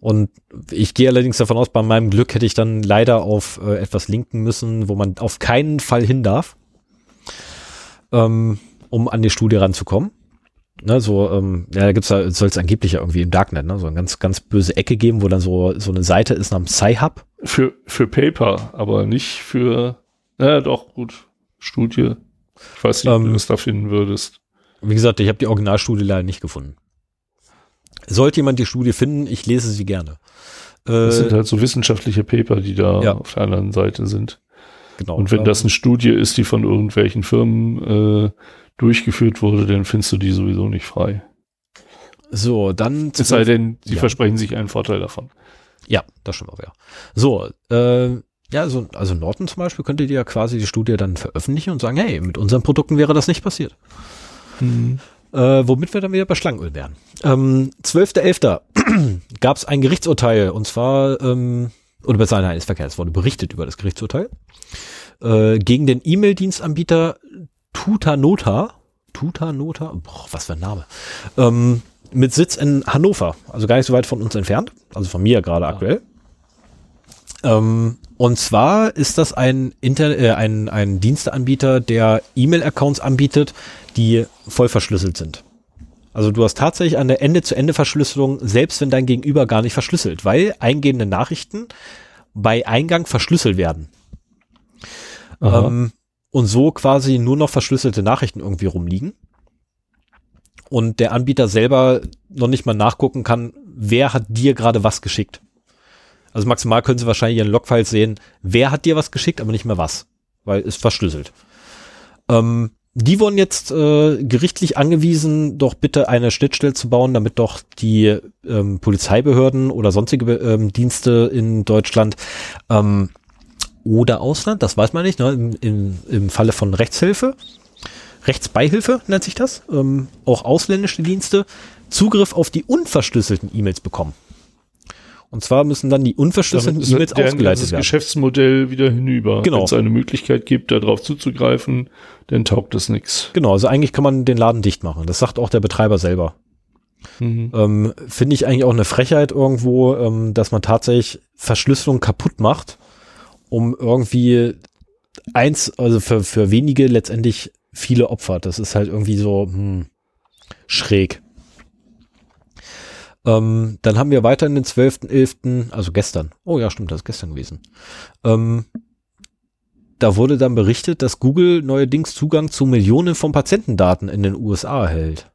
Und ich gehe allerdings davon aus, bei meinem Glück hätte ich dann leider auf äh, etwas linken müssen, wo man auf keinen Fall hin darf, ähm, um an die Studie ranzukommen. Ne, so, ähm, ja, da gibt's da, soll es angeblich ja irgendwie im Darknet, ne, so eine ganz, ganz böse Ecke geben, wo dann so, so eine Seite ist namens Sci-Hub. Für, für Paper, aber nicht für, na doch, gut, Studie. Ich weiß nicht, ob Ähm, du das da finden würdest. Wie gesagt, ich habe die Originalstudie leider nicht gefunden. Sollte jemand die Studie finden, ich lese sie gerne. Das sind Äh, halt so wissenschaftliche Paper, die da ja. auf der anderen Seite sind. genau. Und wenn ähm, das eine Studie ist, die von irgendwelchen Firmen äh, durchgeführt wurde, dann findest du die sowieso nicht frei. so, dann Es sei denn, sie Ja. versprechen sich einen Vorteil davon. Ja, das stimmt auch, ja. So, äh, ja, so, also Norton zum Beispiel könnte dir ja quasi die Studie dann veröffentlichen und sagen, hey, mit unseren Produkten wäre das nicht passiert. Äh, womit wir dann wieder bei Schlangenöl wären. Ähm, 12.11. gab es ein Gerichtsurteil und zwar, ähm, oder besser, nein, ist verkehrt, es wurde berichtet über das Gerichtsurteil, äh, gegen den E-Mail-Dienstanbieter Tutanota. Tutanota? Boah, was für ein Name. Ähm, mit Sitz in Hannover, also gar nicht so weit von uns entfernt, also von mir gerade aktuell. Ähm, und zwar ist das ein, Inter äh, ein, ein Diensteanbieter, der E-Mail-Accounts anbietet, die voll verschlüsselt sind. Also du hast tatsächlich eine Ende-zu-Ende-Verschlüsselung, selbst wenn dein Gegenüber gar nicht verschlüsselt, weil eingehende Nachrichten bei Eingang verschlüsselt werden. Ähm, und so quasi nur noch verschlüsselte Nachrichten irgendwie rumliegen. Und der Anbieter selber noch nicht mal nachgucken kann, wer hat dir gerade was geschickt. Also maximal können sie wahrscheinlich ihren Logfiles sehen, wer hat dir was geschickt, aber nicht mehr was, weil ist verschlüsselt. Ähm, die wurden jetzt äh, gerichtlich angewiesen, doch bitte eine Schnittstelle zu bauen, damit doch die ähm, Polizeibehörden oder sonstige ähm, Dienste in Deutschland ähm, oder Ausland, das weiß man nicht, ne, im, im, im Falle von Rechtshilfe, Rechtsbeihilfe nennt sich das, ähm, auch ausländische Dienste Zugriff auf die unverschlüsselten E-Mails bekommen. Und zwar müssen dann die unverschlüsselten E-Mails ausgeleitet werden. Geschäftsmodell wieder hinüber. Genau. Wenn es eine Möglichkeit gibt, darauf zuzugreifen, dann taugt das nichts. Genau, also eigentlich kann man den Laden dicht machen. Das sagt auch der Betreiber selber. Mhm. Ähm, Finde ich eigentlich auch eine Frechheit irgendwo, ähm, dass man tatsächlich Verschlüsselung kaputt macht, um irgendwie eins, also für, für wenige letztendlich viele Opfer. Das ist halt irgendwie so hm, schräg. Ähm, dann haben wir weiter in den 12.11., also gestern. Oh ja, stimmt, das ist gestern gewesen. Ähm, da wurde dann berichtet, dass Google neuerdings Zugang zu Millionen von Patientendaten in den USA erhält.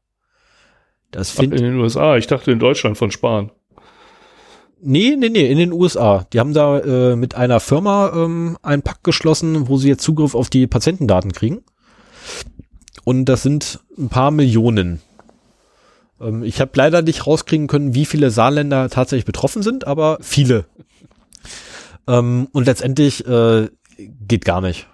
Das Ach, in den USA, ich dachte in Deutschland von Sparen. Nee, nee, nee, in den USA. Die haben da äh, mit einer Firma ähm, einen Pakt geschlossen, wo sie jetzt Zugriff auf die Patientendaten kriegen. Und das sind ein paar Millionen. Ähm, ich habe leider nicht rauskriegen können, wie viele Saarländer tatsächlich betroffen sind, aber viele. Ähm, und letztendlich äh, geht gar nicht.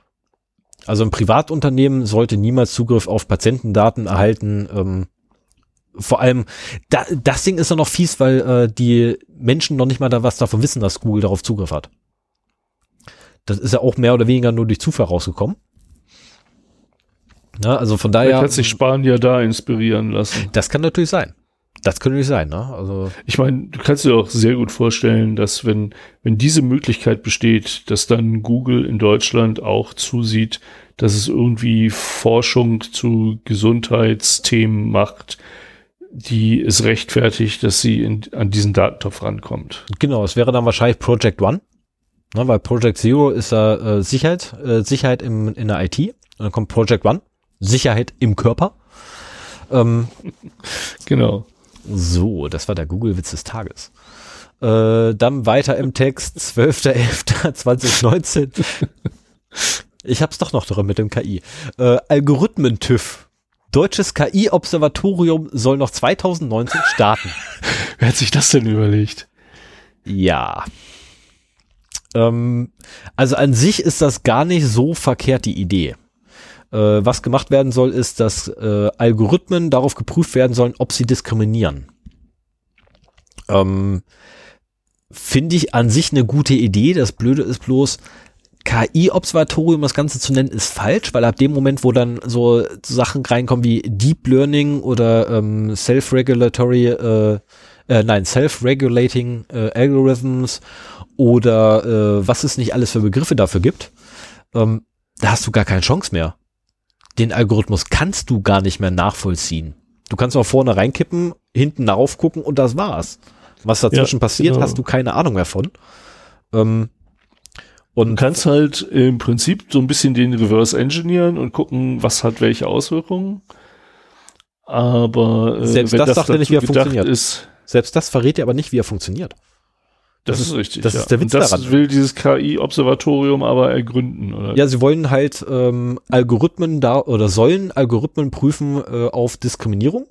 Also ein Privatunternehmen sollte niemals Zugriff auf Patientendaten erhalten. Ähm, vor allem, da, das Ding ist ja noch fies, weil äh, die Menschen noch nicht mal da was davon wissen, dass Google darauf Zugriff hat. Das ist ja auch mehr oder weniger nur durch Zufall rausgekommen. Ja, also von daher. Vielleicht hat sich Spanier da inspirieren lassen. Das kann natürlich sein. Das könnte nicht sein, ne? Also ich meine, du kannst dir auch sehr gut vorstellen, dass wenn wenn diese Möglichkeit besteht, dass dann Google in Deutschland auch zusieht, dass es irgendwie Forschung zu Gesundheitsthemen macht, die es rechtfertigt, dass sie in, an diesen Datentopf rankommt. Genau, es wäre dann wahrscheinlich Project One, ne, weil Project Zero ist ja äh, Sicherheit, äh, Sicherheit im, in der IT. Und dann kommt Project One, Sicherheit im Körper. Ähm, genau. So, das war der Google-Witz des Tages. Äh, dann weiter im Text, 12.11.2019. ich hab's doch noch drin mit dem KI. Äh, Algorithmen-TÜV. Deutsches KI-Observatorium soll noch 2019 starten. Wer hat sich das denn überlegt? Ja. Ähm, also an sich ist das gar nicht so verkehrt, die Idee. Äh, was gemacht werden soll, ist, dass äh, Algorithmen darauf geprüft werden sollen, ob sie diskriminieren. Ähm, Finde ich an sich eine gute Idee. Das Blöde ist bloß, KI-Observatorium das Ganze zu nennen, ist falsch, weil ab dem Moment, wo dann so Sachen reinkommen wie Deep Learning oder ähm, Self-Regulatory, äh, äh, nein, Self-Regulating äh, Algorithms oder äh, was es nicht alles für Begriffe dafür gibt, ähm, da hast du gar keine Chance mehr den Algorithmus kannst du gar nicht mehr nachvollziehen. Du kannst auch vorne reinkippen, hinten darauf gucken und das war's. Was dazwischen ja, passiert, genau. hast du keine Ahnung mehr von. Ähm, und du kannst halt im Prinzip so ein bisschen den Reverse engineeren und gucken, was hat welche Auswirkungen. Aber äh, selbst das, das sagt er nicht, wie er funktioniert. Ist, selbst das verrät er aber nicht, wie er funktioniert. Das, das ist richtig. Das ja. ist der Witz Und das daran. will dieses KI-Observatorium aber ergründen, oder? Ja, sie wollen halt ähm, Algorithmen da oder sollen Algorithmen prüfen äh, auf Diskriminierung.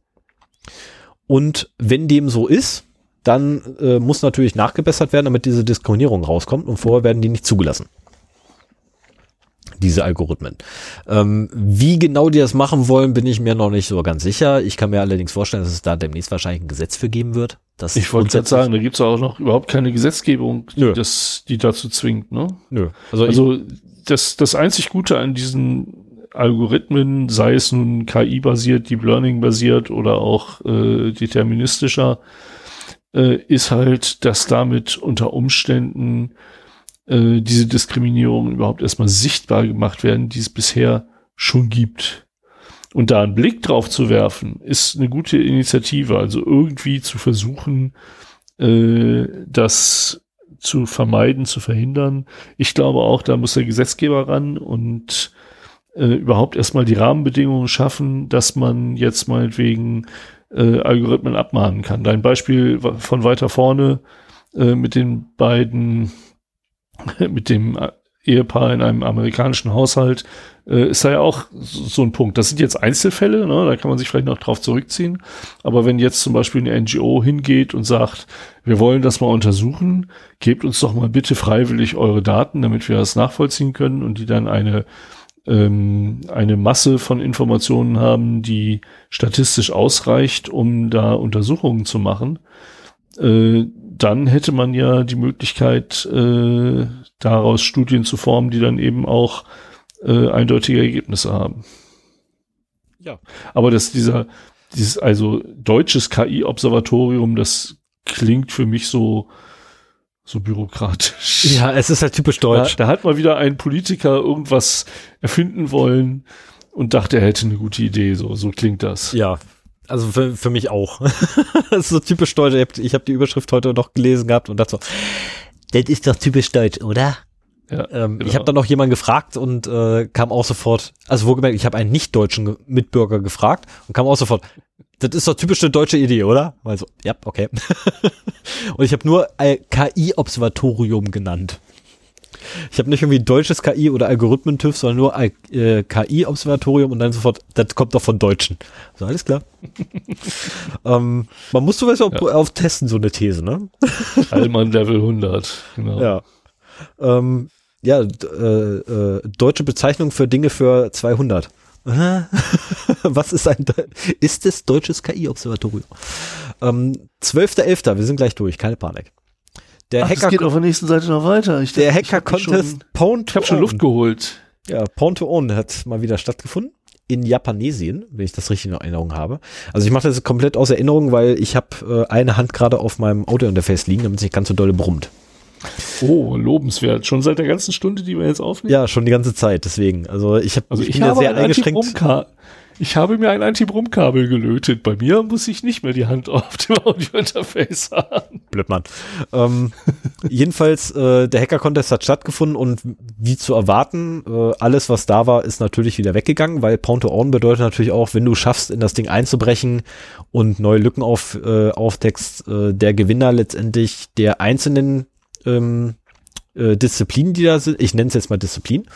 Und wenn dem so ist, dann äh, muss natürlich nachgebessert werden, damit diese Diskriminierung rauskommt und vorher werden die nicht zugelassen diese Algorithmen. Ähm, wie genau die das machen wollen, bin ich mir noch nicht so ganz sicher. Ich kann mir allerdings vorstellen, dass es da demnächst wahrscheinlich ein Gesetz für geben wird. Das ich wollte gerade sagen, da gibt es auch noch überhaupt keine Gesetzgebung, Nö. Das, die dazu zwingt. Ne? Nö. Also, also das, das einzig Gute an diesen Algorithmen, sei es nun KI-basiert, Deep Learning-basiert oder auch äh, deterministischer, äh, ist halt, dass damit unter Umständen äh, diese Diskriminierung überhaupt erstmal sichtbar gemacht werden, die es bisher schon gibt. Und da einen Blick drauf zu werfen, ist eine gute Initiative. Also irgendwie zu versuchen, äh, das zu vermeiden, zu verhindern. Ich glaube auch, da muss der Gesetzgeber ran und äh, überhaupt erstmal die Rahmenbedingungen schaffen, dass man jetzt meinetwegen äh, Algorithmen abmahnen kann. Dein Beispiel von weiter vorne äh, mit den beiden mit dem Ehepaar in einem amerikanischen Haushalt, äh, ist da ja auch so ein Punkt. Das sind jetzt Einzelfälle, ne? da kann man sich vielleicht noch drauf zurückziehen. Aber wenn jetzt zum Beispiel eine NGO hingeht und sagt, wir wollen das mal untersuchen, gebt uns doch mal bitte freiwillig eure Daten, damit wir das nachvollziehen können und die dann eine ähm, eine Masse von Informationen haben, die statistisch ausreicht, um da Untersuchungen zu machen, äh, dann hätte man ja die Möglichkeit, äh, daraus Studien zu formen, die dann eben auch äh, eindeutige Ergebnisse haben. Ja. Aber dass dieser, dieses, also deutsches KI-Observatorium, das klingt für mich so, so bürokratisch. Ja, es ist halt typisch deutsch. Da, da hat mal wieder ein Politiker irgendwas erfinden wollen und dachte, er hätte eine gute Idee. So, so klingt das. Ja, also für, für mich auch. das ist so typisch deutsch. Ich habe hab die Überschrift heute noch gelesen gehabt und dachte so, das ist doch typisch deutsch, oder? Ja, ähm, genau. Ich habe dann noch jemanden gefragt und äh, kam auch sofort, also wo gemerkt, ich habe einen nicht-deutschen Mitbürger gefragt und kam auch sofort, das ist doch typisch eine deutsche Idee, oder? Also, ja, okay. und ich habe nur KI-Observatorium genannt. Ich habe nicht irgendwie deutsches KI oder Algorithmen-TÜV, sondern nur äh, KI-Observatorium und dann sofort, das kommt doch von Deutschen. So, alles klar. ähm, man muss sowas auch ja. auf testen, so eine These, ne? Allmann Level 100, genau. Ja. Ähm, ja, äh, äh, deutsche Bezeichnung für Dinge für 200. Was ist ein, ist es deutsches KI-Observatorium? Ähm, 12.11., wir sind gleich durch, keine Panik. Der Ach, Hacker geht auf der nächsten Seite noch weiter. Ich der Hacker Contest Pound Ich habe schon Luft geholt. Ja, Pound to Own hat mal wieder stattgefunden in Japanesien, wenn ich das richtig in Erinnerung habe. Also ich mache das komplett aus Erinnerung, weil ich habe äh, eine Hand gerade auf meinem Audio-Interface liegen, damit es nicht ganz so dolle brummt. Oh, lobenswert. Schon seit der ganzen Stunde, die wir jetzt aufnehmen? Ja, schon die ganze Zeit, deswegen. Also ich, hab, also ich, ich bin ja sehr eingeschränkt. Ich habe mir ein Anti-Brumm-Kabel gelötet. Bei mir muss ich nicht mehr die Hand auf dem Audio-Interface haben. Blödmann. Ähm, jedenfalls, äh, der Hacker-Contest hat stattgefunden und wie zu erwarten, äh, alles, was da war, ist natürlich wieder weggegangen, weil Pound to Own bedeutet natürlich auch, wenn du schaffst, in das Ding einzubrechen und neue Lücken auf, äh, aufdeckst, äh, der Gewinner letztendlich der einzelnen ähm, äh, Disziplinen, die da sind, ich nenne es jetzt mal Disziplin,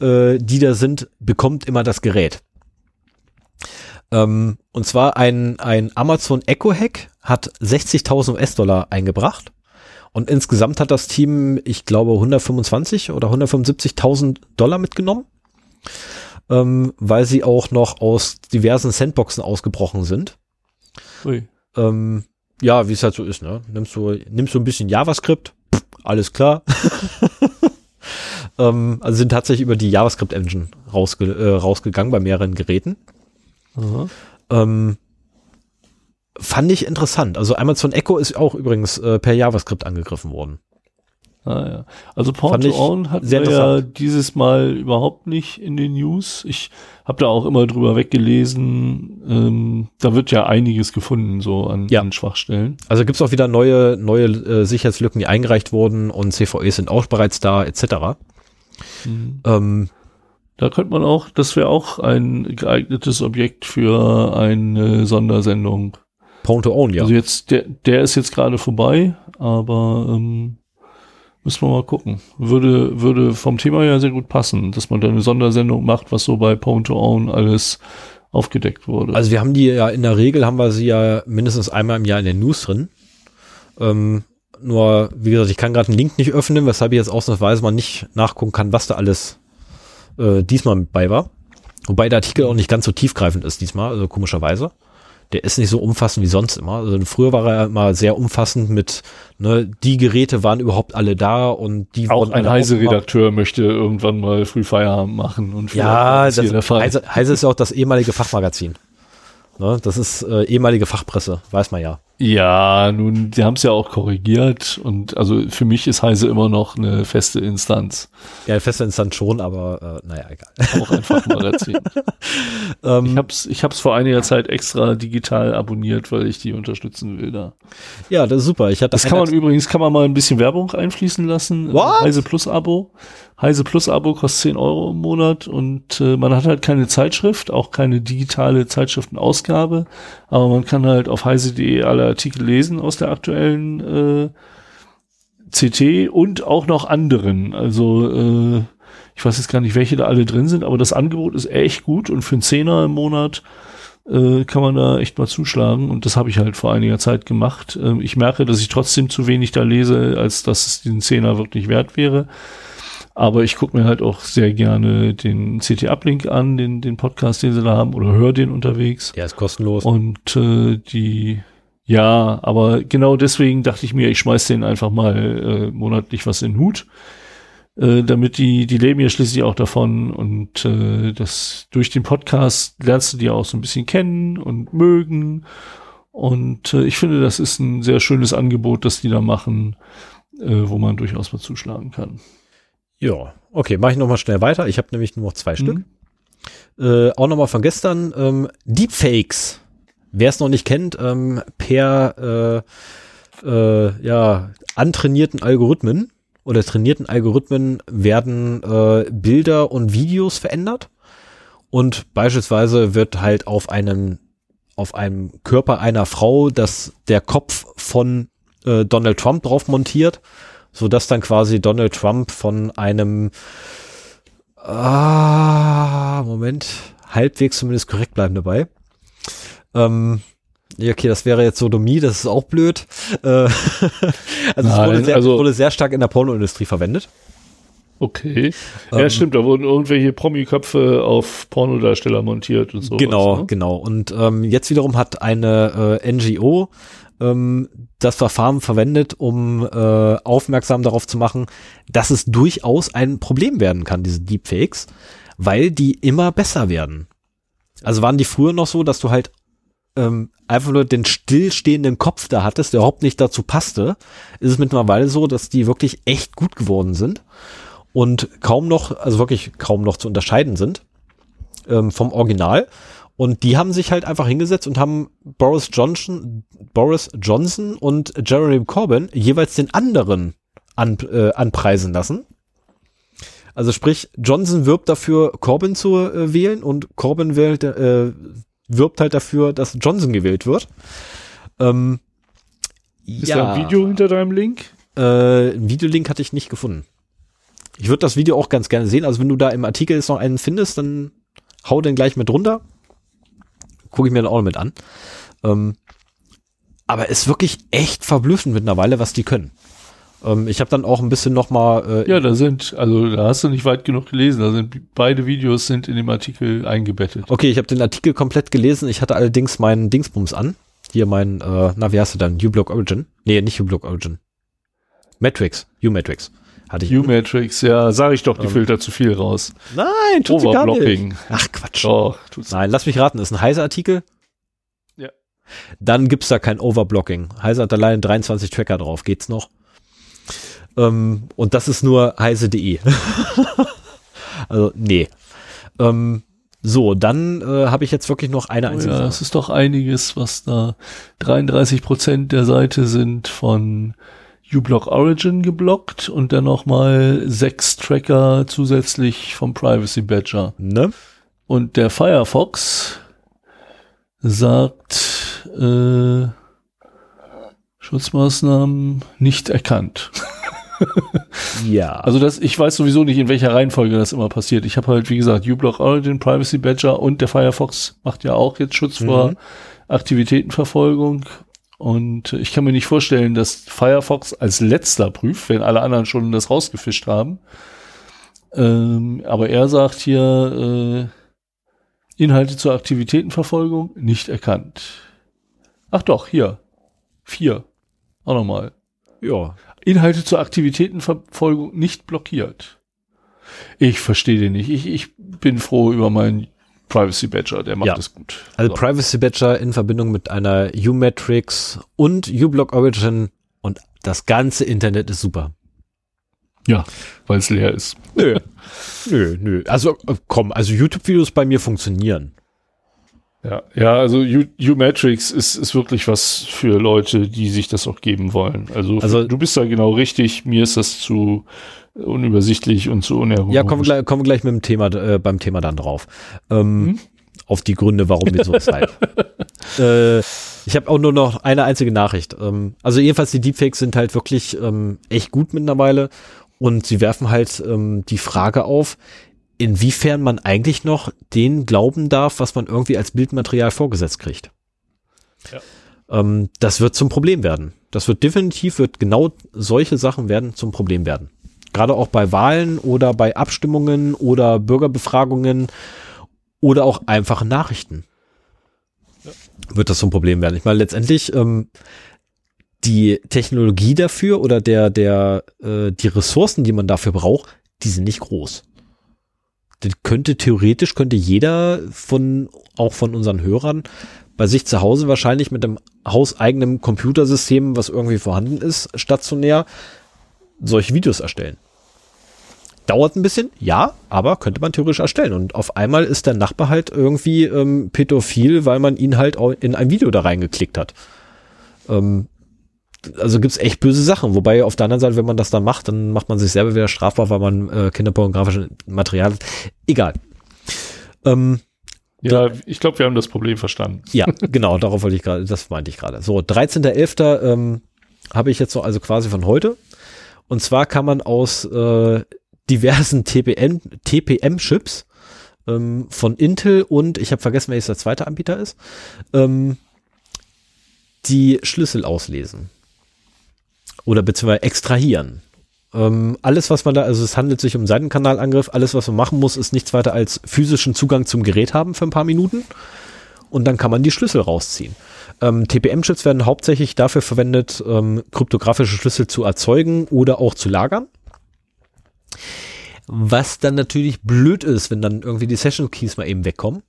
äh, die da sind, bekommt immer das Gerät. Ähm, und zwar ein, ein Amazon Echo Hack hat 60.000 US-Dollar eingebracht. Und insgesamt hat das Team, ich glaube, 125 oder 175.000 Dollar mitgenommen, ähm, weil sie auch noch aus diversen Sandboxen ausgebrochen sind. Ui. Ähm, ja, wie es halt so ist, ne? Nimmst du, nimmst du ein bisschen JavaScript, alles klar. ähm, also sind tatsächlich über die JavaScript-Engine rausge äh, rausgegangen bei mehreren Geräten. Ähm, fand ich interessant. Also Amazon Echo ist auch übrigens äh, per JavaScript angegriffen worden. Ah, ja. Also Port to Own hat ja dieses Mal überhaupt nicht in den News. Ich habe da auch immer drüber weggelesen. Ähm, da wird ja einiges gefunden, so an, ja. an Schwachstellen. Also gibt's auch wieder neue, neue äh, Sicherheitslücken, die eingereicht wurden und CVEs sind auch bereits da, etc. Mhm. Ähm, da könnte man auch, das wäre auch ein geeignetes Objekt für eine Sondersendung. Pound to Own, ja. Also jetzt, der, der ist jetzt gerade vorbei, aber ähm, müssen wir mal gucken. Würde, würde vom Thema ja sehr gut passen, dass man da eine Sondersendung macht, was so bei Pound to Own alles aufgedeckt wurde. Also wir haben die ja in der Regel haben wir sie ja mindestens einmal im Jahr in den News drin. Ähm, nur, wie gesagt, ich kann gerade einen Link nicht öffnen, weshalb ich jetzt ausnahmsweise mal nicht nachgucken kann, was da alles äh, diesmal mit bei war. Wobei der Artikel auch nicht ganz so tiefgreifend ist diesmal, also komischerweise. Der ist nicht so umfassend wie sonst immer. Also früher war er immer sehr umfassend mit, ne, die Geräte waren überhaupt alle da und die Auch ein Heise-Redakteur möchte irgendwann mal früh Feierabend machen und ja, das, Heise, Heise ist ja auch das ehemalige Fachmagazin. Ne, das ist äh, ehemalige Fachpresse, weiß man ja. Ja, nun, die haben es ja auch korrigiert und also für mich ist Heise immer noch eine feste Instanz. Ja, eine feste Instanz schon, aber äh, naja, egal. Auch einfach Magazin. ähm, ich hab's, ich hab's vor einiger Zeit extra digital abonniert, weil ich die unterstützen will da. Ja, das ist super. Ich hatte das kann man übrigens, kann man mal ein bisschen Werbung einfließen lassen. What? Heise Plus Abo. Heise Plus Abo kostet 10 Euro im Monat und äh, man hat halt keine Zeitschrift, auch keine digitale Zeitschriftenausgabe, aber man kann halt auf heise.de alle Artikel lesen aus der aktuellen äh, CT und auch noch anderen. Also äh, ich weiß jetzt gar nicht, welche da alle drin sind, aber das Angebot ist echt gut und für einen Zehner im Monat äh, kann man da echt mal zuschlagen und das habe ich halt vor einiger Zeit gemacht. Ähm, ich merke, dass ich trotzdem zu wenig da lese, als dass es den Zehner wirklich wert wäre. Aber ich gucke mir halt auch sehr gerne den CT-Uplink an, den, den Podcast, den sie da haben, oder höre den unterwegs. Der ist kostenlos. Und äh, die, ja, aber genau deswegen dachte ich mir, ich schmeiß den einfach mal äh, monatlich was in den Hut. äh, damit die, die leben ja schließlich auch davon und äh, das durch den Podcast lernst du die auch so ein bisschen kennen und mögen. Und äh, ich finde, das ist ein sehr schönes Angebot, das die da machen, äh, wo man durchaus mal zuschlagen kann. Ja, okay, mache ich nochmal schnell weiter. Ich habe nämlich nur noch zwei mhm. Stück. Äh, auch nochmal von gestern, ähm, Deepfakes. Wer es noch nicht kennt, ähm, per äh, äh, ja, antrainierten Algorithmen oder trainierten Algorithmen werden äh, Bilder und Videos verändert. Und beispielsweise wird halt auf einem, auf einem Körper einer Frau das, der Kopf von äh, Donald Trump drauf montiert, so dass dann quasi Donald Trump von einem ah, Moment, halbwegs zumindest korrekt bleiben dabei. Ähm, ja, okay, das wäre jetzt Sodomie, das ist auch blöd. Äh, also es wurde sehr, also, wurde sehr stark in der Pornoindustrie verwendet. Okay. Ja, ähm, stimmt, da wurden irgendwelche Promi-Köpfe auf Pornodarsteller montiert und so. Genau, ne? genau. Und ähm, jetzt wiederum hat eine äh, NGO ähm, das Verfahren verwendet, um äh, aufmerksam darauf zu machen, dass es durchaus ein Problem werden kann, diese Deepfakes, weil die immer besser werden. Also waren die früher noch so, dass du halt ähm, einfach nur den stillstehenden Kopf da hattest, der überhaupt nicht dazu passte, ist es mittlerweile so, dass die wirklich echt gut geworden sind und kaum noch, also wirklich kaum noch zu unterscheiden sind ähm, vom Original. Und die haben sich halt einfach hingesetzt und haben Boris Johnson, Boris Johnson und Jeremy Corbyn jeweils den anderen an, äh, anpreisen lassen. Also sprich, Johnson wirbt dafür, Corbyn zu äh, wählen und Corbyn wählt, äh, wirbt halt dafür, dass Johnson gewählt wird. Ähm, Ist ja, da ein Video hinter deinem Link? Äh, ein Videolink hatte ich nicht gefunden. Ich würde das Video auch ganz gerne sehen. Also wenn du da im Artikel jetzt noch einen findest, dann hau den gleich mit runter gucke ich mir dann auch noch mit an. Ähm, aber ist wirklich echt verblüffend mittlerweile, was die können. Ähm, ich habe dann auch ein bisschen noch mal äh, Ja, da sind, also da hast du nicht weit genug gelesen. Da sind beide Videos sind in dem Artikel eingebettet. Okay, ich habe den Artikel komplett gelesen. Ich hatte allerdings meinen Dingsbums an. Hier mein, äh, na, wie heißt du dann? U-Block Origin? Nee, nicht U-Block Origin. Matrix. U-Matrix. Hatte ich. U-Matrix, ja, sage ich doch, die ähm, filtert zu viel raus. Nein, tut sie gar nicht. Ach Quatsch. Tut's Nein, lass mich raten, ist ein heißer Artikel? Ja. Dann gibt's da kein Overblocking. Heise hat allein 23 Tracker drauf, geht's noch? Ähm, und das ist nur heise.de. also, nee. Ähm, so, dann äh, habe ich jetzt wirklich noch eine einzige. Oh ja, es ist doch einiges, was da 33 Prozent der Seite sind von uBlock Origin geblockt und dann nochmal sechs Tracker zusätzlich vom Privacy Badger. Ne? Und der Firefox sagt, äh, Schutzmaßnahmen nicht erkannt. ja. Also das, ich weiß sowieso nicht, in welcher Reihenfolge das immer passiert. Ich habe halt, wie gesagt, uBlock Origin, Privacy Badger und der Firefox macht ja auch jetzt Schutz mhm. vor Aktivitätenverfolgung und ich kann mir nicht vorstellen, dass Firefox als letzter prüft, wenn alle anderen schon das rausgefischt haben. Ähm, aber er sagt hier, äh, Inhalte zur Aktivitätenverfolgung nicht erkannt. Ach doch, hier. Vier. Auch nochmal. Ja. Inhalte zur Aktivitätenverfolgung nicht blockiert. Ich verstehe den nicht. Ich, ich bin froh über meinen Privacy Badger, der macht es gut. Also so. Privacy Badger in Verbindung mit einer U-Matrix und U-Block Origin und das ganze Internet ist super. Ja, weil es leer ist. Nö. nö, nö. Also äh, komm, also YouTube-Videos bei mir funktionieren. Ja, ja, also U-Matrix ist, ist wirklich was für Leute, die sich das auch geben wollen. Also, also du bist da genau richtig. Mir ist das zu unübersichtlich und zu unergonomisch. Ja, kommen wir gleich, kommen wir gleich mit dem Thema, äh, beim Thema dann drauf. Ähm, hm? Auf die Gründe, warum wir so Zeit. äh, ich habe auch nur noch eine einzige Nachricht. Ähm, also jedenfalls die Deepfakes sind halt wirklich ähm, echt gut mittlerweile und sie werfen halt ähm, die Frage auf, inwiefern man eigentlich noch den glauben darf, was man irgendwie als Bildmaterial vorgesetzt kriegt. Ja. Ähm, das wird zum Problem werden. Das wird definitiv, wird genau solche Sachen werden zum Problem werden. Gerade auch bei Wahlen oder bei Abstimmungen oder Bürgerbefragungen oder auch einfachen Nachrichten ja. wird das zum Problem werden. Ich meine, letztendlich ähm, die Technologie dafür oder der, der, äh, die Ressourcen, die man dafür braucht, die sind nicht groß. Das könnte theoretisch, könnte jeder von, auch von unseren Hörern, bei sich zu Hause wahrscheinlich mit einem hauseigenen Computersystem, was irgendwie vorhanden ist, stationär, solche Videos erstellen. Dauert ein bisschen, ja, aber könnte man theoretisch erstellen. Und auf einmal ist der Nachbar halt irgendwie ähm, pädophil, weil man ihn halt in ein Video da reingeklickt hat. Ähm, also gibt's echt böse Sachen. Wobei auf der anderen Seite, wenn man das dann macht, dann macht man sich selber wieder strafbar, weil man äh, kinderpornografische Material. Egal. Ähm, ja, ich glaube, wir haben das Problem verstanden. Ja, genau, darauf wollte ich gerade, das meinte ich gerade. So, 13.11. Ähm, habe ich jetzt so, also quasi von heute. Und zwar kann man aus äh, diversen TPM, TPM-Chips ähm, von Intel und ich habe vergessen, welches der zweite Anbieter ist, ähm, die Schlüssel auslesen oder beziehungsweise extrahieren. Ähm, alles, was man da, also es handelt sich um Seitenkanalangriff, alles, was man machen muss, ist nichts weiter als physischen Zugang zum Gerät haben für ein paar Minuten und dann kann man die Schlüssel rausziehen. Ähm, TPM-Chips werden hauptsächlich dafür verwendet, ähm, kryptografische Schlüssel zu erzeugen oder auch zu lagern. Was dann natürlich blöd ist, wenn dann irgendwie die Session Keys mal eben wegkommen.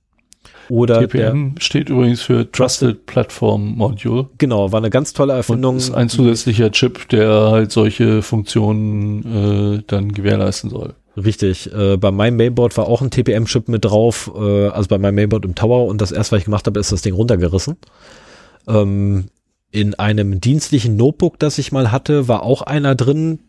Oder TPM steht übrigens für Trusted Platform Module. Genau, war eine ganz tolle Erfindung. Und ist ein zusätzlicher Chip, der halt solche Funktionen äh, dann gewährleisten soll. Richtig. Äh, bei meinem Mainboard war auch ein TPM-Chip mit drauf, äh, also bei meinem Mainboard im Tower und das erste, was ich gemacht habe, ist das Ding runtergerissen. Ähm, in einem dienstlichen Notebook, das ich mal hatte, war auch einer drin,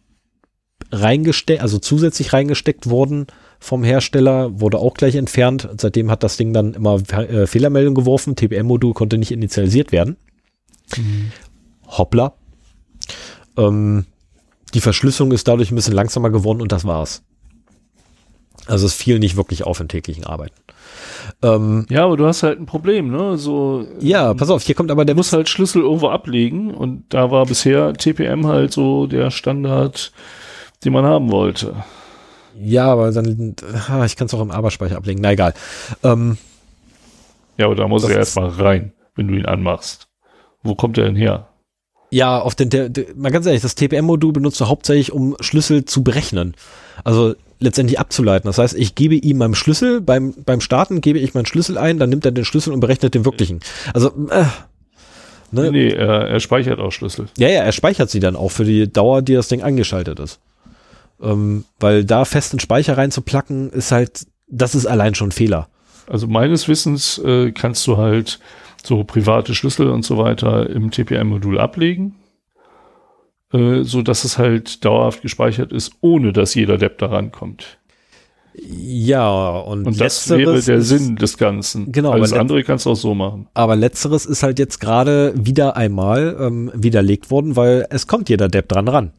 reingesteckt, also zusätzlich reingesteckt worden vom Hersteller, wurde auch gleich entfernt. Seitdem hat das Ding dann immer äh, Fehlermeldung geworfen. TPM-Modul konnte nicht initialisiert werden. Mhm. Hoppla. Ähm, die Verschlüsselung ist dadurch ein bisschen langsamer geworden und das war's. Also es fiel nicht wirklich auf in täglichen Arbeiten. Ähm, ja, aber du hast halt ein Problem, ne? So, ja, pass auf, hier kommt aber der. Du musst halt Schlüssel irgendwo ablegen und da war bisher TPM halt so der Standard, den man haben wollte. Ja, aber dann, ah, ich kann es auch im Arbeitsspeicher ablegen. Na egal. Ähm, ja, aber da muss er erstmal rein, wenn du ihn anmachst. Wo kommt er denn her? Ja, auf den, der, der, mal ganz ehrlich, das TPM-Modul benutzt du hauptsächlich, um Schlüssel zu berechnen. Also letztendlich abzuleiten. Das heißt, ich gebe ihm meinen Schlüssel, beim, beim Starten gebe ich meinen Schlüssel ein, dann nimmt er den Schlüssel und berechnet den wirklichen. Also, äh, ne? Nee, er, er speichert auch Schlüssel. Ja, ja, er speichert sie dann auch für die Dauer, die das Ding angeschaltet ist. Ähm, weil da festen Speicher reinzuplacken, ist halt, das ist allein schon ein Fehler. Also meines Wissens äh, kannst du halt so private Schlüssel und so weiter im TPM-Modul ablegen, äh, so dass es halt dauerhaft gespeichert ist, ohne dass jeder Depp da rankommt. Ja, und, und das wäre der ist, Sinn des Ganzen. Genau. Alles andere kannst du auch so machen. Aber letzteres ist halt jetzt gerade wieder einmal ähm, widerlegt worden, weil es kommt jeder Depp dran ran.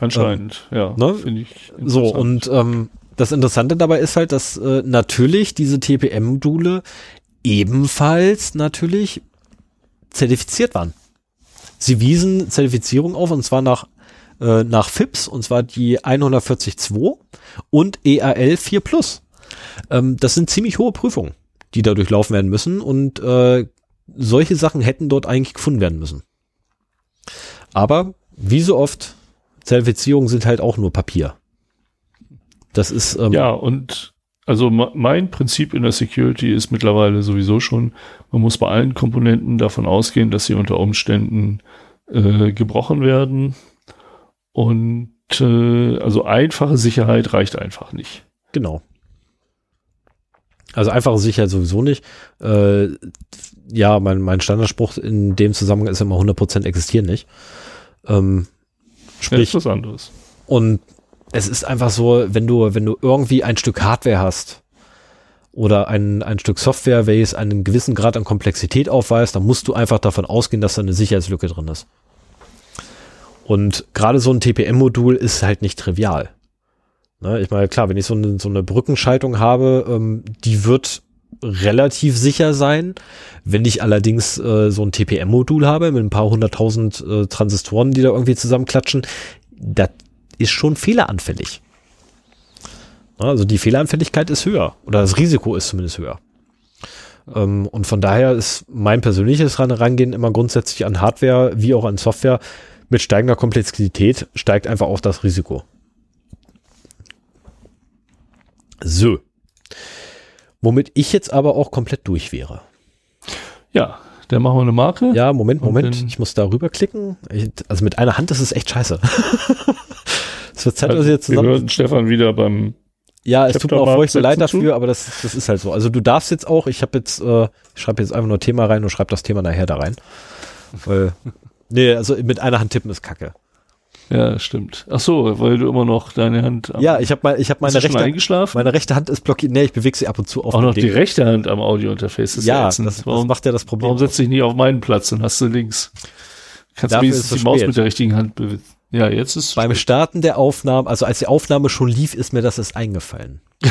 Anscheinend, ähm, ja. Ne? Finde ich so, und ähm, das Interessante dabei ist halt, dass äh, natürlich diese TPM-Module ebenfalls natürlich zertifiziert waren. Sie wiesen Zertifizierung auf, und zwar nach, äh, nach FIPS, und zwar die 142 und EAL 4 Plus. Ähm, das sind ziemlich hohe Prüfungen, die da durchlaufen werden müssen, und äh, solche Sachen hätten dort eigentlich gefunden werden müssen. Aber wie so oft Zertifizierungen sind halt auch nur Papier. Das ist ähm, ja und also mein Prinzip in der Security ist mittlerweile sowieso schon, man muss bei allen Komponenten davon ausgehen, dass sie unter Umständen äh, gebrochen werden. Und äh, also einfache Sicherheit reicht einfach nicht. Genau. Also einfache Sicherheit sowieso nicht. Äh, ja, mein, mein Standardspruch in dem Zusammenhang ist immer 100% existieren nicht. Ähm, Sprich, ja, ist was anderes. Und es ist einfach so, wenn du, wenn du irgendwie ein Stück Hardware hast oder ein, ein Stück Software, welches einen gewissen Grad an Komplexität aufweist, dann musst du einfach davon ausgehen, dass da eine Sicherheitslücke drin ist. Und gerade so ein TPM-Modul ist halt nicht trivial. Ne, ich meine, klar, wenn ich so eine, so eine Brückenschaltung habe, ähm, die wird relativ sicher sein. Wenn ich allerdings äh, so ein TPM-Modul habe mit ein paar hunderttausend äh, Transistoren, die da irgendwie zusammenklatschen, das ist schon fehleranfällig. Also die Fehleranfälligkeit ist höher oder das Risiko ist zumindest höher. Ähm, und von daher ist mein persönliches Herangehen immer grundsätzlich an Hardware wie auch an Software. Mit steigender Komplexität steigt einfach auch das Risiko. So. Womit ich jetzt aber auch komplett durch wäre. Ja, dann machen wir eine Marke. Ja, Moment, Moment. Ich muss da rüberklicken. Ich, also mit einer Hand ist es echt scheiße. Es wird Zeit, dass jetzt Wir zusammen. hören Stefan wieder beim. Ja, es tut mir auch furchtbar leid Sätze zu. dafür, aber das, das ist halt so. Also du darfst jetzt auch, ich habe jetzt, äh, ich schreibe jetzt einfach nur Thema rein und schreibe das Thema nachher da rein. Weil, nee, also mit einer Hand tippen ist kacke. Ja, stimmt. Ach so, weil du immer noch deine Hand. am- Ja, ich habe mal, ich habe meine rechte, eingeschlafen? meine rechte Hand ist blockiert. Nee, ich bewege sie ab und zu auf auch noch die Ding. rechte Hand am Audiointerface. Das ist Ja, ätzend. das, das warum macht ja das Problem. warum setzt dich nicht auf meinen Platz und hast du links? Kannst du wenigstens die Maus spät. mit der richtigen Hand bewegen. Ja, jetzt ist Beim Starten der Aufnahme, also als die Aufnahme schon lief, ist mir das erst eingefallen.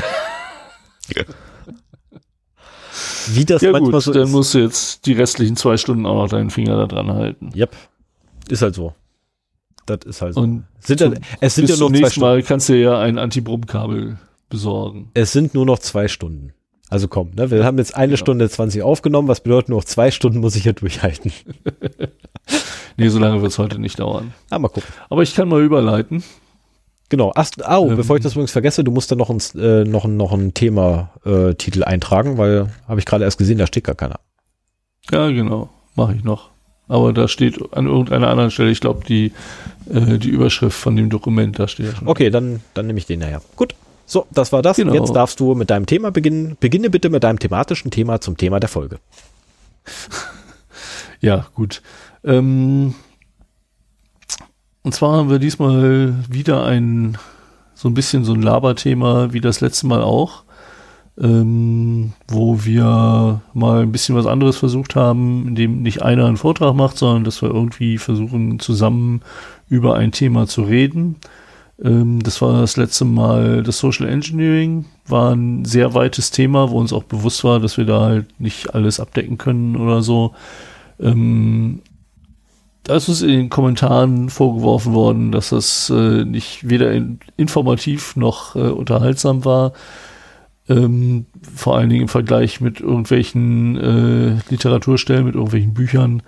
Wie das ja manchmal gut, so dann ist. musst du jetzt die restlichen zwei Stunden auch noch deinen Finger da dran halten. Yep. Ist halt so. Das ist halt so. Und Sind ja, zum- es sind bis ja zum zwei nächsten Stunden. Mal kannst du ja ein Anti-Brumm-Kabel besorgen. Es sind nur noch zwei Stunden. Also komm, ne? wir haben jetzt eine Genau. Stunde 20 aufgenommen, was bedeutet nur noch zwei Stunden muss ich hier durchhalten. Nee, so lange wird es heute nicht dauern. Ah, mal gucken. Aber ich kann mal überleiten. Genau. Ach, au, Ähm. bevor ich das übrigens vergesse, du musst da noch ein, äh, noch, noch ein Thema-Titel eintragen, weil habe ich gerade erst gesehen, da steht gar keiner. Ja, genau. Mache ich noch. Aber da steht an irgendeiner anderen Stelle, ich glaube, die, äh, die Überschrift von dem Dokument, da steht schon. Okay, dann, dann nehme ich den nachher. Gut. So, das war das. Genau. Jetzt darfst du mit deinem Thema beginnen. Beginne bitte mit deinem thematischen Thema zum Thema der Folge. Ja, gut. Ähm, und zwar haben wir diesmal wieder ein, so ein bisschen so ein Laberthema wie das letzte Mal auch, ähm, wo wir mal ein bisschen was anderes versucht haben, in dem nicht einer einen Vortrag macht, sondern dass wir irgendwie versuchen, zusammen über ein Thema zu reden. Ähm, das war das letzte Mal das Social Engineering, war ein sehr weites Thema, wo uns auch bewusst war, dass wir da halt nicht alles abdecken können oder so. Ähm, da ist uns in den Kommentaren vorgeworfen worden, dass das äh, nicht weder in, informativ noch äh, unterhaltsam war. Ähm, vor allen Dingen im Vergleich mit irgendwelchen äh, Literaturstellen, mit irgendwelchen Büchern.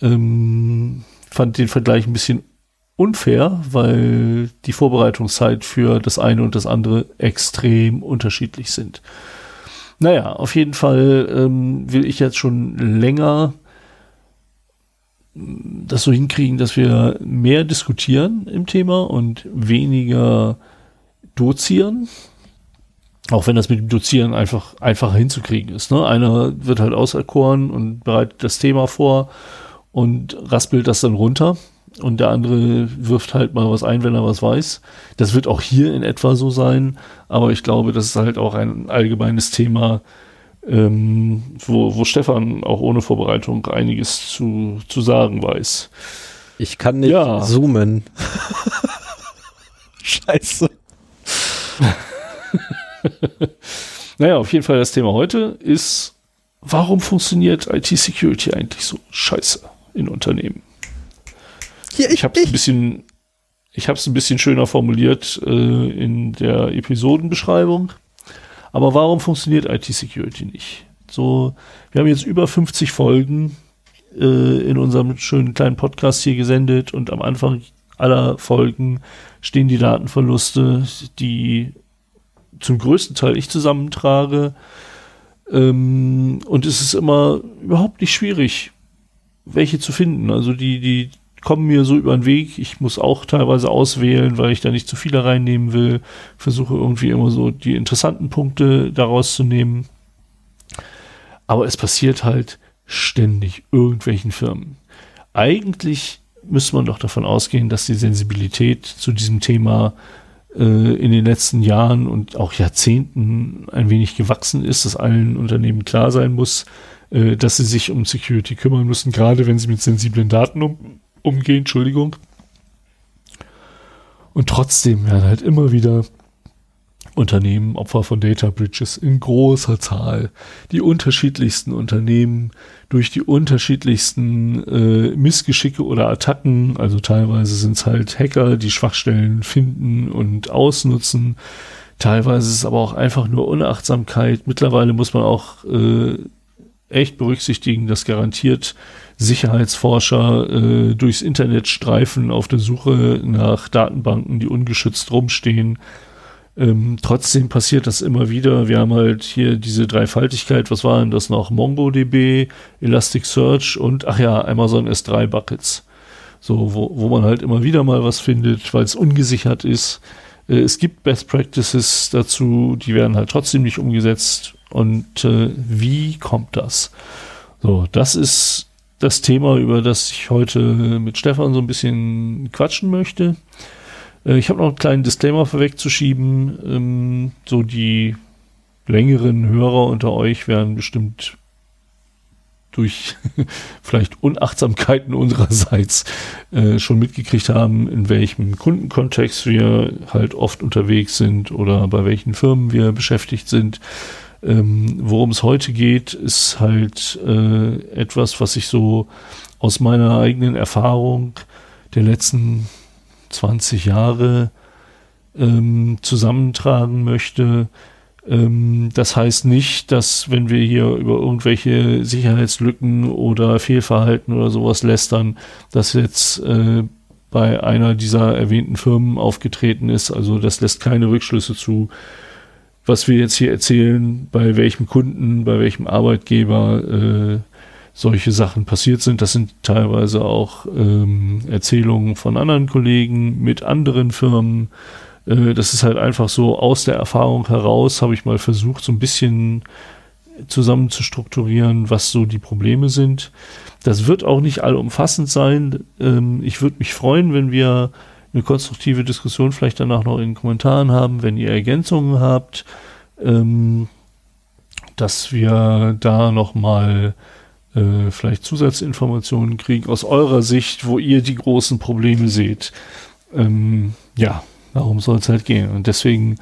Ähm, fand den Vergleich ein bisschen unfair, weil die Vorbereitungszeit für das eine und das andere extrem unterschiedlich sind. Naja, auf jeden Fall ähm, will ich jetzt schon länger das so hinkriegen, dass wir mehr diskutieren im Thema und weniger dozieren. Auch wenn das mit dem Dozieren einfach einfacher hinzukriegen ist. Ne? Einer wird halt auserkoren und bereitet das Thema vor und raspelt das dann runter. Und der andere wirft halt mal was ein, wenn er was weiß. Das wird auch hier in etwa so sein. Aber ich glaube, das ist halt auch ein allgemeines Thema, ähm, wo, wo Stefan auch ohne Vorbereitung einiges zu, zu sagen weiß. Ich kann nicht Ja. zoomen. Scheiße. Naja, auf jeden Fall das Thema heute ist, warum funktioniert IT-Security eigentlich so scheiße in Unternehmen? Hier, Ich habe es ein bisschen, ich habe es ein bisschen schöner formuliert äh, in der Episodenbeschreibung. Aber warum funktioniert IT-Security nicht? So, wir haben jetzt über 50 Folgen äh, in unserem schönen kleinen Podcast hier gesendet und am Anfang aller Folgen stehen die Datenverluste, die zum größten Teil ich zusammentrage. Ähm, und es ist immer überhaupt nicht schwierig, welche zu finden. Also die, die kommen mir so über den Weg. Ich muss auch teilweise auswählen, weil ich da nicht zu viele reinnehmen will. Versuche irgendwie immer so die interessanten Punkte daraus zu nehmen. Aber es passiert halt ständig irgendwelchen Firmen. Eigentlich müsste man doch davon ausgehen, dass die Sensibilität zu diesem Thema in den letzten Jahren und auch Jahrzehnten ein wenig gewachsen ist, dass allen Unternehmen klar sein muss, äh, dass sie sich um Security kümmern müssen, gerade wenn sie mit sensiblen Daten um, umgehen, Entschuldigung. Und trotzdem werden halt immer wieder Unternehmen Opfer von Data Breaches in großer Zahl. Die unterschiedlichsten Unternehmen durch die unterschiedlichsten äh, Missgeschicke oder Attacken, also teilweise sind es halt Hacker, die Schwachstellen finden und ausnutzen. Teilweise ist es aber auch einfach nur Unachtsamkeit. Mittlerweile muss man auch äh, echt berücksichtigen, dass garantiert Sicherheitsforscher äh, durchs Internet streifen auf der Suche nach Datenbanken, die ungeschützt rumstehen. Ähm, trotzdem passiert das immer wieder. Wir haben halt hier diese Dreifaltigkeit. Was waren das noch? MongoDB, Elasticsearch und, ach ja, Amazon S3 Buckets. So, wo, wo man halt immer wieder mal was findet, weil es ungesichert ist. Äh, es gibt Best Practices dazu, die werden halt trotzdem nicht umgesetzt. Und äh, wie kommt das? So, das ist das Thema, über das ich heute mit Stefan so ein bisschen quatschen möchte. Äh, ich habe noch einen kleinen Disclaimer vorwegzuschieben. Ähm, so die längeren Hörer unter euch werden bestimmt durch vielleicht Unachtsamkeiten unsererseits äh, schon mitgekriegt haben, in welchem Kundenkontext wir halt oft unterwegs sind oder bei welchen Firmen wir beschäftigt sind. Ähm, Worum es heute geht, ist halt äh, etwas, was ich so aus meiner eigenen Erfahrung der letzten 20 Jahre ähm, zusammentragen möchte. Ähm, das heißt nicht, dass wenn wir hier über irgendwelche Sicherheitslücken oder Fehlverhalten oder sowas lästern, dass jetzt äh, bei einer dieser erwähnten Firmen aufgetreten ist. Also das lässt keine Rückschlüsse zu, was wir jetzt hier erzählen, bei welchem Kunden, bei welchem Arbeitgeber äh, solche Sachen passiert sind. Das sind teilweise auch ähm, Erzählungen von anderen Kollegen mit anderen Firmen. Äh, das ist halt einfach so aus der Erfahrung heraus, habe ich mal versucht, so ein bisschen zusammen zu strukturieren, was so die Probleme sind. Das wird auch nicht allumfassend sein. Ähm, ich würde mich freuen, wenn wir eine konstruktive Diskussion vielleicht danach noch in den Kommentaren haben, wenn ihr Ergänzungen habt, ähm, dass wir da nochmal äh, vielleicht Zusatzinformationen kriegen aus eurer Sicht, wo ihr die großen Probleme seht. Ähm, ja, darum soll es halt gehen. Und deswegen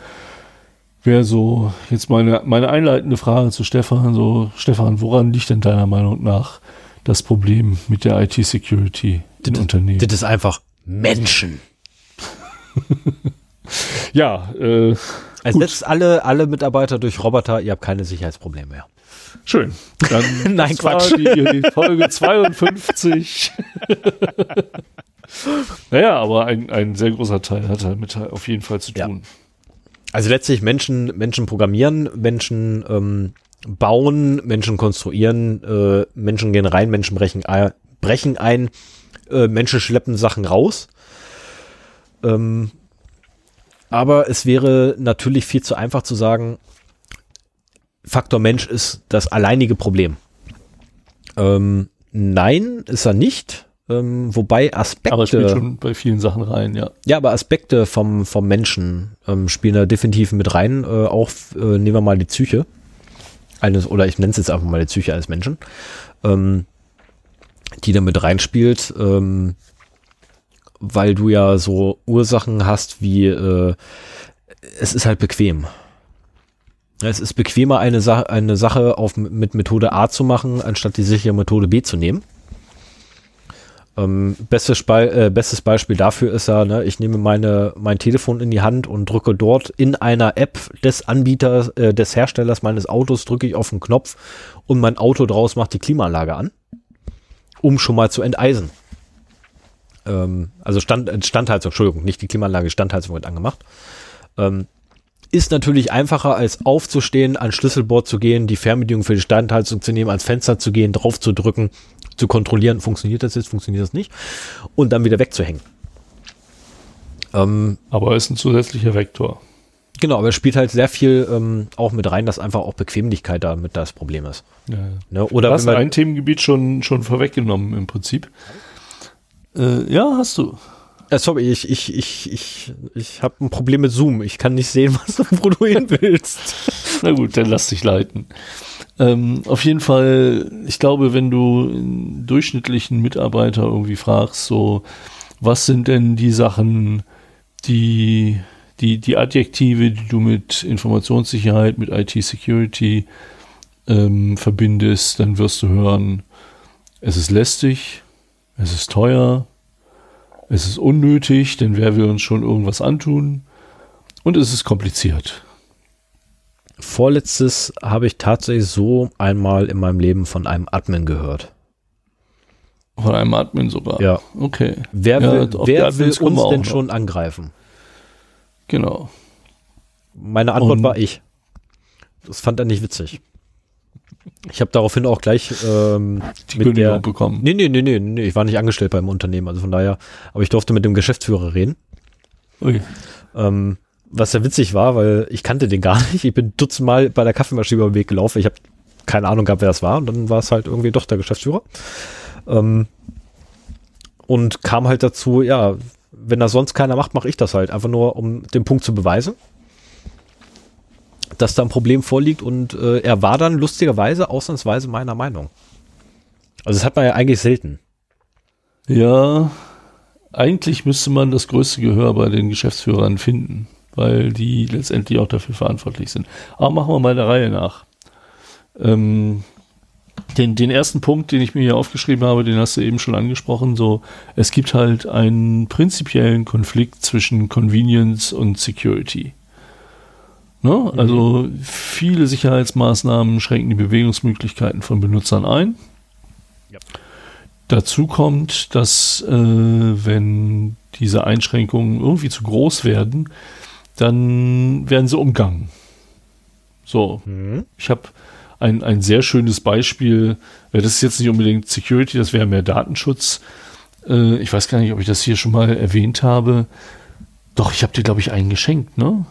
wäre so jetzt meine, meine einleitende Frage zu Stefan, so Stefan, woran liegt denn deiner Meinung nach das Problem mit der IT-Security in Unternehmen? Das ist einfach Menschen. ja, äh, also jetzt alle, alle Mitarbeiter durch Roboter, ihr habt keine Sicherheitsprobleme mehr. Schön. Dann Nein, Quatsch. Die, die Folge 52. naja, aber ein, ein sehr großer Teil hat damit auf jeden Fall zu tun. Ja. Also letztlich Menschen, Menschen programmieren, Menschen ähm, bauen, Menschen konstruieren, äh, Menschen gehen rein, Menschen brechen, äh, brechen ein, äh, Menschen schleppen Sachen raus. Ähm, aber es wäre natürlich viel zu einfach zu sagen, Faktor Mensch ist das alleinige Problem. Ähm, nein, ist er nicht. Ähm, wobei Aspekte. Aber spielt schon bei vielen Sachen rein, ja. Ja, aber Aspekte vom, vom Menschen ähm, spielen da definitiv mit rein. Äh, auch äh, nehmen wir mal die Psyche eines, oder ich nenne es jetzt einfach mal die Psyche eines Menschen, ähm, die da mit reinspielt. Ähm, weil du ja so Ursachen hast wie äh, es ist halt bequem. Es ist bequemer, eine, Sa eine Sache auf, mit Methode A zu machen, anstatt die sichere Methode B zu nehmen. Ähm, bestes, Be äh, bestes Beispiel dafür ist ja, ne, ich nehme meine, mein Telefon in die Hand und drücke dort in einer App des Anbieters, äh, des Herstellers meines Autos, drücke ich auf den Knopf und mein Auto draus macht die Klimaanlage an, um schon mal zu enteisen ähm, also Stand, Standheizung, Entschuldigung, nicht die Klimaanlage, Standheizung wird angemacht. Ähm, ist natürlich einfacher, als aufzustehen, an Schlüsselbord zu gehen, die Fernbedienung für die Standheizung zu nehmen, ans Fenster zu gehen, drauf zu drücken, zu kontrollieren, funktioniert das jetzt, funktioniert das nicht, und dann wieder wegzuhängen. Ähm, aber ist ein zusätzlicher Vektor. Genau, aber es spielt halt sehr viel ähm, auch mit rein, dass einfach auch Bequemlichkeit damit das Problem ist. Ja, ja. Ne? Oder du hast ein Themengebiet schon, schon vorweggenommen im Prinzip. Äh, ja, hast du. Äh, sorry, ich, ich, ich, ich, ich habe ein Problem mit Zoom. Ich kann nicht sehen, was wo du hin willst. Na gut, dann lass dich leiten. Ähm, auf jeden Fall, ich glaube, wenn du einen durchschnittlichen Mitarbeiter irgendwie fragst, so, was sind denn die Sachen, die, die, die Adjektive, die du mit Informationssicherheit, mit IT-Security ähm, verbindest, dann wirst du hören, es ist lästig, es ist teuer, es ist unnötig, denn wer will uns schon irgendwas antun? Und es ist kompliziert. Vorletztes habe ich tatsächlich so einmal in meinem Leben von einem Admin gehört. Von einem Admin sogar? Ja. Okay. Wer ja, will, wer will uns denn schon angreifen? Genau. Meine Antwort Und- war ich. Das fand er nicht witzig. Ich habe daraufhin auch gleich ähm, Die mit Kündigung der, bekommen. nee, nee, nee, nee, nee, ich war nicht angestellt beim Unternehmen, also von daher, aber ich durfte mit dem Geschäftsführer reden. Ui. Ähm, was ja witzig war, weil ich kannte den gar nicht. Ich bin dutzendmal bei der Kaffeemaschine über den Weg gelaufen. Ich habe keine Ahnung gehabt, wer das war. Und dann war es halt irgendwie doch der Geschäftsführer. Ähm, und kam halt dazu, ja, wenn das sonst keiner macht, mache ich das halt. Einfach nur, um den Punkt zu beweisen, dass da ein Problem vorliegt. Und äh, er war dann lustigerweise ausnahmsweise meiner Meinung. Also das hat man ja eigentlich selten. Ja, eigentlich müsste man das größte Gehör bei den Geschäftsführern finden, weil die letztendlich auch dafür verantwortlich sind. Aber machen wir mal der Reihe nach. Ähm, den, den ersten Punkt, den ich mir hier aufgeschrieben habe, den hast du eben schon angesprochen, so, es gibt halt einen prinzipiellen Konflikt zwischen Convenience und Security. Ne? Also viele Sicherheitsmaßnahmen schränken die Bewegungsmöglichkeiten von Benutzern ein. Dazu kommt, dass äh, wenn diese Einschränkungen irgendwie zu groß werden, dann werden sie umgangen. So, ich habe ein, ein sehr schönes Beispiel. äh, Das ist jetzt nicht unbedingt Security, das wäre mehr Datenschutz. Äh, ich weiß gar nicht, ob ich das hier schon mal erwähnt habe. Doch, ich habe dir, glaube ich, einen geschenkt, ne?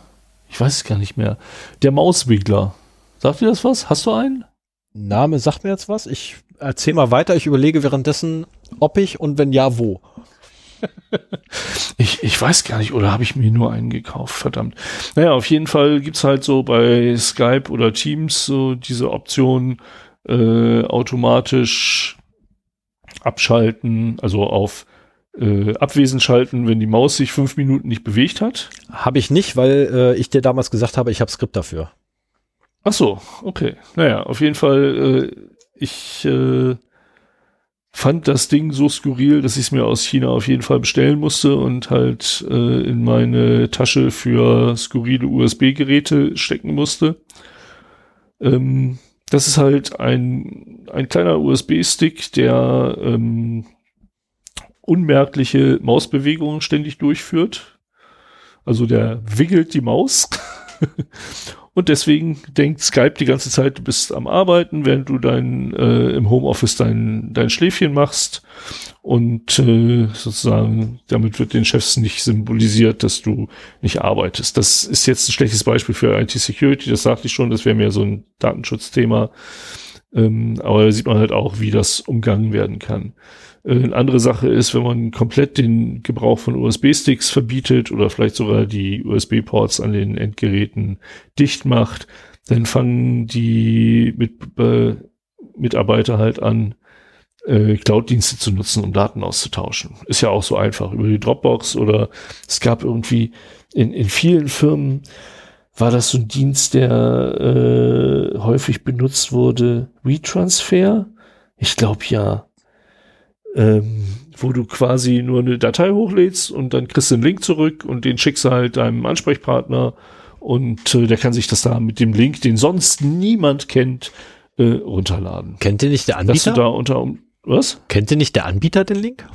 Ich weiß es gar nicht mehr. Der Mauswiggler. Sagt dir das was? Hast du einen? Name sagt mir jetzt was. Ich erzähl mal weiter. Ich überlege währenddessen, ob ich und wenn ja, wo. Ich, ich weiß gar nicht, oder habe ich mir nur einen gekauft, verdammt. Naja, auf jeden Fall gibt's halt so bei Skype oder Teams so diese Option äh, automatisch abschalten, also auf äh, abwesend schalten, wenn die Maus sich fünf Minuten nicht bewegt hat. Habe ich nicht, weil äh, ich dir damals gesagt habe, ich habe Skript dafür. Ach so, okay. Naja, auf jeden Fall, äh, ich äh, fand das Ding so skurril, dass ich es mir aus China auf jeden Fall bestellen musste und halt äh, in meine Tasche für skurrile USB-Geräte stecken musste. Ähm, das ist halt ein, ein kleiner USB-Stick, der ähm, unmerkliche Mausbewegungen ständig durchführt. Also der wiggelt die Maus. Und deswegen denkt Skype die ganze Zeit, du bist am Arbeiten, während du dein äh, im Homeoffice dein, dein Schläfchen machst. Und äh, sozusagen, damit wird den Chefs nicht symbolisiert, dass du nicht arbeitest. Das ist jetzt ein schlechtes Beispiel für IT-Security, das sagte ich schon, das wäre mehr so ein Datenschutzthema. Ähm, aber da sieht man halt auch, wie das umgangen werden kann. Äh, Eine andere Sache ist, wenn man komplett den Gebrauch von USB-Sticks verbietet oder vielleicht sogar die USB-Ports an den Endgeräten dicht macht, dann fangen die mit, äh, Mitarbeiter halt an, äh, Cloud-Dienste zu nutzen, um Daten auszutauschen. Ist ja auch so einfach über die Dropbox oder es gab irgendwie in, in vielen Firmen war das so ein Dienst, der äh, häufig benutzt wurde, WeTransfer? Ich glaube ja ähm, wo du quasi nur eine Datei hochlädst und dann kriegst du einen Link zurück und den schickst du halt deinem Ansprechpartner und äh, der kann sich das da mit dem Link, den sonst niemand kennt, äh, runterladen. Kennt ihr nicht der Dass du Anbieter? da unter um, was? Kennt ihr nicht der Anbieter den Link?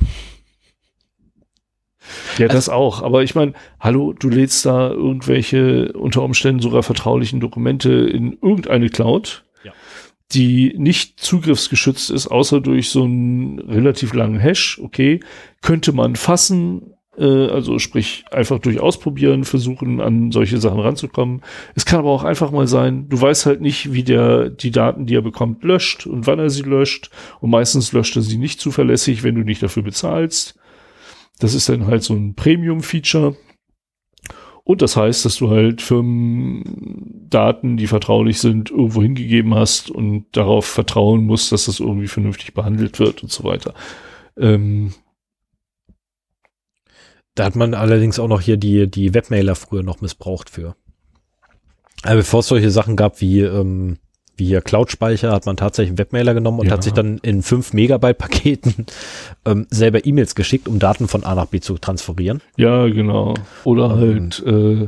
Ja, das auch. Aber ich meine, hallo, du lädst da irgendwelche unter Umständen sogar vertraulichen Dokumente in irgendeine Cloud. Die nicht zugriffsgeschützt ist, außer durch so einen relativ langen Hash. Okay, könnte man fassen, äh, also sprich einfach durch Ausprobieren versuchen, an solche Sachen ranzukommen. Es kann aber auch einfach mal sein, du weißt halt nicht, wie der die Daten, die er bekommt, löscht und wann er sie löscht. Und meistens löscht er sie nicht zuverlässig, wenn du nicht dafür bezahlst. Das ist dann halt so ein Premium-Feature. Und das heißt, dass du halt Firmendaten, die vertraulich sind, irgendwo hingegeben hast und darauf vertrauen musst, dass das irgendwie vernünftig behandelt wird und so weiter. Ähm, Da hat man allerdings auch noch hier die, die Webmailer früher noch missbraucht für. Also bevor es solche Sachen gab wie, ähm, wie hier Cloud-Speicher, hat man tatsächlich einen Webmailer genommen und Ja. hat sich dann in 5 Megabyte Paketen ähm, selber E-Mails geschickt, um Daten von A nach B zu transferieren. ja, genau. Oder Ähm. halt äh,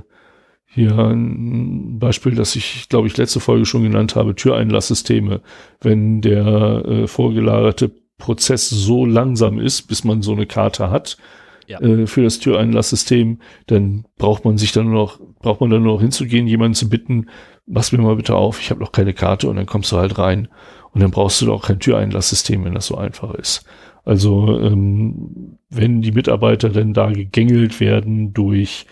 hier ein Beispiel, das ich, glaube ich, letzte Folge schon genannt habe, Türeinlasssysteme. Wenn der äh, vorgelagerte Prozess so langsam ist, bis man so eine Karte hat, ja. äh, für das Türeinlasssystem, dann braucht man sich dann nur noch, braucht man dann nur noch hinzugehen, jemanden zu bitten, mach's mir mal bitte auf, ich habe noch keine Karte und dann kommst du halt rein. Und dann brauchst du doch kein Türeinlasssystem, wenn das so einfach ist. Also ähm, wenn die Mitarbeiter denn da gegängelt werden durch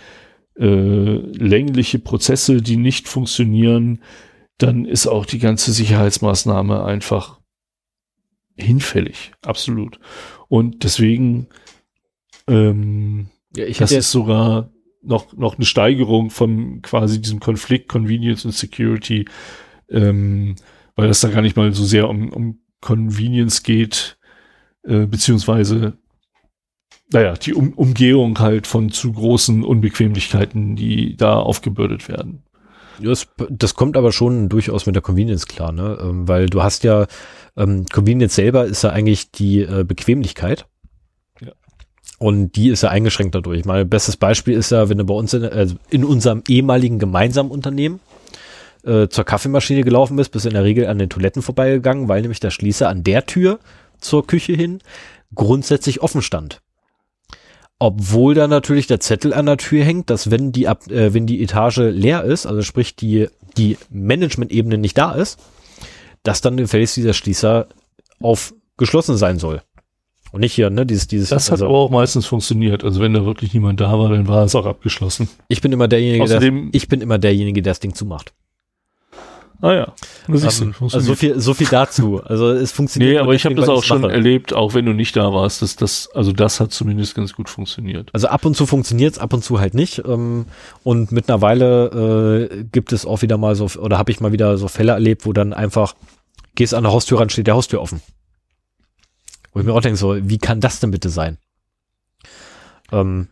äh, längliche Prozesse, die nicht funktionieren, dann ist auch die ganze Sicherheitsmaßnahme einfach hinfällig, absolut. Und deswegen, ähm, ja, ich das ist sogar noch, noch eine Steigerung von quasi diesem Konflikt Convenience und Security, ähm, weil das da gar nicht mal so sehr um, um Convenience geht, äh, beziehungsweise naja, die um Umgehung halt von zu großen Unbequemlichkeiten, die da aufgebürdet werden. Das, das kommt aber schon durchaus mit der Convenience klar, ne? Ähm, weil du hast ja, ähm, Convenience selber ist ja eigentlich die äh, Bequemlichkeit. Und die ist ja eingeschränkt dadurch. Mein bestes Beispiel ist ja, wenn du bei uns in, äh, in unserem ehemaligen gemeinsamen Unternehmen äh, zur Kaffeemaschine gelaufen bist, bist du in der Regel an den Toiletten vorbeigegangen, weil nämlich der Schließer an der Tür zur Küche hin grundsätzlich offen stand. Obwohl da natürlich der Zettel an der Tür hängt, dass wenn die ab, äh, wenn die Etage leer ist, also sprich die, die Management-Ebene nicht da ist, dass dann gefälligst dieser Schließer aufgeschlossen sein soll. Und nicht hier, ne, dieses, dieses. Das hat also, aber auch meistens funktioniert. Also wenn da wirklich niemand da war, dann war es auch abgeschlossen. Ich bin immer derjenige, Außerdem, der, ich bin immer derjenige, der das Ding zumacht. Ah ja. Das ist um, also so viel, so viel dazu. Also es funktioniert. Nee, aber ich habe das auch schon mache. erlebt, auch wenn du nicht da warst. Dass das, also das hat zumindest ganz gut funktioniert. Also ab und zu funktioniert's, ab und zu halt nicht. Ähm, und mittlerweile äh, gibt es auch wieder mal so, oder habe ich mal wieder so Fälle erlebt, wo dann einfach gehst an der Haustür ran, steht der Haustür offen. Wo ich mir auch denke, so, wie kann das denn bitte sein? Ähm,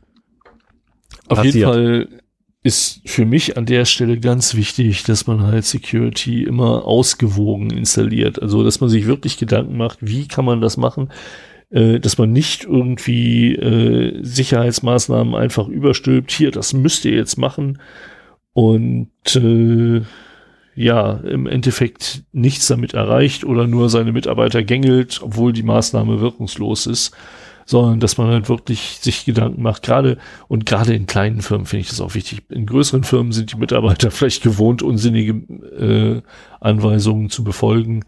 Auf passiert. jeden Fall ist für mich an der Stelle ganz wichtig, dass man halt Security immer ausgewogen installiert. Also, dass man sich wirklich Gedanken macht, wie kann man das machen, äh, dass man nicht irgendwie äh, Sicherheitsmaßnahmen einfach überstülpt. Hier, das müsst ihr jetzt machen. Und äh, ja, im Endeffekt nichts damit erreicht oder nur seine Mitarbeiter gängelt, obwohl die Maßnahme wirkungslos ist sondern dass man halt wirklich sich Gedanken macht, gerade und gerade in kleinen Firmen finde ich das auch wichtig. In größeren Firmen sind die Mitarbeiter vielleicht gewohnt, unsinnige äh, Anweisungen zu befolgen.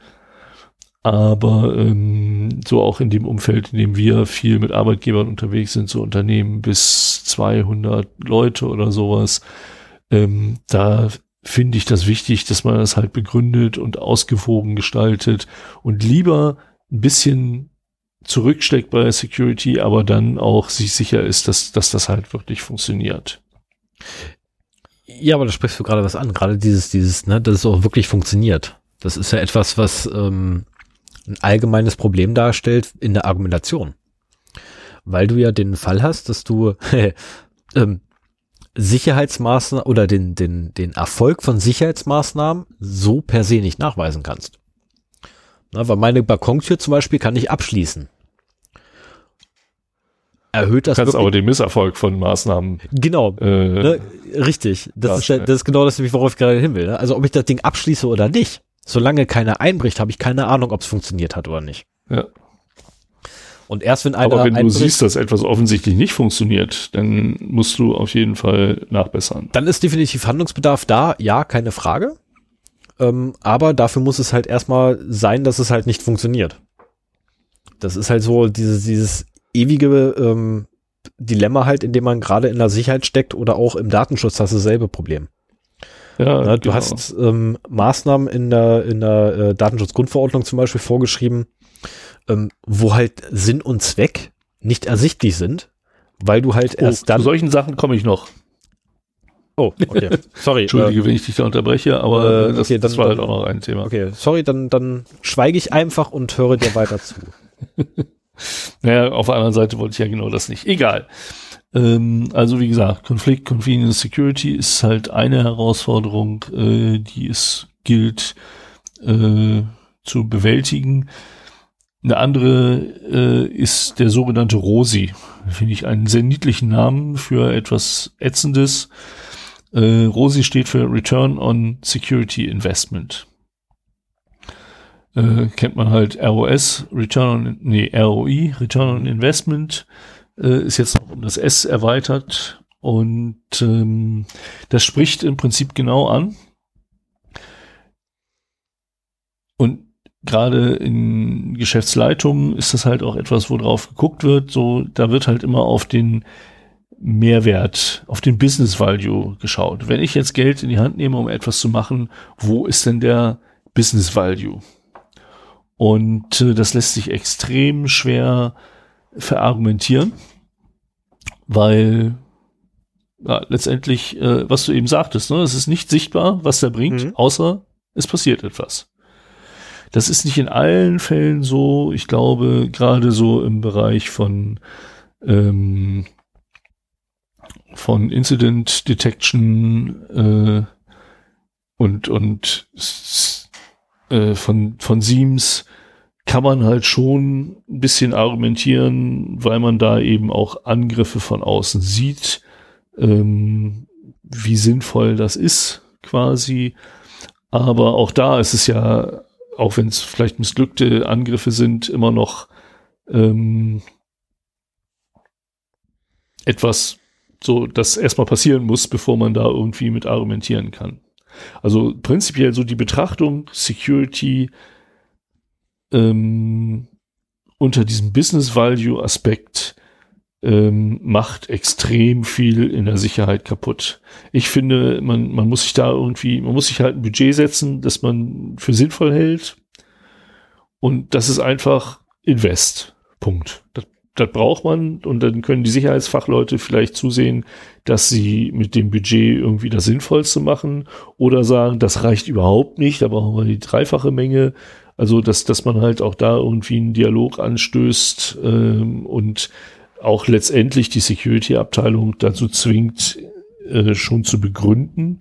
Aber ähm, so auch in dem Umfeld, in dem wir viel mit Arbeitgebern unterwegs sind, so Unternehmen bis 200 Leute oder sowas, ähm, da finde ich das wichtig, dass man das halt begründet und ausgewogen gestaltet und lieber ein bisschen zurücksteckt bei Security, aber dann auch sich sicher ist, dass, dass das halt wirklich funktioniert. Ja, aber da sprichst du gerade was an, gerade dieses, dieses, ne, dass es auch wirklich funktioniert. Das ist ja etwas, was ähm, ein allgemeines Problem darstellt in der Argumentation. Weil du ja den Fall hast, dass du ähm, Sicherheitsmaßnahmen oder den, den, den Erfolg von Sicherheitsmaßnahmen so per se nicht nachweisen kannst. Na, weil meine Balkontür zum Beispiel kann ich abschließen erhöht das. Du kannst aber den Misserfolg von Maßnahmen. Genau. Äh, ne? Richtig. Das ist, das ist genau das, worauf ich gerade hin will. Ne? Also ob ich das Ding abschließe oder nicht, solange keiner einbricht, habe ich keine Ahnung, ob es funktioniert hat oder nicht. Ja. Und erst wenn einer. Aber wenn du siehst, dass etwas offensichtlich nicht funktioniert, dann musst du auf jeden Fall nachbessern. Dann ist definitiv Handlungsbedarf da, ja, keine Frage. Ähm, aber dafür muss es halt erstmal sein, dass es halt nicht funktioniert. Das ist halt so dieses, dieses ewige ähm, Dilemma halt, in dem man gerade in der Sicherheit steckt oder auch im Datenschutz hast du dasselbe Problem. Ja, Na, du genau. hast ähm, Maßnahmen in der, in der äh, Datenschutzgrundverordnung zum Beispiel vorgeschrieben, ähm, wo halt Sinn und Zweck nicht ersichtlich sind, weil du halt oh, erst dann. Zu solchen Sachen komme ich noch. Oh, okay. Sorry. Entschuldige, äh, wenn ich dich da unterbreche, aber äh, das, okay, dann, das war halt auch noch ein Thema. Okay, sorry, dann, dann schweige ich einfach und höre dir weiter zu. Naja, auf der anderen Seite wollte ich ja genau das nicht. Egal. Ähm, also wie gesagt, Konflikt, Convenience, Security ist halt eine Herausforderung, äh, die es gilt äh, zu bewältigen. Eine andere äh, ist der sogenannte ROSI. Finde ich einen sehr niedlichen Namen für etwas Ätzendes. Äh, ROSI steht für Return on Security Investment äh, kennt man halt ROS, Return on, nee, ROI, Return on Investment, äh, ist jetzt noch um das S erweitert und ähm, das spricht im Prinzip genau an. Und gerade in Geschäftsleitungen ist das halt auch etwas, worauf geguckt wird. So, da wird halt immer auf den Mehrwert, auf den Business Value geschaut. Wenn ich jetzt Geld in die Hand nehme, um etwas zu machen, wo ist denn der Business Value? Und äh, das lässt sich extrem schwer verargumentieren, weil ja, letztendlich, äh, was du eben sagtest, ne, es ist nicht sichtbar, was der bringt, mhm. außer es passiert etwas. Das ist nicht in allen Fällen so. Ich glaube, gerade so im Bereich von ähm, von Incident Detection äh, und und äh, von von Seams kann man halt schon ein bisschen argumentieren, weil man da eben auch Angriffe von außen sieht, ähm, wie sinnvoll das ist, quasi. Aber auch da ist es ja, auch wenn es vielleicht missglückte Angriffe sind, immer noch ähm, etwas, so, das erstmal passieren muss, bevor man da irgendwie mit argumentieren kann. Also prinzipiell so die Betrachtung Security ähm, unter diesem Business Value Aspekt ähm, macht extrem viel in der Sicherheit kaputt. Ich finde, man, man muss sich da irgendwie, man muss sich halt ein Budget setzen, das man für sinnvoll hält. Und das ist einfach Invest. Punkt. Das, das braucht man und dann können die Sicherheitsfachleute vielleicht zusehen, dass sie mit dem Budget irgendwie das Sinnvollste machen oder sagen, das reicht überhaupt nicht, da brauchen wir die dreifache Menge. Also, dass, dass man halt auch da irgendwie einen Dialog anstößt ähm, und auch letztendlich die Security-Abteilung dazu zwingt, äh, schon zu begründen,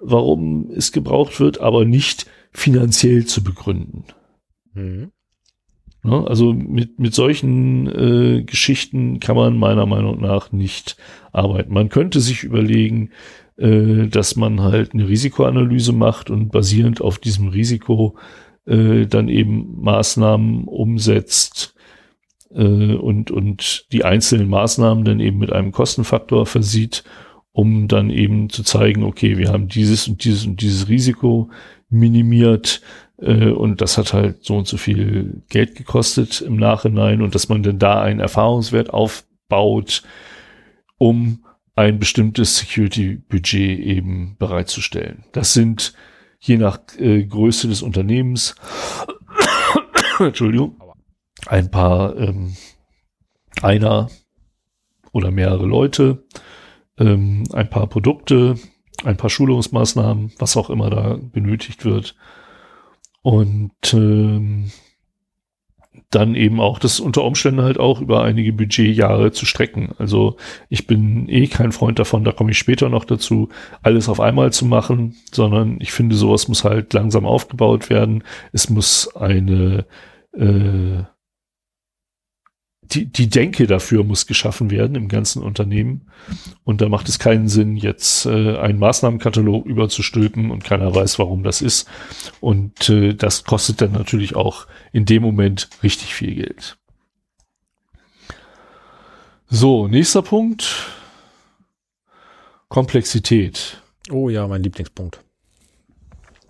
warum es gebraucht wird, aber nicht finanziell zu begründen. Mhm. Ja, also mit, mit solchen äh, Geschichten kann man meiner Meinung nach nicht arbeiten. Man könnte sich überlegen, äh, dass man halt eine Risikoanalyse macht und basierend auf diesem Risiko äh, dann eben Maßnahmen umsetzt, äh, und, und die einzelnen Maßnahmen dann eben mit einem Kostenfaktor versieht, um dann eben zu zeigen, okay, wir haben dieses und dieses und dieses Risiko minimiert äh, und das hat halt so und so viel Geld gekostet im Nachhinein und dass man dann da einen Erfahrungswert aufbaut, um ein bestimmtes Security-Budget eben bereitzustellen. Das sind je nach äh, Größe des Unternehmens, Entschuldigung, ein paar, ähm, einer oder mehrere Leute, ähm, ein paar Produkte, ein paar Schulungsmaßnahmen, was auch immer da benötigt wird. Und ähm, dann eben auch das unter Umständen halt auch über einige Budgetjahre zu strecken. Also ich bin eh kein Freund davon, da komme ich später noch dazu, alles auf einmal zu machen, sondern ich finde, sowas muss halt langsam aufgebaut werden. Es muss eine äh, die, die Denke dafür muss geschaffen werden im ganzen Unternehmen. Und da macht es keinen Sinn, jetzt äh, einen Maßnahmenkatalog überzustülpen und keiner weiß, warum das ist. Und äh, das kostet dann natürlich auch in dem Moment richtig viel Geld. So, nächster Punkt. Komplexität. Oh ja, mein Lieblingspunkt.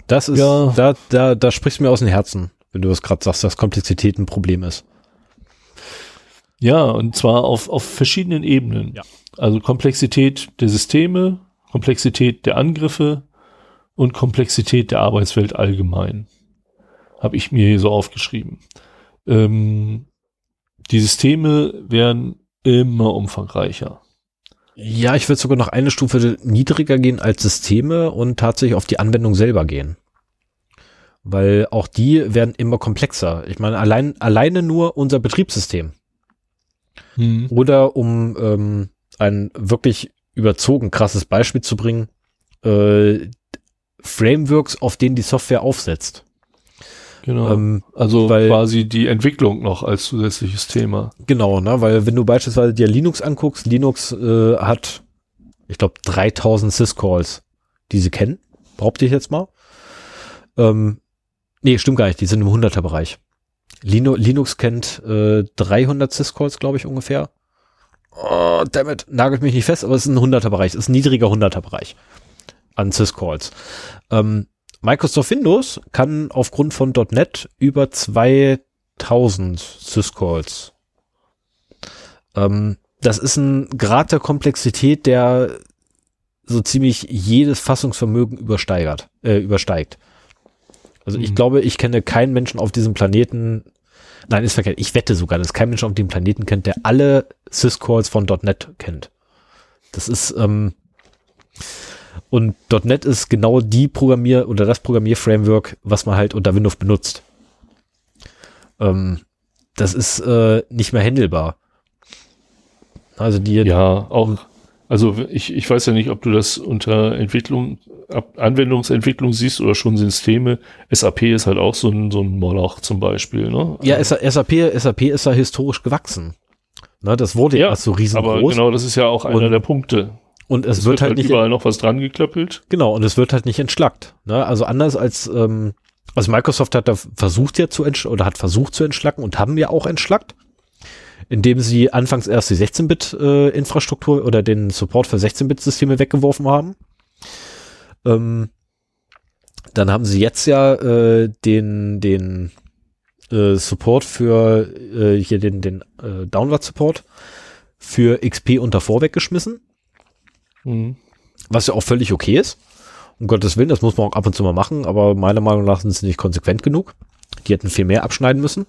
Das ist, ja. da, da, da sprichst du mir aus dem Herzen, wenn du das gerade sagst, dass Komplexität ein Problem ist. Ja, und zwar auf, auf verschiedenen Ebenen. Ja. Also Komplexität der Systeme, Komplexität der Angriffe und Komplexität der Arbeitswelt allgemein. Habe ich mir hier so aufgeschrieben. Ähm, die Systeme werden immer umfangreicher. Ja, ich würde sogar noch eine Stufe niedriger gehen als Systeme und tatsächlich auf die Anwendung selber gehen. Weil auch die werden immer komplexer. Ich meine, allein, alleine nur unser Betriebssystem Mhm. Oder um ähm, ein wirklich überzogen krasses Beispiel zu bringen, äh, Frameworks, auf denen die Software aufsetzt. Genau. Ähm, also weil, quasi die Entwicklung noch als zusätzliches Thema. Genau, ne, weil wenn du beispielsweise dir Linux anguckst, Linux äh, hat, ich glaube, 3000 Syscalls, die sie kennen, behaupte ich jetzt mal. Ähm, nee, stimmt gar nicht, die sind im 100er Bereich. Linux, kennt äh, 300 Syscalls, glaube ich, ungefähr. oh, damit nagelt mich nicht fest, aber es ist ein 100er Bereich, es ist ein niedriger 100er Bereich an Syscalls. Ähm, Microsoft Windows kann aufgrund von .NET über 2000 Syscalls. Ähm, das ist ein Grad der Komplexität, der so ziemlich jedes Fassungsvermögen übersteigert, äh, übersteigt. Also ich Mhm. glaube, ich kenne keinen Menschen auf diesem Planeten, nein, ist verkehrt, ich wette sogar, dass kein Mensch auf dem Planeten kennt, der alle Syscalls von .NET kennt. Das ist, ähm, und .NET ist genau die Programmier- oder das Programmierframework, was man halt unter Windows benutzt. Ähm, das ist äh, nicht mehr handelbar. Also die, Ja, auch, also ich, ich weiß ja nicht, ob du das unter Entwicklung, Anwendungsentwicklung siehst oder schon Systeme. SAP ist halt auch so ein, so ein Moloch zum Beispiel, ne? ja, SAP, SAP ist ja historisch gewachsen. Ne, das wurde ja, erst so aber riesengroß. genau, das ist ja auch einer Und- der Punkte. und es Es wird, halt nicht, überall noch was dran geklöppelt. genau, und es wird halt nicht entschlackt. Ne? Also anders als, ähm, also Microsoft hat da versucht ja zu entsch oder hat versucht zu entschlacken und haben ja auch entschlackt, indem sie anfangs erst die 16-Bit-Infrastruktur oder den Support für 16-Bit-Systeme weggeworfen haben. Ähm, dann haben sie jetzt ja äh, den, den äh, Support für äh, hier den, den äh, Download-Support für XP unter vor weggeschmissen. Mhm. Was ja auch völlig okay ist. Um Gottes Willen, das muss man auch ab und zu mal machen, aber meiner Meinung nach sind sie nicht konsequent genug. Die hätten viel mehr abschneiden müssen.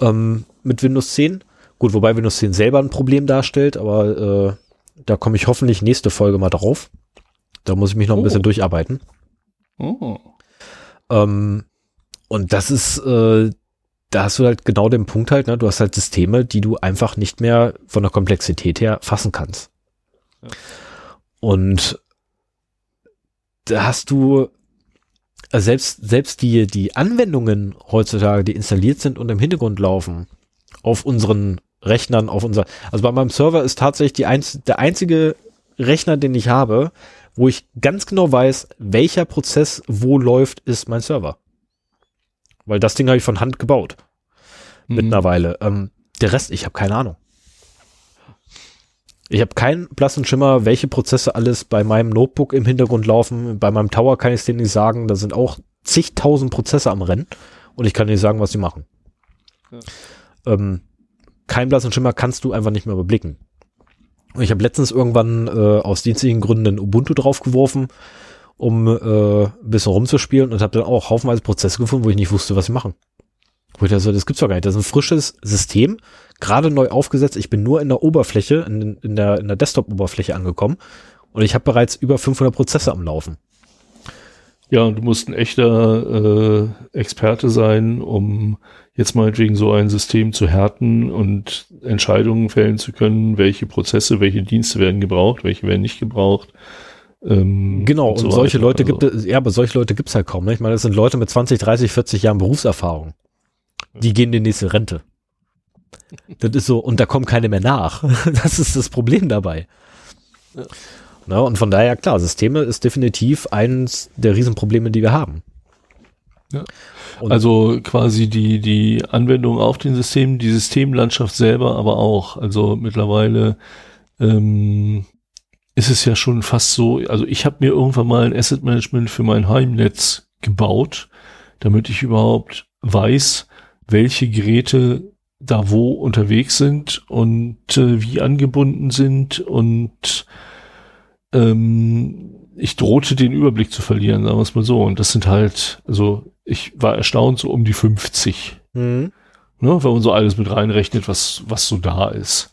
Ähm, mit Windows 10. Gut, wobei Windows 10 selber ein Problem darstellt, aber äh, da komme ich hoffentlich nächste Folge mal drauf. Da muss ich mich noch ein Oh. bisschen durcharbeiten. Oh. Ähm, und das ist, äh, da hast du halt genau den Punkt halt, ne? du hast halt Systeme, die du einfach nicht mehr von der Komplexität her fassen kannst. Ja. Und da hast du äh, selbst, selbst die, die Anwendungen heutzutage, die installiert sind und im Hintergrund laufen, auf unseren Rechnern, auf unser, also bei meinem Server ist tatsächlich die einz, der einzige Rechner, den ich habe, wo ich ganz genau weiß, welcher Prozess wo läuft, ist mein Server. Weil das Ding habe ich von Hand gebaut. Mhm. Mittlerweile. Ähm, der Rest, ich habe keine Ahnung. Ich habe keinen blassen Schimmer, welche Prozesse alles bei meinem Notebook im Hintergrund laufen. Bei meinem Tower kann ich es dir nicht sagen. Da sind auch zigtausend Prozesse am Rennen und ich kann dir nicht sagen, was sie machen. Ja. Ähm, keinen blassen Schimmer kannst du einfach nicht mehr überblicken. Ich habe letztens irgendwann äh, aus dienstlichen Gründen ein Ubuntu draufgeworfen, um äh, ein bisschen rumzuspielen und habe dann auch haufenweise Prozesse gefunden, wo ich nicht wusste, was sie machen. Wo ich dachte, so, das gibt's doch gar nicht. Das ist ein frisches System, gerade neu aufgesetzt. Ich bin nur in der Oberfläche, in, in der, in der Desktop-Oberfläche angekommen und ich habe bereits über 500 Prozesse am Laufen. Ja, und du musst ein echter äh, Experte sein, um jetzt meinetwegen so ein System zu härten und Entscheidungen fällen zu können, welche Prozesse, welche Dienste werden gebraucht, welche werden nicht gebraucht. Ähm, Genau, und, so solche weiter. Leute Also, gibt es, ja, aber solche Leute gibt's halt kaum. Ne? Ich meine, das sind Leute mit 20, 30, 40 Jahren Berufserfahrung. Die gehen in die nächste Rente. Das ist so, und da kommen keine mehr nach. Das ist das Problem dabei. Ja. Na, und von daher, klar, Systeme ist definitiv eins der Riesenprobleme, die wir haben. Ja. Also quasi die, die Anwendung auf den Systemen, die Systemlandschaft selber aber auch. Also mittlerweile ähm, ist es ja schon fast so, also ich habe mir irgendwann mal ein Asset Management für mein Heimnetz gebaut, damit ich überhaupt weiß, welche Geräte da wo unterwegs sind und äh, wie angebunden sind und ähm, ich drohte den Überblick zu verlieren, sagen wir es mal so. Und das sind halt, also ich war erstaunt, so um die 50, Mhm. ne, wenn man so alles mit reinrechnet, was, was so da ist.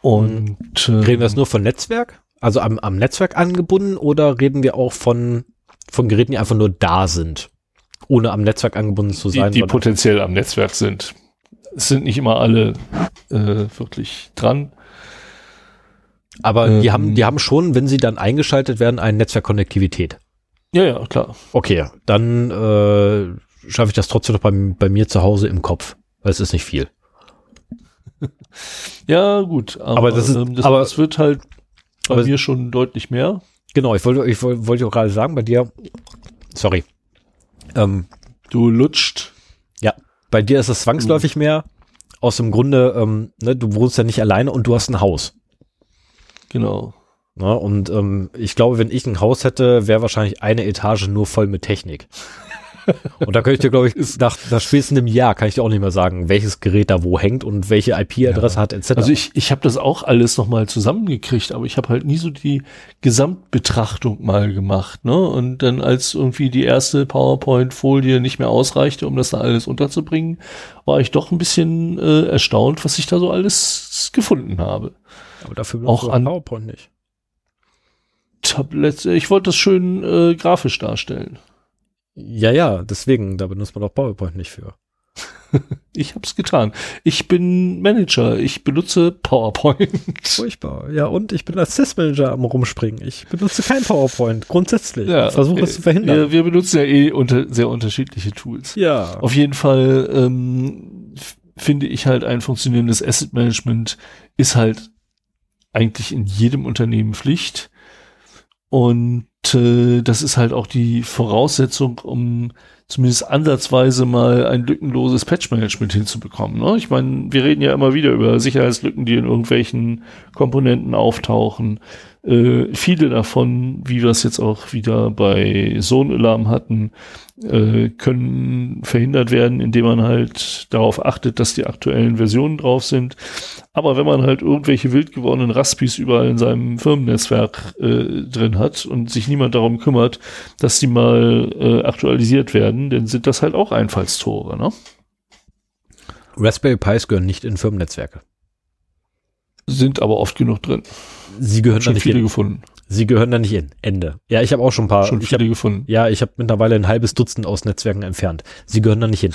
Und äh, Reden wir jetzt nur von Netzwerk? Also am, am Netzwerk angebunden oder reden wir auch von, von Geräten, die einfach nur da sind? Ohne am Netzwerk angebunden zu die, sein. die sondern- potenziell am Netzwerk sind. Es sind nicht immer alle äh, wirklich dran. Aber die Ähm. haben, die haben schon, wenn sie dann eingeschaltet werden, eine Netzwerkkonnektivität. Ja, ja, klar. Okay, dann äh, schaffe ich das trotzdem noch bei, bei mir zu Hause im Kopf, weil es ist nicht viel. Ja, gut. Aber, Aber das ist- ähm, das, aber- das wird halt bei aber- mir schon deutlich mehr. Genau, ich wollte, ich wollte, wollte auch gerade sagen, bei dir, sorry, ähm, Du lutscht. bei dir ist es zwangsläufig mehr, aus dem Grunde, ähm, ne, du wohnst ja nicht alleine und du hast ein Haus. Genau. Ne? Und ähm, ich glaube, wenn ich ein Haus hätte, wäre wahrscheinlich eine Etage nur voll mit Technik. Und da könnte ich dir, glaube ich, nach, nach spätestens einem Jahr kann ich dir auch nicht mehr sagen, welches Gerät da wo hängt und welche IP-Adresse ja. hat, etc. Also ich, ich habe das auch alles nochmal zusammengekriegt, aber ich habe halt nie so die Gesamtbetrachtung mal gemacht. Ne? Und dann als irgendwie die erste PowerPoint-Folie nicht mehr ausreichte, um das da alles unterzubringen, war ich doch ein bisschen äh, erstaunt, was ich da so alles gefunden habe. Aber dafür auch an PowerPoint nicht. Tablet, ich wollte das schön äh, grafisch darstellen. Ja, ja, deswegen, da benutzt man auch PowerPoint nicht für. ich hab's getan. Ich bin Manager, ich benutze PowerPoint. Furchtbar. Ja, und ich bin als Testmanager am rumspringen. Ich benutze kein PowerPoint, grundsätzlich. Ja, ich versuche es zu verhindern. Wir, wir, benutzen ja eh unter, sehr unterschiedliche Tools. Ja. Auf jeden Fall ähm, finde ich halt ein funktionierendes Asset Management ist halt eigentlich in jedem Unternehmen Pflicht. Und äh, das ist halt auch die Voraussetzung, um zumindest ansatzweise mal ein lückenloses Patch-Management hinzubekommen. Ne? Ich meine, wir reden ja immer wieder über Sicherheitslücken, die in irgendwelchen Komponenten auftauchen. Äh, viele davon, wie wir es jetzt auch wieder bei Zone-Alarm hatten, äh, können verhindert werden, indem man halt darauf achtet, dass die aktuellen Versionen drauf sind. Aber wenn man halt irgendwelche wild gewordenen Raspis überall in seinem Firmennetzwerk äh, drin hat und sich niemand darum kümmert, dass die mal äh, aktualisiert werden, dann sind das halt auch Einfallstore. Ne? Raspberry Pis gehören nicht in Firmennetzwerke. Sind aber oft genug drin. Sie gehören schon da nicht viele in. gefunden. Sie gehören da nicht in. Ende. Ja, ich habe auch schon ein paar. Schon viele hab, gefunden. Ja, ich habe mittlerweile ein halbes Dutzend aus Netzwerken entfernt. Sie gehören da nicht hin.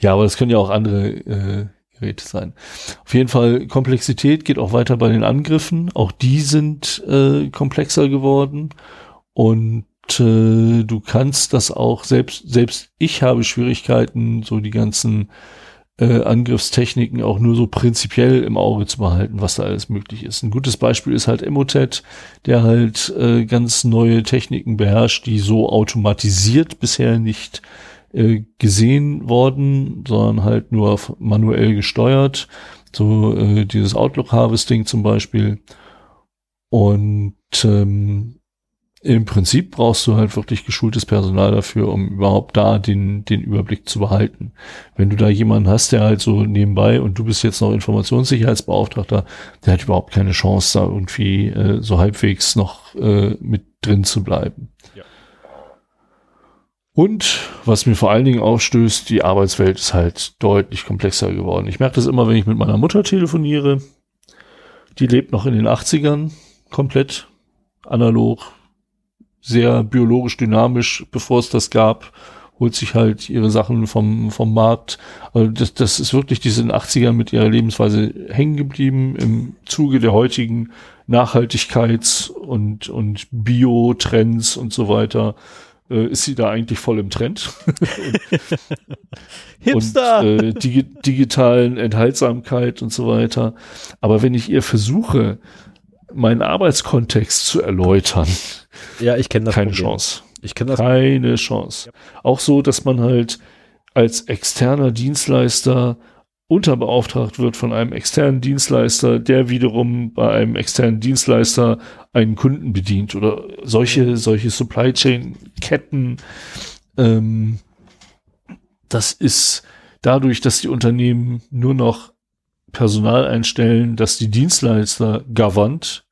Ja, aber das können ja auch andere äh, Geräte sein. Auf jeden Fall, Komplexität geht auch weiter bei den Angriffen. Auch die sind äh, komplexer geworden. Und äh, du kannst das auch, selbst, selbst ich habe Schwierigkeiten, so die ganzen äh, Angriffstechniken auch nur so prinzipiell im Auge zu behalten, was da alles möglich ist. Ein gutes Beispiel ist halt Emotet, der halt äh, ganz neue Techniken beherrscht, die so automatisiert bisher nicht äh, gesehen worden, sondern halt nur manuell gesteuert. So äh, dieses Outlook Harvesting zum Beispiel. Und ähm, im Prinzip brauchst du halt wirklich geschultes Personal dafür, um überhaupt da den, den Überblick zu behalten. Wenn du da jemanden hast, der halt so nebenbei und du bist jetzt noch Informationssicherheitsbeauftragter, der hat überhaupt keine Chance, da irgendwie äh, so halbwegs noch äh, mit drin zu bleiben. Und was mir vor allen Dingen aufstößt, die Arbeitswelt ist halt deutlich komplexer geworden. Ich merke das immer, wenn ich mit meiner Mutter telefoniere. Die lebt noch in den 80ern, komplett analog, sehr biologisch dynamisch, bevor es das gab, holt sich halt ihre Sachen vom, vom Markt. Also das, das ist wirklich, diese 80er mit ihrer Lebensweise hängen geblieben im Zuge der heutigen Nachhaltigkeits- und, und Bio-Trends und so weiter. Äh, ist sie da eigentlich voll im Trend. Hipster! Und, äh, digi digitalen Enthaltsamkeit und so weiter. Aber wenn ich ihr versuche, meinen Arbeitskontext zu erläutern, ja, ich kenne das. Keine Problem. Chance. Ich kenne das. Keine Chance. Ja. Auch so, dass man halt als externer Dienstleister unterbeauftragt wird von einem externen Dienstleister, der wiederum bei einem externen Dienstleister einen Kunden bedient oder solche, solche Supply Chain Ketten. Ähm, das ist dadurch, dass die Unternehmen nur noch Personal einstellen, dass die Dienstleister governed,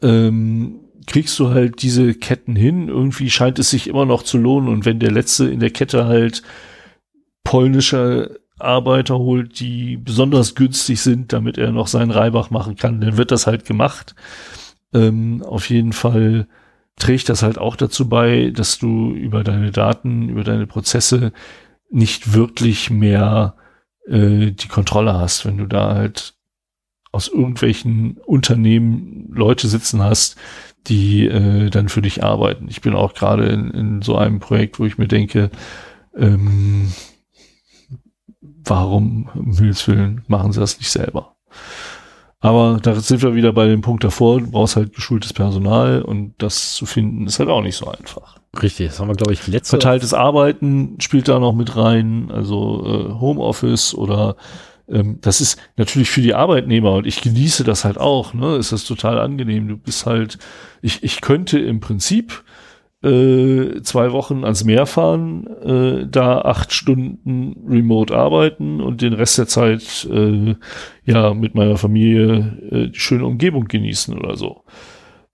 ähm, kriegst du halt diese Ketten hin. Irgendwie scheint es sich immer noch zu lohnen. Und wenn der letzte in der Kette halt polnische Arbeiter holt, die besonders günstig sind, damit er noch seinen Reibach machen kann, dann wird das halt gemacht. Ähm, auf jeden Fall trägt das halt auch dazu bei, dass du über deine Daten, über deine Prozesse nicht wirklich mehr äh, die Kontrolle hast, wenn du da halt aus irgendwelchen Unternehmen Leute sitzen hast, die äh, dann für dich arbeiten. Ich bin auch gerade in, in so einem Projekt, wo ich mir denke, ähm, warum um Himmels Willen machen sie das nicht selber? Aber da sind wir wieder bei dem Punkt davor, du brauchst halt geschultes Personal und das zu finden ist halt auch nicht so einfach. Richtig, das haben wir, glaube ich, letzte. Verteiltes Arbeiten spielt da noch mit rein, also äh, Homeoffice oder ähm, das ist natürlich für die Arbeitnehmer und ich genieße das halt auch, ne? Ist das total angenehm. Du bist halt, ich, ich könnte im Prinzip äh, zwei Wochen ans Meer fahren, äh, da acht Stunden remote arbeiten und den Rest der Zeit äh, ja mit meiner Familie äh, die schöne Umgebung genießen oder so.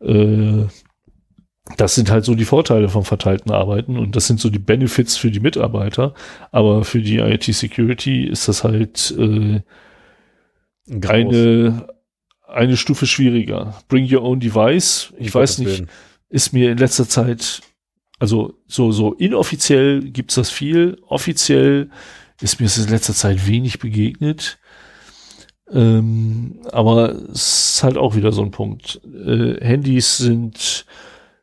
Äh, das sind halt so die Vorteile vom verteilten Arbeiten und das sind so die Benefits für die Mitarbeiter. Aber für die IT-Security ist das halt äh, eine, eine Stufe schwieriger. Bring your own device. Ich weiß nicht, Willen. Ist mir in letzter Zeit, also so, so inoffiziell gibt's das viel. Offiziell ist mir es in letzter Zeit wenig begegnet. Ähm, aber es ist halt auch wieder so ein Punkt. Äh, Handys sind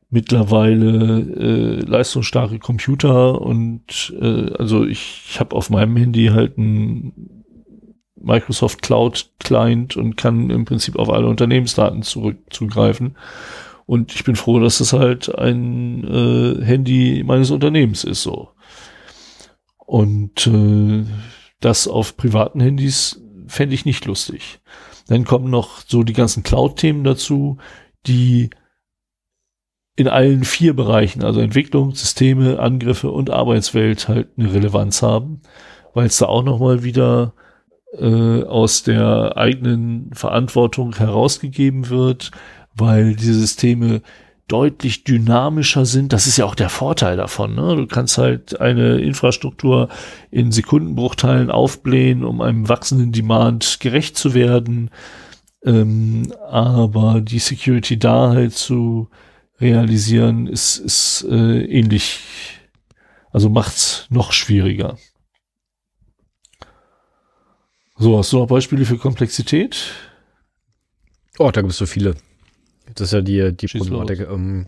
mittlerweile äh, leistungsstarke Computer und äh, also ich, ich habe auf meinem Handy halt ein Microsoft Cloud Client und kann im Prinzip auf alle Unternehmensdaten zurückzugreifen. Und ich bin froh, dass das halt ein äh, Handy meines Unternehmens ist so. Und äh, das auf privaten Handys fände ich nicht lustig. Dann kommen noch so die ganzen Cloud-Themen dazu, die in allen vier Bereichen, also Entwicklung, Systeme, Angriffe und Arbeitswelt halt eine Relevanz haben, weil es da auch nochmal wieder äh, aus der eigenen Verantwortung herausgegeben wird, weil diese Systeme deutlich dynamischer sind. Das ist ja auch der Vorteil davon. Ne? Du kannst halt eine Infrastruktur in Sekundenbruchteilen aufblähen, um einem wachsenden Demand gerecht zu werden. Ähm, aber die Security da halt zu realisieren, ist, ist äh, ähnlich. Also macht's noch schwieriger. So, hast du noch Beispiele für Komplexität? Oh, da gibt es so viele. Das ist ja die, die Problematik. Ähm,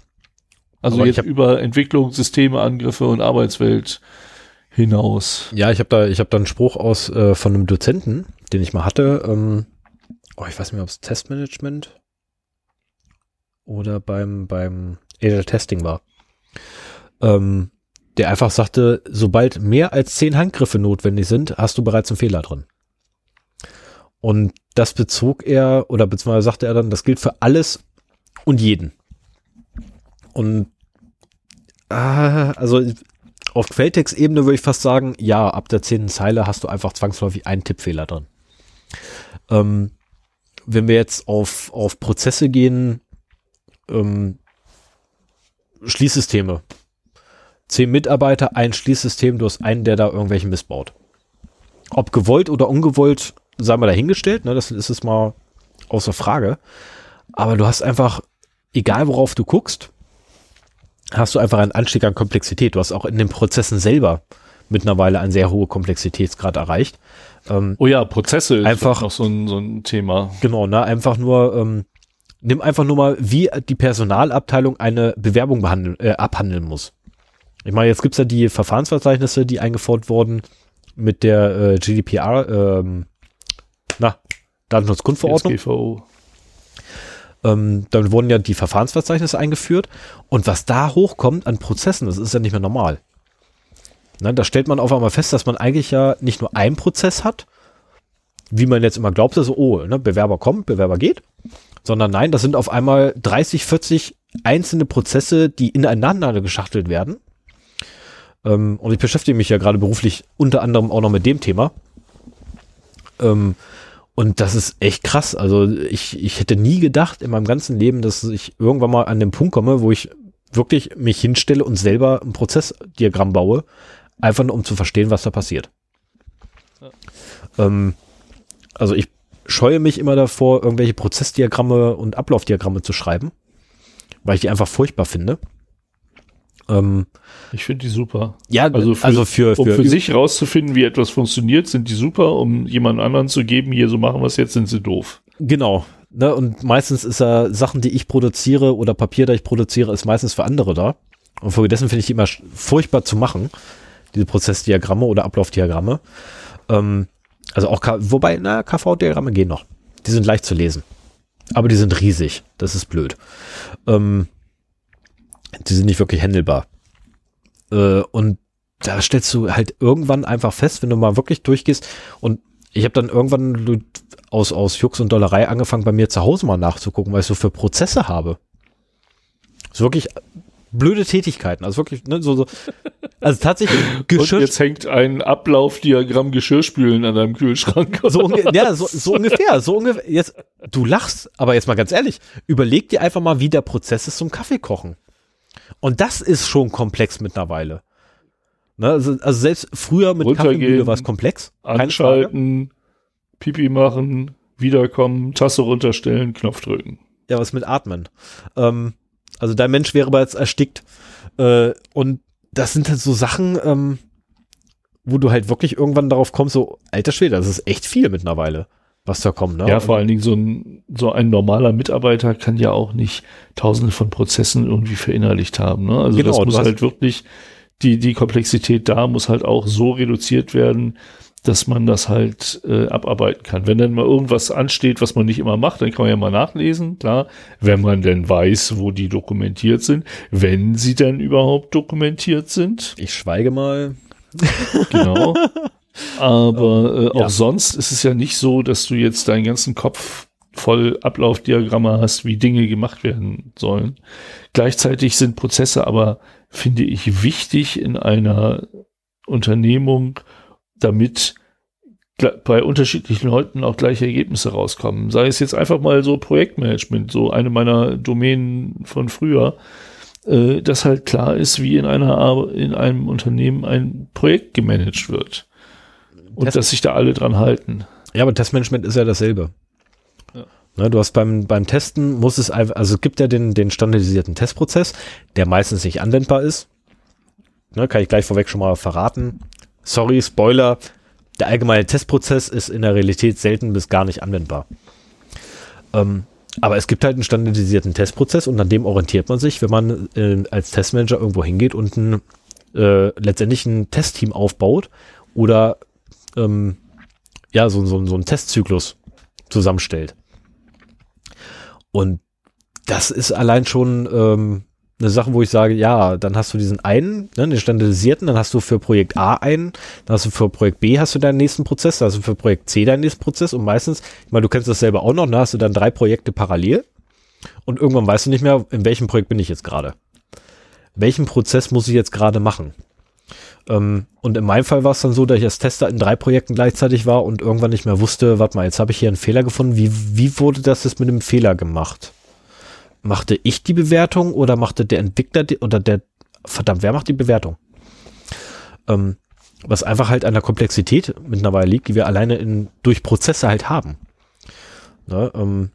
also jetzt über Entwicklung, Systeme, Angriffe und Arbeitswelt hinaus. Ja, ich habe da, ich habe da einen Spruch aus äh, von einem Dozenten, den ich mal hatte. Ähm, oh, ich weiß nicht mehr, ob es Testmanagement oder beim, beim Agile Testing war. Ähm, der einfach sagte, sobald mehr als zehn Handgriffe notwendig sind, hast du bereits einen Fehler drin. Und das bezog er, oder beziehungsweise sagte er dann, das gilt für alles und jeden. Und ah, also auf Quelltext-Ebene würde ich fast sagen, ja, ab der zehnten Zeile hast du einfach zwangsläufig einen Tippfehler drin. Ähm, wenn wir jetzt auf, auf Prozesse gehen, ähm, Schließsysteme. Zehn Mitarbeiter, ein Schließsystem, du hast einen, der da irgendwelchen missbaut. Ob gewollt oder ungewollt, sei mal dahingestellt, ne, das ist es mal außer Frage. Aber du hast einfach, egal worauf du guckst, hast du einfach einen Anstieg an Komplexität. Du hast auch in den Prozessen selber mittlerweile einen sehr hohen Komplexitätsgrad erreicht. Ähm, oh ja, Prozesse ist einfach noch so ein, so ein Thema. Genau, ne, einfach nur, ähm, nimm einfach nur mal, wie die Personalabteilung eine Bewerbung behandeln, äh, abhandeln muss. Ich meine, jetzt gibt's ja die Verfahrensverzeichnisse, die eingefordert wurden mit der äh, GDPR, ähm, na, Datenschutzgrundverordnung. Ähm, dann wurden ja die Verfahrensverzeichnisse eingeführt und was da hochkommt an Prozessen, das ist ja nicht mehr normal. Na, da stellt man auf einmal fest, dass man eigentlich ja nicht nur einen Prozess hat, wie man jetzt immer glaubt, so, oh, ne, Bewerber kommt, Bewerber geht, sondern nein, das sind auf einmal 30, 40 einzelne Prozesse, die ineinander geschachtelt werden. Ähm, und ich beschäftige mich ja gerade beruflich unter anderem auch noch mit dem Thema. Ähm, und das ist echt krass. Also ich, ich hätte nie gedacht in meinem ganzen Leben, dass ich irgendwann mal an den Punkt komme, wo ich wirklich mich hinstelle und selber ein Prozessdiagramm baue, einfach nur um zu verstehen, was da passiert. Ja. Ähm, also ich scheue mich immer davor, irgendwelche Prozessdiagramme und Ablaufdiagramme zu schreiben, weil ich die einfach furchtbar finde. Ähm, ich finde die super. Ja, also für, also für, für, um für sich rauszufinden, wie etwas funktioniert, sind die super. Um jemand anderen zu geben, hier so machen wir es jetzt, sind sie doof. Genau. Ne, und meistens ist ja Sachen, die ich produziere oder Papier, das ich produziere, ist meistens für andere da. Und folgedessen finde ich die immer furchtbar zu machen, diese Prozessdiagramme oder Ablaufdiagramme. Ähm, also auch, K wobei, na, KV-Diagramme gehen noch. Die sind leicht zu lesen. Aber die sind riesig. Das ist blöd. Ähm, die sind nicht wirklich handelbar. Äh, und da stellst du halt irgendwann einfach fest, wenn du mal wirklich durchgehst und ich habe dann irgendwann aus, aus Jux und Dollerei angefangen, bei mir zu Hause mal nachzugucken, was ich so für Prozesse habe. So wirklich blöde Tätigkeiten. Also wirklich, ne, so, so also tatsächlich Geschirr. Und jetzt hängt ein Ablaufdiagramm Geschirrspülen an deinem Kühlschrank. So, ja, so, so ungefähr, so ungefähr. Jetzt, du lachst, aber jetzt mal ganz ehrlich, überleg dir einfach mal, wie der Prozess ist zum Kaffee kochen. Und das ist schon komplex mittlerweile. Ne, also, also selbst früher mit Kaffeemühle war es komplex. Anschalten, Pipi machen, wiederkommen, Tasse runterstellen, Knopf drücken. Ja, was mit Atmen. Ähm, also dein Mensch wäre bereits erstickt. Äh, und das sind halt so Sachen, ähm, wo du halt wirklich irgendwann darauf kommst, so, alter Schwede, das ist echt viel mittlerweile, was da kommt. Ne? Ja, vor allen Dingen so ein, so ein normaler Mitarbeiter kann ja auch nicht tausende von Prozessen irgendwie verinnerlicht haben. Ne? Also genau, das muss halt wirklich, die, die Komplexität da muss halt auch so reduziert werden, dass man das halt äh, abarbeiten kann. Wenn dann mal irgendwas ansteht, was man nicht immer macht, dann kann man ja mal nachlesen, klar, wenn man denn weiß, wo die dokumentiert sind, wenn sie dann überhaupt dokumentiert sind. Ich schweige mal. Genau. Aber äh, auch ja. sonst ist es ja nicht so, dass du jetzt deinen ganzen Kopf voll Ablaufdiagramme hast, wie Dinge gemacht werden sollen. Gleichzeitig sind Prozesse aber, finde ich, wichtig in einer Unternehmung, damit bei unterschiedlichen Leuten auch gleiche Ergebnisse rauskommen. Sei es jetzt einfach mal so Projektmanagement, so eine meiner Domänen von früher, äh, dass halt klar ist, wie in einer in einem Unternehmen ein Projekt gemanagt wird. Und Test dass sich da alle dran halten. Ja, aber Testmanagement ist ja dasselbe. Ja. Ne, du hast beim, beim Testen muss es einfach, also es gibt ja den, den standardisierten Testprozess, der meistens nicht anwendbar ist. Ne, kann ich gleich vorweg schon mal verraten sorry, Spoiler, der allgemeine Testprozess ist in der Realität selten bis gar nicht anwendbar. Ähm, aber es gibt halt einen standardisierten Testprozess und an dem orientiert man sich, wenn man äh, als Testmanager irgendwo hingeht und ein, äh, letztendlich ein Testteam aufbaut oder ähm, ja, so, so, so einen Testzyklus zusammenstellt. Und das ist allein schon ähm, eine Sache, wo ich sage, ja, dann hast du diesen einen, ne, den standardisierten, dann hast du für Projekt A einen, dann hast du für Projekt B hast du deinen nächsten Prozess, dann hast du für Projekt C deinen nächsten Prozess und meistens, ich meine, du kennst das selber auch noch, dann hast du dann drei Projekte parallel und irgendwann weißt du nicht mehr, in welchem Projekt bin ich jetzt gerade. Welchen Prozess muss ich jetzt gerade machen? Ähm, und in meinem Fall war es dann so, dass ich als Tester in drei Projekten gleichzeitig war und irgendwann nicht mehr wusste, warte mal, jetzt habe ich hier einen Fehler gefunden, wie, wie wurde das jetzt mit dem Fehler gemacht? machte ich die Bewertung oder machte der Entwickler die, oder der, verdammt, wer macht die Bewertung? Ähm, was einfach halt an der Komplexität mittlerweile liegt, die wir alleine in, durch Prozesse halt haben. Ne, ähm,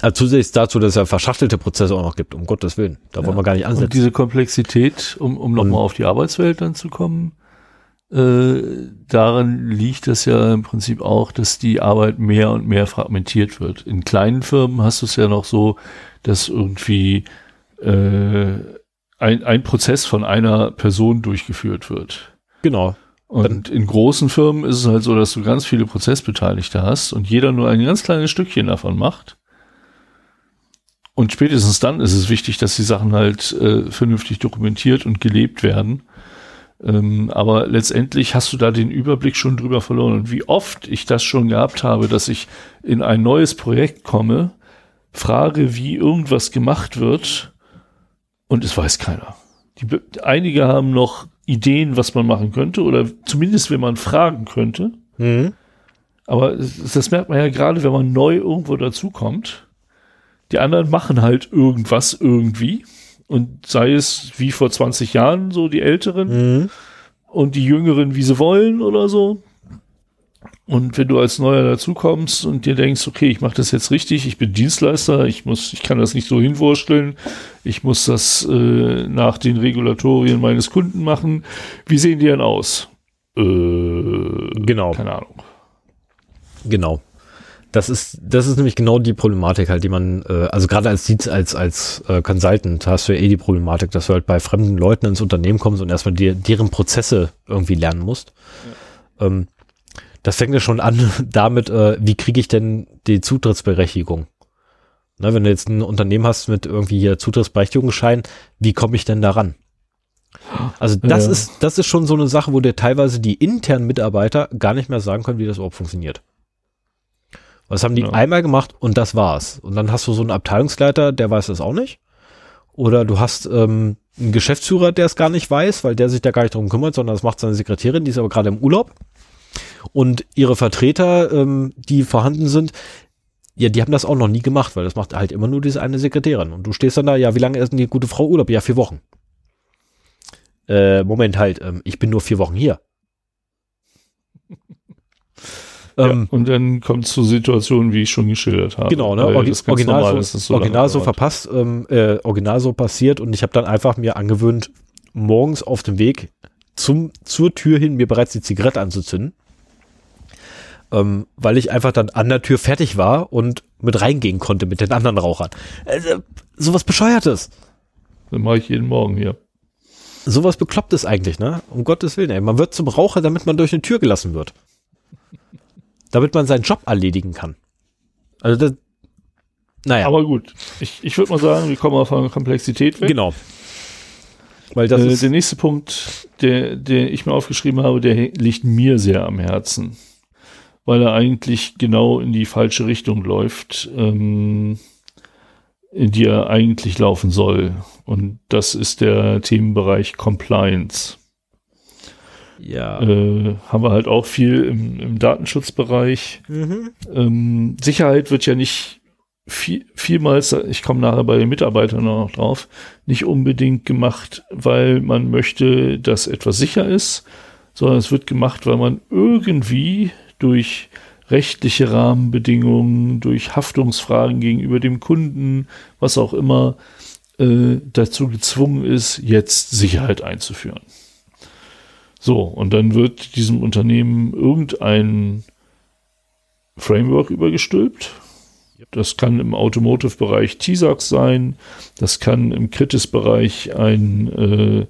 also zusätzlich dazu, dass es ja verschachtelte Prozesse auch noch gibt, um Gottes Willen. Da ja. wollen wir gar nicht ansetzen. Und diese Komplexität, um, um nochmal auf die Arbeitswelt dann zu kommen, äh, daran liegt es ja im Prinzip auch, dass die Arbeit mehr und mehr fragmentiert wird. In kleinen Firmen hast du es ja noch so, dass irgendwie äh, ein, ein Prozess von einer Person durchgeführt wird. Genau. Und in großen Firmen ist es halt so, dass du ganz viele Prozessbeteiligte hast und jeder nur ein ganz kleines Stückchen davon macht. Und spätestens dann ist es wichtig, dass die Sachen halt äh, vernünftig dokumentiert und gelebt werden. Ähm, aber letztendlich hast du da den Überblick schon drüber verloren. Und wie oft ich das schon gehabt habe, dass ich in ein neues Projekt komme frage, wie irgendwas gemacht wird und es weiß keiner. Die, einige haben noch Ideen, was man machen könnte oder zumindest, wenn man fragen könnte. Mhm. Aber das merkt man ja gerade, wenn man neu irgendwo dazukommt. Die anderen machen halt irgendwas irgendwie und sei es wie vor 20 Jahren so die Älteren mhm. und die Jüngeren, wie sie wollen oder so. Und wenn du als Neuer dazukommst und dir denkst, okay, ich mache das jetzt richtig, ich bin Dienstleister, ich muss, ich kann das nicht so hinwursteln, ich muss das äh, nach den Regulatorien meines Kunden machen. Wie sehen die denn aus? Äh, genau. Keine Ahnung. Genau. Das ist, das ist nämlich genau die Problematik halt, die man, äh, also gerade als Dienst, als, als äh, Consultant hast du ja eh die Problematik, dass du halt bei fremden Leuten ins Unternehmen kommst und erstmal dir, deren Prozesse irgendwie lernen musst. Ja. Ähm, das fängt ja schon an damit, äh, wie kriege ich denn die Zutrittsberechtigung? Ne, wenn du jetzt ein Unternehmen hast mit irgendwie hier Zutrittsberechtigungsschein, wie komme ich denn daran? Also das Ja. ist, das ist schon so eine Sache, wo dir teilweise die internen Mitarbeiter gar nicht mehr sagen können, wie das überhaupt funktioniert. Was haben die Ja. einmal gemacht und das war's. Und dann hast du so einen Abteilungsleiter, der weiß das auch nicht. Oder du hast ähm, einen Geschäftsführer, der es gar nicht weiß, weil der sich da gar nicht drum kümmert, sondern das macht seine Sekretärin, die ist aber gerade im Urlaub. Und ihre Vertreter, ähm, die vorhanden sind, ja, die haben das auch noch nie gemacht, weil das macht halt immer nur diese eine Sekretärin. Und du stehst dann da, ja, wie lange ist denn die gute Frau Urlaub? Ja, vier Wochen. Äh, Moment halt, ähm, ich bin nur vier Wochen hier. Ähm, ja, und dann kommt es zu Situationen, wie ich schon geschildert habe. Genau, ne? Orgi das original, normal so, dass so original so verpasst, ähm, äh, original so passiert und ich habe dann einfach mir angewöhnt, morgens auf dem Weg zum, zur Tür hin mir bereits die Zigarette anzuzünden. Ähm, weil ich einfach dann an der Tür fertig war und mit reingehen konnte mit den anderen Rauchern. Also, sowas Bescheuertes. Dann mache ich jeden Morgen hier. Sowas Beklopptes eigentlich, ne? Um Gottes Willen, ey. Man wird zum Raucher, damit man durch eine Tür gelassen wird. Damit man seinen Job erledigen kann. Also das, naja. Aber gut, ich, ich würde mal sagen, wir kommen von der Komplexität weg. Genau. Weil das äh, der nächste Punkt, der, der ich mir aufgeschrieben habe, der liegt mir sehr am Herzen, weil er eigentlich genau in die falsche Richtung läuft, ähm, in die er eigentlich laufen soll. Und das ist der Themenbereich Compliance. Ja. Äh, haben wir halt auch viel im, im Datenschutzbereich. Mhm. Ähm, Sicherheit wird ja nicht viel, vielmals, ich komme nachher bei den Mitarbeitern noch drauf, nicht unbedingt gemacht, weil man möchte, dass etwas sicher ist, sondern es wird gemacht, weil man irgendwie durch rechtliche Rahmenbedingungen, durch Haftungsfragen gegenüber dem Kunden, was auch immer, äh, dazu gezwungen ist, jetzt Sicherheit einzuführen. So, und dann wird diesem Unternehmen irgendein Framework übergestülpt. Das kann im Automotive-Bereich TISAX sein, das kann im Kritis-Bereich ein äh,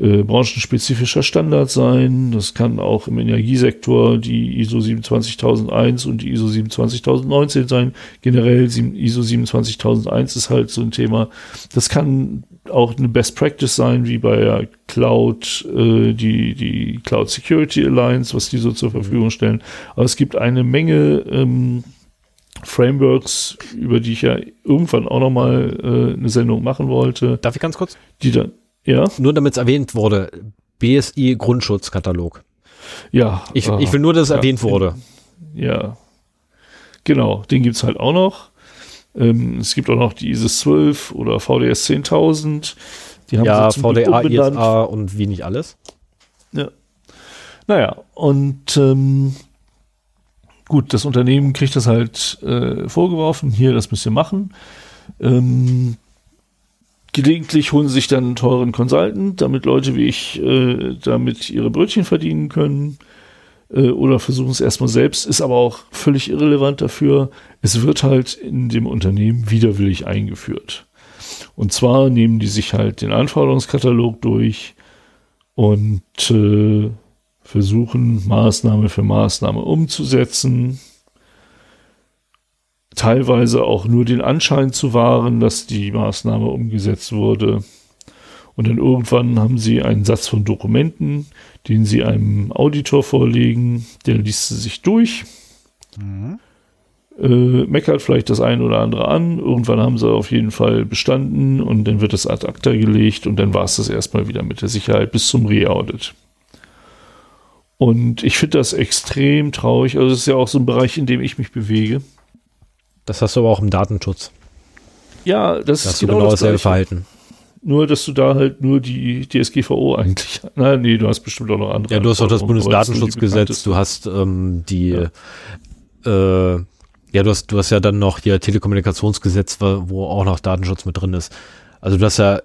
äh, branchenspezifischer Standard sein, das kann auch im Energiesektor die ISO 27001 und die ISO 27019 sein. Generell ISO 27001 ist halt so ein Thema. Das kann auch eine Best Practice sein, wie bei der Cloud, äh, die, die Cloud Security Alliance, was die so zur Verfügung stellen. Aber es gibt eine Menge ähm, Frameworks, über die ich ja irgendwann auch nochmal äh, eine Sendung machen wollte, Darf ich ganz kurz? die dann, ja, Nur damit es erwähnt wurde. BSI Grundschutzkatalog. ja. Ich, ah, ich will nur, dass es ja, erwähnt wurde. Ja, genau, den gibt's halt auch noch. Ähm, es gibt auch noch die ISIS 12 oder VDS 10.000. Die haben Ja, Glück VDA. ISA und wie nicht alles. Naja, und ähm, gut, das Unternehmen kriegt das halt äh, vorgeworfen, hier, das müsst ihr machen. Ähm, gelegentlich holen sie sich dann einen teuren Consultant, damit Leute wie ich äh, damit ihre Brötchen verdienen können. Äh, oder versuchen es erstmal selbst, ist aber auch völlig irrelevant dafür. Es wird halt in dem Unternehmen widerwillig eingeführt. Und zwar nehmen die sich halt den Anforderungskatalog durch und äh, versuchen Maßnahme für Maßnahme umzusetzen. Teilweise auch nur den Anschein zu wahren, dass die Maßnahme umgesetzt wurde. Und dann irgendwann haben sie einen Satz von Dokumenten, den sie einem Auditor vorlegen, der liest sie sich durch, äh, meckert vielleicht das eine oder andere an. Irgendwann haben sie auf jeden Fall bestanden und dann wird es ad acta gelegt und dann war es das erstmal wieder mit der Sicherheit bis zum Re-Audit. Und ich finde das extrem traurig. Also, es ist ja auch so ein Bereich, in dem ich mich bewege. Das hast du aber auch im Datenschutz. Ja, das Da ist genau, genau das dasselbe Gleiche. Verhalten. Nur, dass du da halt nur die DSGVO eigentlich. Na, nee, du hast bestimmt auch noch andere. Ja, du hast auch das das Bundesdatenschutzgesetz, du hast ähm, die, äh, ja, du hast, du hast ja dann noch hier Telekommunikationsgesetz, wo wo auch noch Datenschutz mit drin ist. Also du hast ja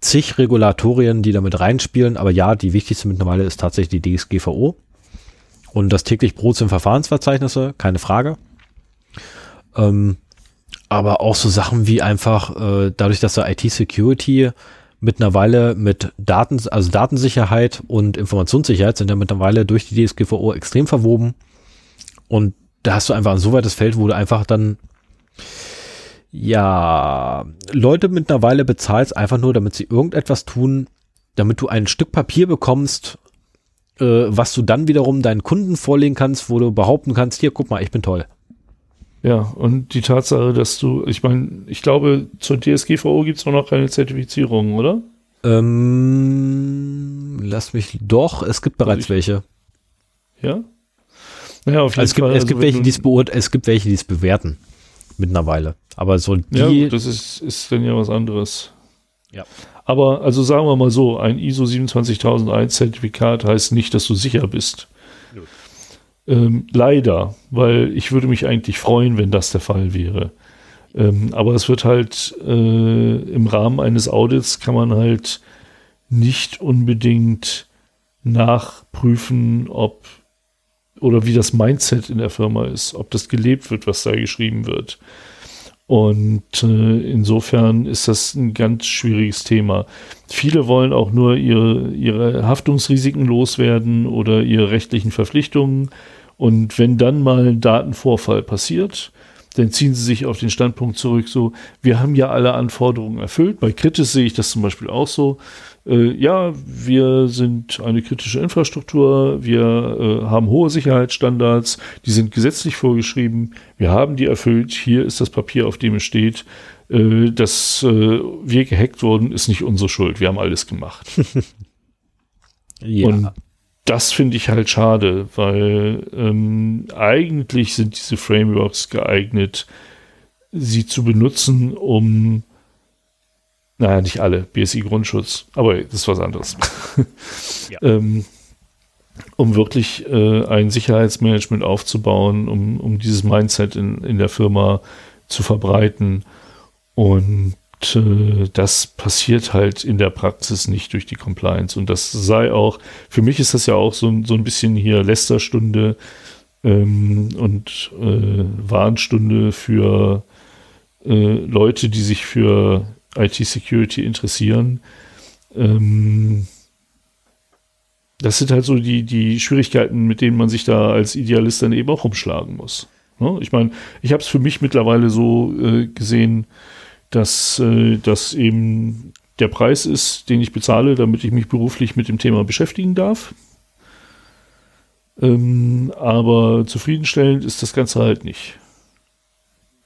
zig Regulatorien, die da mit reinspielen, aber ja, die wichtigste mittlerweile ist tatsächlich die DSGVO. Und das täglich Brot sind Verfahrensverzeichnisse, keine Frage. Ähm, aber auch so Sachen wie einfach, äh, dadurch, dass der IT-Security mittlerweile mit Daten, also Datensicherheit und Informationssicherheit sind ja mittlerweile durch die DSGVO extrem verwoben. Und da hast du einfach ein so weites Feld, wo du einfach dann, ja, Leute mittlerweile bezahlst einfach nur, damit sie irgendetwas tun, damit du ein Stück Papier bekommst, äh, was du dann wiederum deinen Kunden vorlegen kannst, wo du behaupten kannst, hier, guck mal, ich bin toll. Ja, und die Tatsache, dass du, ich meine, ich glaube, zur DSGVO gibt es noch keine Zertifizierung, oder? Ähm, lass mich doch, es gibt bereits ich, welche. Ja? Naja, auf jeden also es Fall. Gibt, es, gibt welche, die's es gibt welche, die es bewerten. Mittlerweile. Aber so die. Ja, das ist, ist dann ja was anderes. Ja. Aber also sagen wir mal so, ein ISO 27001 Zertifikat heißt nicht, dass du sicher bist. Ähm, leider, weil ich würde mich eigentlich freuen, wenn das der Fall wäre. Ähm, aber es wird halt äh, im Rahmen eines Audits kann man halt nicht unbedingt nachprüfen, ob oder wie das Mindset in der Firma ist, ob das gelebt wird, was da geschrieben wird. Und äh, insofern ist das ein ganz schwieriges Thema. Viele wollen auch nur ihre, ihre Haftungsrisiken loswerden oder ihre rechtlichen Verpflichtungen. Und wenn dann mal ein Datenvorfall passiert, dann ziehen sie sich auf den Standpunkt zurück, so, wir haben ja alle Anforderungen erfüllt. Bei Kritis sehe ich das zum Beispiel auch so. Äh, ja, wir sind eine kritische Infrastruktur, wir äh, haben hohe Sicherheitsstandards, die sind gesetzlich vorgeschrieben, wir haben die erfüllt, hier ist das Papier, auf dem es steht. Äh, dass äh, wir gehackt wurden, ist nicht unsere Schuld, wir haben alles gemacht. ja. Und das finde ich halt schade, weil ähm, eigentlich sind diese Frameworks geeignet, sie zu benutzen, um naja, nicht alle. BSI Grundschutz. Aber das ist was anderes. Ja. ähm, um wirklich äh, ein Sicherheitsmanagement aufzubauen, um, um dieses Mindset in, in der Firma zu verbreiten. Und das passiert halt in der Praxis nicht durch die Compliance. Und das sei auch, für mich ist das ja auch so, so ein bisschen hier Lästerstunde ähm, und äh, Warnstunde für äh, Leute, die sich für IT-Security interessieren. Ähm, das sind halt so die, die Schwierigkeiten, mit denen man sich da als Idealist dann eben auch umschlagen muss. Ne? Ich meine, ich habe es für mich mittlerweile so äh, gesehen, dass äh, das eben der Preis ist, den ich bezahle, damit ich mich beruflich mit dem Thema beschäftigen darf. Ähm, aber zufriedenstellend ist das Ganze halt nicht.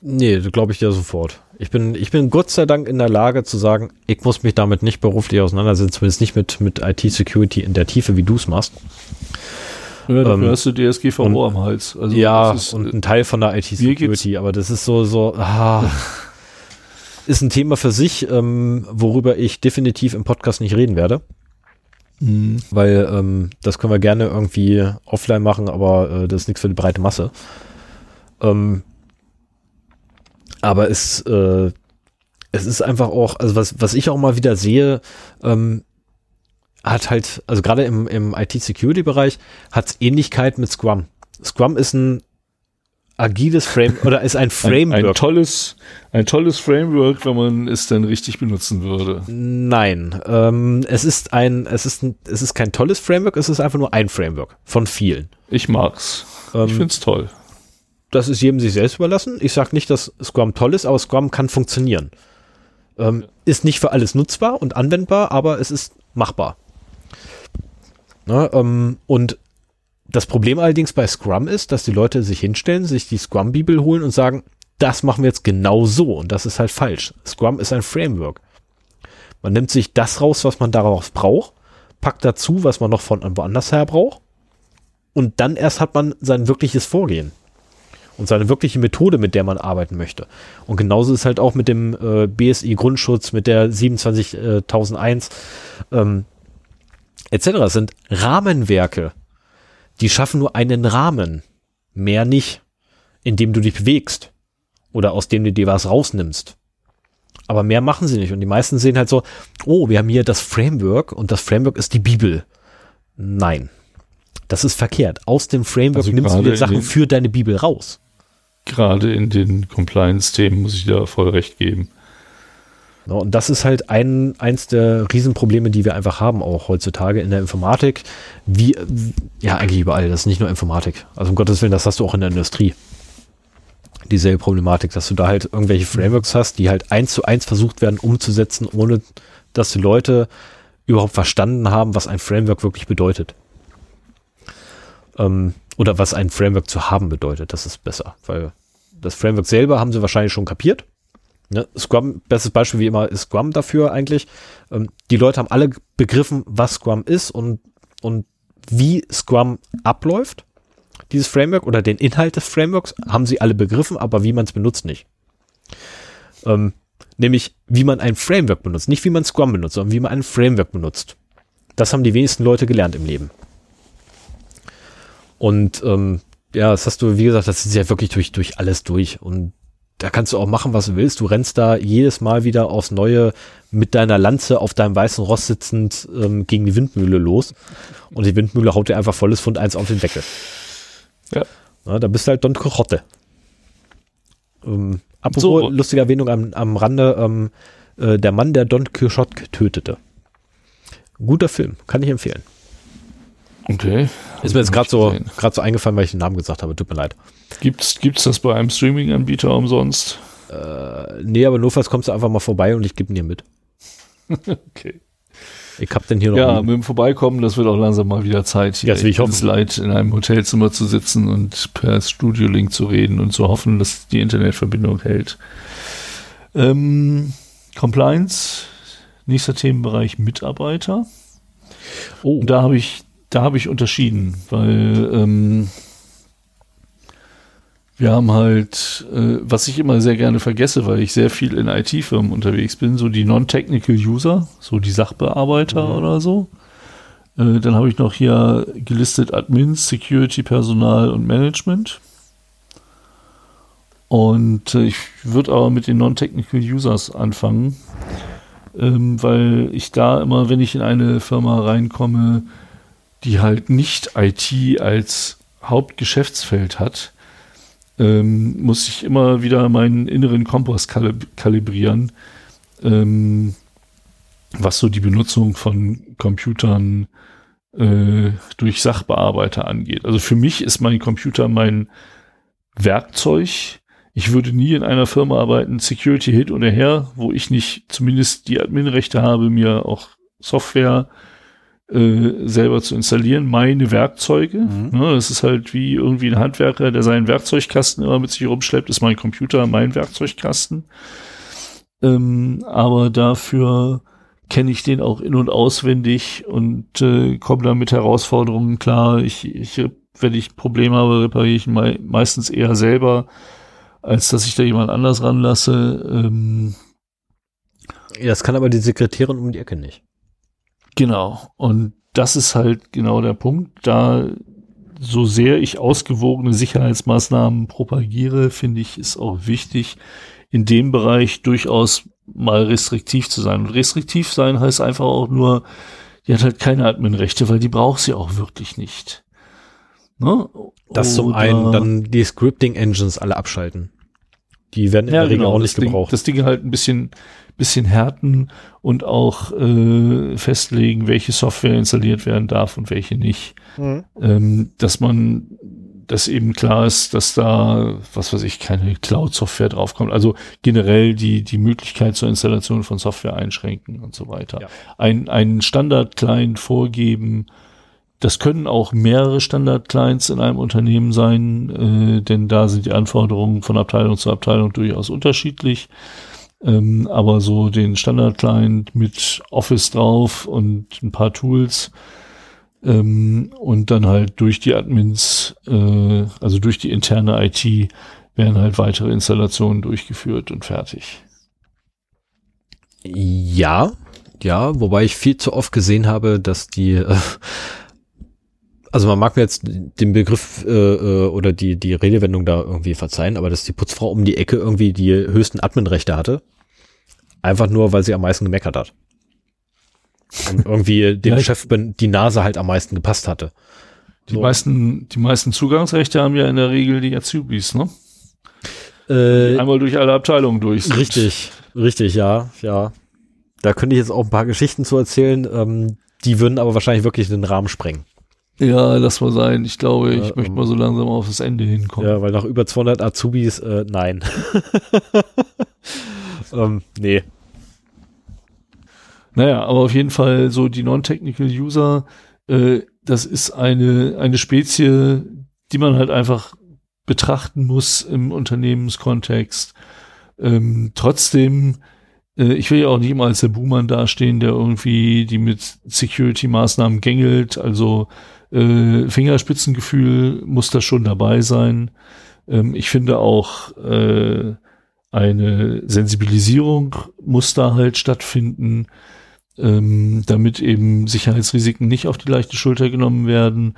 Nee, glaube ich dir sofort. Ich bin, ich bin Gott sei Dank in der Lage zu sagen, ich muss mich damit nicht beruflich auseinandersetzen, zumindest nicht mit, mit IT-Security in der Tiefe, wie du es machst. Ja, dafür ähm, hast du DSGVO und, am Hals. Also ja, ist, und ein Teil von der IT-Security, aber das ist so, so, ah, ist ein Thema für sich, ähm, worüber ich definitiv im Podcast nicht reden werde. Mhm. Weil ähm, das können wir gerne irgendwie offline machen, aber äh, das ist nichts für die breite Masse. Ähm, aber es, äh, es ist einfach auch, also was, was ich auch mal wieder sehe, ähm, hat halt, also gerade im, im IT-Security-Bereich hat es Ähnlichkeit mit Scrum. Scrum ist ein agiles Frame oder ist ein Framework. Ein, ein, tolles, ein tolles Framework, wenn man es dann richtig benutzen würde. Nein, ähm, es ist ein, es ist ein, es ist kein tolles Framework, es ist einfach nur ein Framework von vielen. Ich mag's. Ähm, ich find's toll das ist jedem sich selbst überlassen. Ich sage nicht, dass Scrum toll ist, aber Scrum kann funktionieren. Ähm, ist nicht für alles nutzbar und anwendbar, aber es ist machbar. Na, ähm, und das Problem allerdings bei Scrum ist, dass die Leute sich hinstellen, sich die Scrum-Bibel holen und sagen, das machen wir jetzt genau so. Und das ist halt falsch. Scrum ist ein Framework. Man nimmt sich das raus, was man daraus braucht, packt dazu, was man noch von woanders her braucht. Und dann erst hat man sein wirkliches Vorgehen und seine wirkliche Methode, mit der man arbeiten möchte. Und genauso ist halt auch mit dem äh, BSI Grundschutz, mit der 27001 ähm, etc. Es sind Rahmenwerke, die schaffen nur einen Rahmen, mehr nicht, in dem du dich bewegst oder aus dem du dir was rausnimmst. Aber mehr machen sie nicht. Und die meisten sehen halt so, oh, wir haben hier das Framework und das Framework ist die Bibel. Nein. Das ist verkehrt. Aus dem Framework also nimmst du dir Sachen für deine Bibel raus gerade in den Compliance-Themen muss ich da voll recht geben. Ja, und das ist halt ein, eins der Riesenprobleme, die wir einfach haben, auch heutzutage in der Informatik. Wie, ja, eigentlich überall. Das ist nicht nur Informatik. Also um Gottes Willen, das hast du auch in der Industrie. Dieselbe Problematik, dass du da halt irgendwelche Frameworks hast, die halt eins zu eins versucht werden umzusetzen, ohne dass die Leute überhaupt verstanden haben, was ein Framework wirklich bedeutet. Ähm, oder was ein Framework zu haben bedeutet. Das ist besser, weil das Framework selber haben sie wahrscheinlich schon kapiert. Ne? Scrum, bestes Beispiel wie immer ist Scrum dafür eigentlich. Ähm, die Leute haben alle begriffen, was Scrum ist und, und wie Scrum abläuft. Dieses Framework oder den Inhalt des Frameworks haben sie alle begriffen, aber wie man es benutzt nicht. Ähm, nämlich wie man ein Framework benutzt. Nicht wie man Scrum benutzt, sondern wie man ein Framework benutzt. Das haben die wenigsten Leute gelernt im Leben. Und ähm, ja, das hast du, wie gesagt, das ist ja wirklich durch, durch alles durch. Und da kannst du auch machen, was du willst. Du rennst da jedes Mal wieder aufs Neue mit deiner Lanze auf deinem weißen Ross sitzend ähm, gegen die Windmühle los. Und die Windmühle haut dir einfach volles Pfund eins auf den Deckel. Ja. Na, da bist du halt Don Quixote. Ähm, apropos so. lustige Erwähnung am, am Rande, ähm, äh, der Mann, der Don Quixote tötete. Guter Film, kann ich empfehlen. Okay. Ist mir jetzt gerade so, so eingefallen, weil ich den Namen gesagt habe. Tut mir leid. Gibt's, gibt's das bei einem Streaming-Anbieter umsonst? Äh, nee, aber notfalls kommst du einfach mal vorbei und ich gebe ihn dir mit. okay. Ich hab den hier noch. Ja, mit dem Vorbeikommen, das wird auch langsam mal wieder Zeit. Hier ja, ich hoffe. Es leid, in einem Hotelzimmer zu sitzen und per Studio-Link zu reden und zu hoffen, dass die Internetverbindung hält. Ähm, Compliance, nächster Themenbereich Mitarbeiter. Oh. Und da habe ich da habe ich unterschieden, weil ähm, wir haben halt, äh, was ich immer sehr gerne vergesse, weil ich sehr viel in IT-Firmen unterwegs bin, so die Non-Technical User, so die Sachbearbeiter mhm. oder so. Äh, dann habe ich noch hier gelistet Admins, Security, Personal und Management. Und äh, ich würde aber mit den Non-Technical Users anfangen, ähm, weil ich da immer, wenn ich in eine Firma reinkomme, die halt nicht IT als Hauptgeschäftsfeld hat, ähm, muss ich immer wieder meinen inneren Kompass kalib kalibrieren, ähm, was so die Benutzung von Computern äh, durch Sachbearbeiter angeht. Also für mich ist mein Computer mein Werkzeug. Ich würde nie in einer Firma arbeiten, Security Hit oder her, wo ich nicht zumindest die Adminrechte habe, mir auch Software äh, äh, selber zu installieren, meine Werkzeuge. Mhm. Ne, das ist halt wie irgendwie ein Handwerker, der seinen Werkzeugkasten immer mit sich rumschleppt, ist mein Computer mein Werkzeugkasten. Ähm, aber dafür kenne ich den auch in- und auswendig und äh, komme dann mit Herausforderungen klar. Ich, ich, wenn ich Probleme habe, repariere ich me meistens eher selber, als dass ich da jemand anders ranlasse. Ähm, das kann aber die Sekretärin um die Ecke nicht. Genau. Und das ist halt genau der Punkt. Da so sehr ich ausgewogene Sicherheitsmaßnahmen propagiere, finde ich, ist auch wichtig, in dem Bereich durchaus mal restriktiv zu sein. Und restriktiv sein heißt einfach auch nur, die hat halt keine Adminrechte, weil die braucht sie auch wirklich nicht. Ne? Das zum einen, dann die Scripting-Engines alle abschalten. Die werden in ja, der Regel genau, auch nicht das gebraucht. Ding, das Ding halt ein bisschen bisschen härten und auch äh, festlegen, welche Software installiert werden darf und welche nicht. Mhm. Ähm, dass man, dass eben klar ist, dass da, was weiß ich, keine Cloud-Software draufkommt. Also generell die, die Möglichkeit zur Installation von Software einschränken und so weiter. Ja. Ein, einen Standard-Client vorgeben, das können auch mehrere Standard-Clients in einem Unternehmen sein, äh, denn da sind die Anforderungen von Abteilung zu Abteilung durchaus unterschiedlich. Ähm, aber so den Standard-Client mit Office drauf und ein paar Tools ähm, und dann halt durch die Admins, äh, also durch die interne IT, werden halt weitere Installationen durchgeführt und fertig. Ja, ja, wobei ich viel zu oft gesehen habe, dass die äh, also man mag mir jetzt den Begriff äh, äh, oder die, die Redewendung da irgendwie verzeihen, aber dass die Putzfrau um die Ecke irgendwie die höchsten Adminrechte hatte. Einfach nur, weil sie am meisten gemeckert hat. Und irgendwie dem ja, Chef die Nase halt am meisten gepasst hatte. Die so. meisten, die meisten Zugangsrechte haben ja in der Regel die Azubis, ne? Äh, einmal durch alle Abteilungen durch. Sind. Richtig, richtig, ja, ja. Da könnte ich jetzt auch ein paar Geschichten zu erzählen. Ähm, die würden aber wahrscheinlich wirklich den Rahmen sprengen. Ja, lass mal sein. Ich glaube, ich ja, möchte ähm, mal so langsam auf das Ende hinkommen. Ja, weil nach über 200 Azubis, äh, nein. ähm, nee. Naja, aber auf jeden Fall so die Non-Technical User, äh, das ist eine, eine Spezie, die man halt einfach betrachten muss im Unternehmenskontext. Ähm, trotzdem, äh, ich will ja auch nicht immer als der Buhmann dastehen, der irgendwie die mit Security-Maßnahmen gängelt. Also äh, Fingerspitzengefühl muss da schon dabei sein. Ähm, ich finde auch äh, eine Sensibilisierung muss da halt stattfinden, ähm, damit eben Sicherheitsrisiken nicht auf die leichte Schulter genommen werden.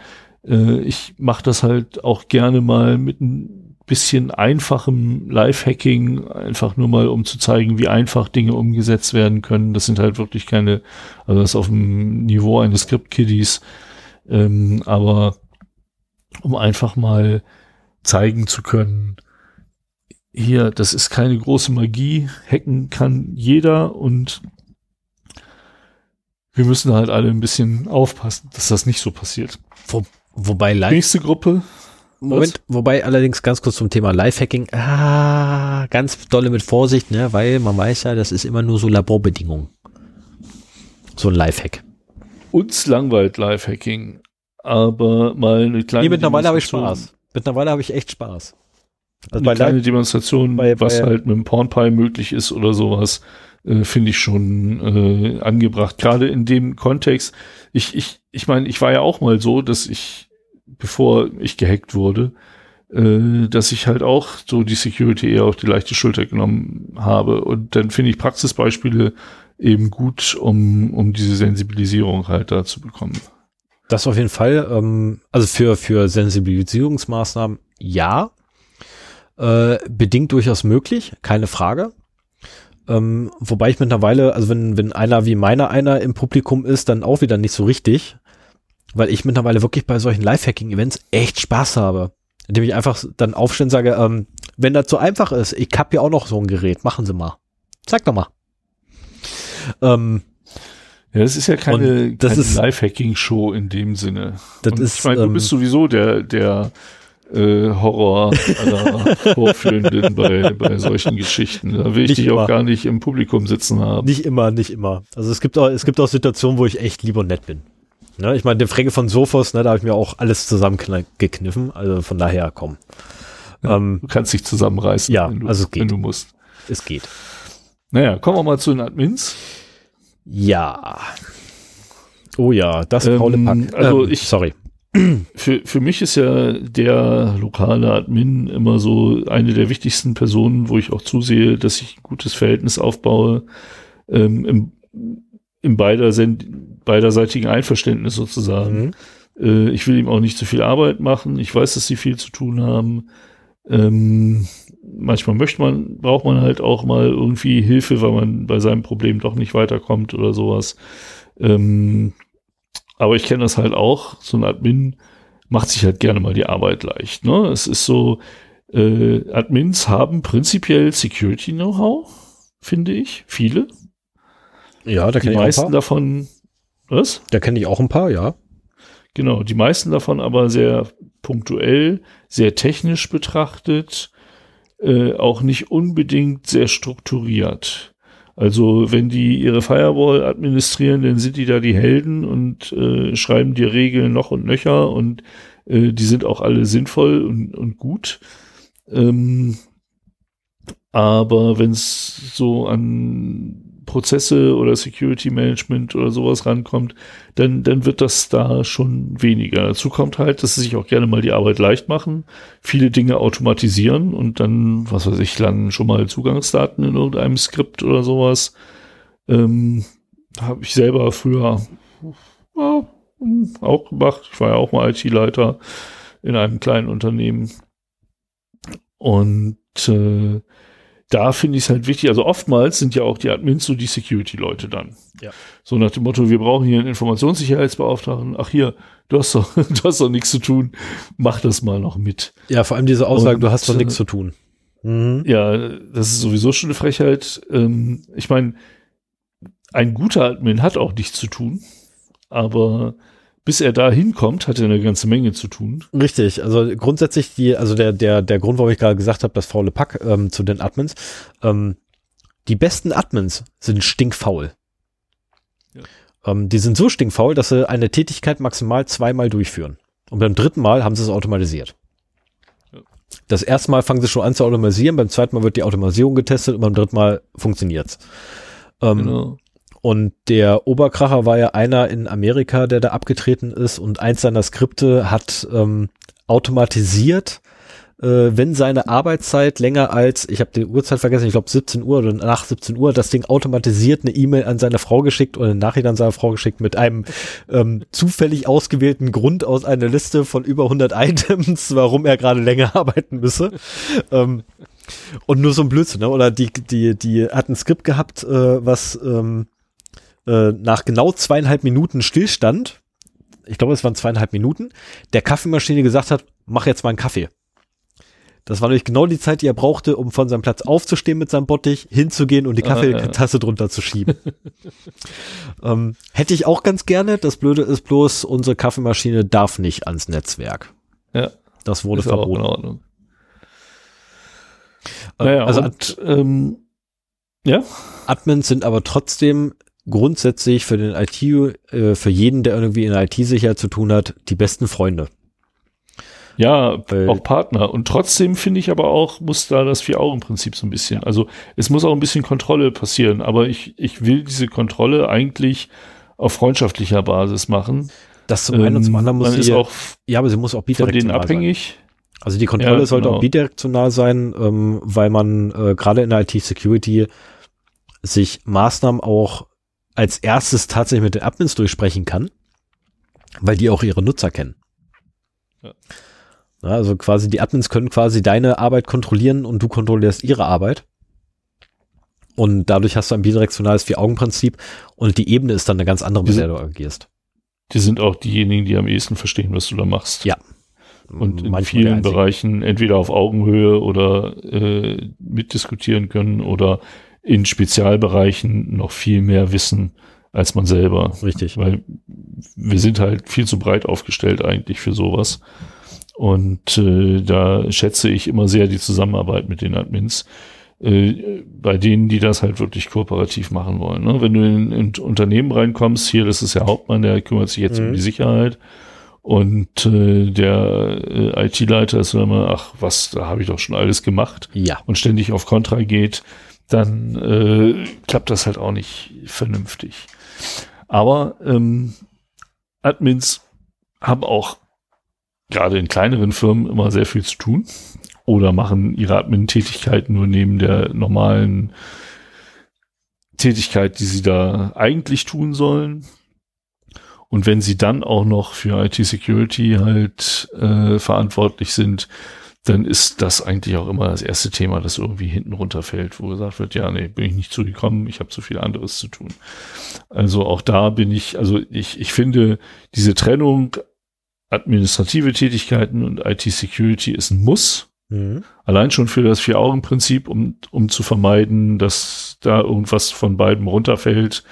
Äh, ich mache das halt auch gerne mal mit ein bisschen einfachem Live-Hacking, einfach nur mal, um zu zeigen, wie einfach Dinge umgesetzt werden können. Das sind halt wirklich keine, also das auf dem Niveau eines Script-Kiddies, ähm, aber um einfach mal zeigen zu können, hier, das ist keine große Magie, hacken kann jeder und wir müssen halt alle ein bisschen aufpassen, dass das nicht so passiert. Wo, wobei Live Nächste Gruppe. Moment, wobei allerdings ganz kurz zum Thema Lifehacking, ah, ganz dolle mit Vorsicht, ne, weil man weiß ja, das ist immer nur so Laborbedingungen. So ein Lifehack. Uns langweilt Lifehacking, aber mal eine kleine Nee, mittlerweile habe ich Spaß. Mittlerweile habe ich echt Spaß. Also eine bei kleine Live, Demonstration, bei- was bei- halt mit dem Pornpie möglich ist oder sowas, äh, finde ich schon äh, angebracht. Gerade in dem Kontext, ich, ich, ich meine, ich war ja auch mal so, dass ich, bevor ich gehackt wurde, äh, dass ich halt auch so die Security eher auf die leichte Schulter genommen habe. Und dann finde ich Praxisbeispiele eben gut, um, um diese Sensibilisierung halt da zu bekommen. das auf jeden Fall, ähm, also für, für Sensibilisierungsmaßnahmen ja. Äh, bedingt durchaus möglich, keine Frage. Ähm, wobei ich mittlerweile, also wenn, wenn einer wie meiner einer im Publikum ist, dann auch wieder nicht so richtig, weil ich mittlerweile wirklich bei solchen Lifehacking-Events echt Spaß habe. Indem ich einfach dann aufstehen und sage, ähm, wenn das so einfach ist, ich hab ja auch noch so ein Gerät, machen Sie mal. Zeig doch mal. Ähm, Ja, das ist ja keine, keine Lifehacking-Show in dem Sinne. Das ist, ich meine, du ähm, bist sowieso der, der äh, Horror Vorführenden bei, bei solchen Geschichten. Da will ich Nicht dich immer. auch gar nicht im Publikum sitzen haben. Nicht immer, nicht immer. Also es gibt auch, es gibt auch Situationen, wo ich echt lieb und nett bin. Ne, ich meine, den Fränke von Sophos, ne, da habe ich mir auch alles zusammengekniffen. Also von daher, komm. Ähm, Du kannst dich zusammenreißen, Ja, wenn, du, also es geht. wenn du musst. es geht. Naja, kommen wir mal zu den Admins. Ja. Oh ja, das Ähm, faule Pack. also Ähm, ich- sorry. Für, für mich ist ja der lokale Admin immer so eine der wichtigsten Personen, wo ich auch zusehe, dass ich ein gutes Verhältnis aufbaue, ähm, im, im beider, beiderseitigen Einverständnis sozusagen. Mhm. Äh, ich will ihm auch nicht zu viel Arbeit machen. Ich weiß, dass sie viel zu tun haben. Ähm, manchmal möchte man, braucht man halt auch mal irgendwie Hilfe, weil man bei seinem Problem doch nicht weiterkommt oder sowas. Ähm, aber ich kenne das halt auch. So ein Admin macht sich halt gerne mal die Arbeit leicht. Ne? Es ist so, äh, Admins haben prinzipiell Security-Know-how, finde ich. Viele. Ja, da kenne ich auch meisten ein paar. davon, was? Da kenne ich auch ein paar, ja. Genau, die meisten davon aber sehr punktuell, sehr technisch betrachtet, äh, auch nicht unbedingt sehr strukturiert. Also wenn die ihre Firewall administrieren, dann sind die da die Helden und äh, schreiben dir Regeln noch und nöcher und äh, die sind auch alle sinnvoll und, und gut. Ähm, aber wenn es so an Prozesse oder Security Management oder sowas rankommt, dann, dann wird das da schon weniger. Dazu kommt halt, dass sie sich auch gerne mal die Arbeit leicht machen, viele Dinge automatisieren und dann, was weiß ich, landen schon mal Zugangsdaten in irgendeinem Skript oder sowas. Ähm, Habe ich selber früher ja, auch gemacht. Ich war ja auch mal IT-Leiter in einem kleinen Unternehmen. Und äh, da finde ich es halt wichtig, also oftmals sind ja auch die Admins so die Security-Leute dann. Ja. So nach dem Motto, wir brauchen hier einen Informationssicherheitsbeauftragten. Ach hier, du hast doch, du hast doch nichts zu tun, mach das mal noch mit. Ja, vor allem diese Aussage, Und, du hast doch äh, nichts zu tun. Mhm. Ja, das ist sowieso schon eine Frechheit. Ähm, ich meine, ein guter Admin hat auch nichts zu tun, aber bis er da hinkommt, hat er eine ganze Menge zu tun. Richtig, also grundsätzlich die, also der, der, der Grund, warum ich gerade gesagt habe, das faule Pack ähm, zu den Admins, ähm, die besten Admins sind stinkfaul. Ja. Ähm, die sind so stinkfaul, dass sie eine Tätigkeit maximal zweimal durchführen. Und beim dritten Mal haben sie es automatisiert. Ja. Das erste Mal fangen sie schon an zu automatisieren, beim zweiten Mal wird die Automatisierung getestet und beim dritten Mal funktioniert's. Ähm, genau. Und der Oberkracher war ja einer in Amerika, der da abgetreten ist und eins seiner Skripte hat ähm, automatisiert, äh, wenn seine Arbeitszeit länger als, ich habe die Uhrzeit vergessen, ich glaube 17 Uhr oder nach 17 Uhr, das Ding automatisiert eine E-Mail an seine Frau geschickt oder eine Nachricht an seine Frau geschickt mit einem ähm, zufällig ausgewählten Grund aus einer Liste von über 100 Items, warum er gerade länger arbeiten müsse. ähm, und nur so ein Blödsinn, ne? Oder die, die, die hat ein Skript gehabt, äh, was ähm, äh, nach genau zweieinhalb Minuten Stillstand, ich glaube, es waren zweieinhalb Minuten, der Kaffeemaschine gesagt hat, mach jetzt mal einen Kaffee. Das war nämlich genau die Zeit, die er brauchte, um von seinem Platz aufzustehen mit seinem Bottich, hinzugehen und die Kaffeetasse drunter zu schieben. ähm, hätte ich auch ganz gerne. Das Blöde ist bloß, unsere Kaffeemaschine darf nicht ans Netzwerk. Ja. Das wurde verboten. Auch in Ordnung. Äh, naja, also und, ähm, ja. Admins sind aber trotzdem grundsätzlich für den IT, äh, für jeden, der irgendwie in IT-Sicherheit zu tun hat, die besten Freunde. Ja, Weil, auch Partner. Und trotzdem finde ich aber auch, muss da das Vier-Augen-Prinzip so ein bisschen. Also es muss auch ein bisschen Kontrolle passieren, aber ich, ich will diese Kontrolle eigentlich auf freundschaftlicher Basis machen. Das zum einen und zum anderen muss sie auch ja, aber sie muss auch bidirektional von denen abhängig. Sein. Also die Kontrolle ja, sollte genau. auch bidirektional sein, ähm, weil man äh, gerade in der IT-Security sich Maßnahmen auch als erstes tatsächlich mit den Admins durchsprechen kann, weil die auch ihre Nutzer kennen. Ja. Also quasi die Admins können quasi deine Arbeit kontrollieren und du kontrollierst ihre Arbeit. Und dadurch hast du ein bidirektionales Vier-Augen-Prinzip und die Ebene ist dann eine ganz andere, mit der du agierst. Die sind auch diejenigen, die am ehesten verstehen, was du da machst. Ja. Und in Manchmal vielen Bereichen entweder auf Augenhöhe oder äh, mitdiskutieren können oder in Spezialbereichen noch viel mehr wissen als man selber. Richtig. Weil wir sind halt viel zu breit aufgestellt eigentlich für sowas. Und äh, da schätze ich immer sehr die Zusammenarbeit mit den Admins, äh, bei denen, die das halt wirklich kooperativ machen wollen. Ne? Wenn du in, in Unternehmen reinkommst, hier, das ist der Hauptmann, der kümmert sich jetzt mhm. um die Sicherheit. Und äh, der äh, IT-Leiter ist immer, ach, was, da habe ich doch schon alles gemacht. Ja. Und ständig auf Kontra geht, dann äh, klappt das halt auch nicht vernünftig. Aber ähm, Admins haben auch gerade in kleineren Firmen immer sehr viel zu tun oder machen ihre Admin-Tätigkeit nur neben der normalen Tätigkeit, die sie da eigentlich tun sollen. Und wenn sie dann auch noch für IT-Security halt äh, verantwortlich sind, dann ist das eigentlich auch immer das erste Thema, das irgendwie hinten runterfällt, wo gesagt wird, ja, nee, bin ich nicht zugekommen, ich habe zu viel anderes zu tun. Also auch da bin ich, also ich, ich finde, diese Trennung administrative Tätigkeiten und IT-Security ist ein Muss. Mhm. Allein schon für das Vier-Augen-Prinzip, um, um zu vermeiden, dass da irgendwas von beiden runterfällt.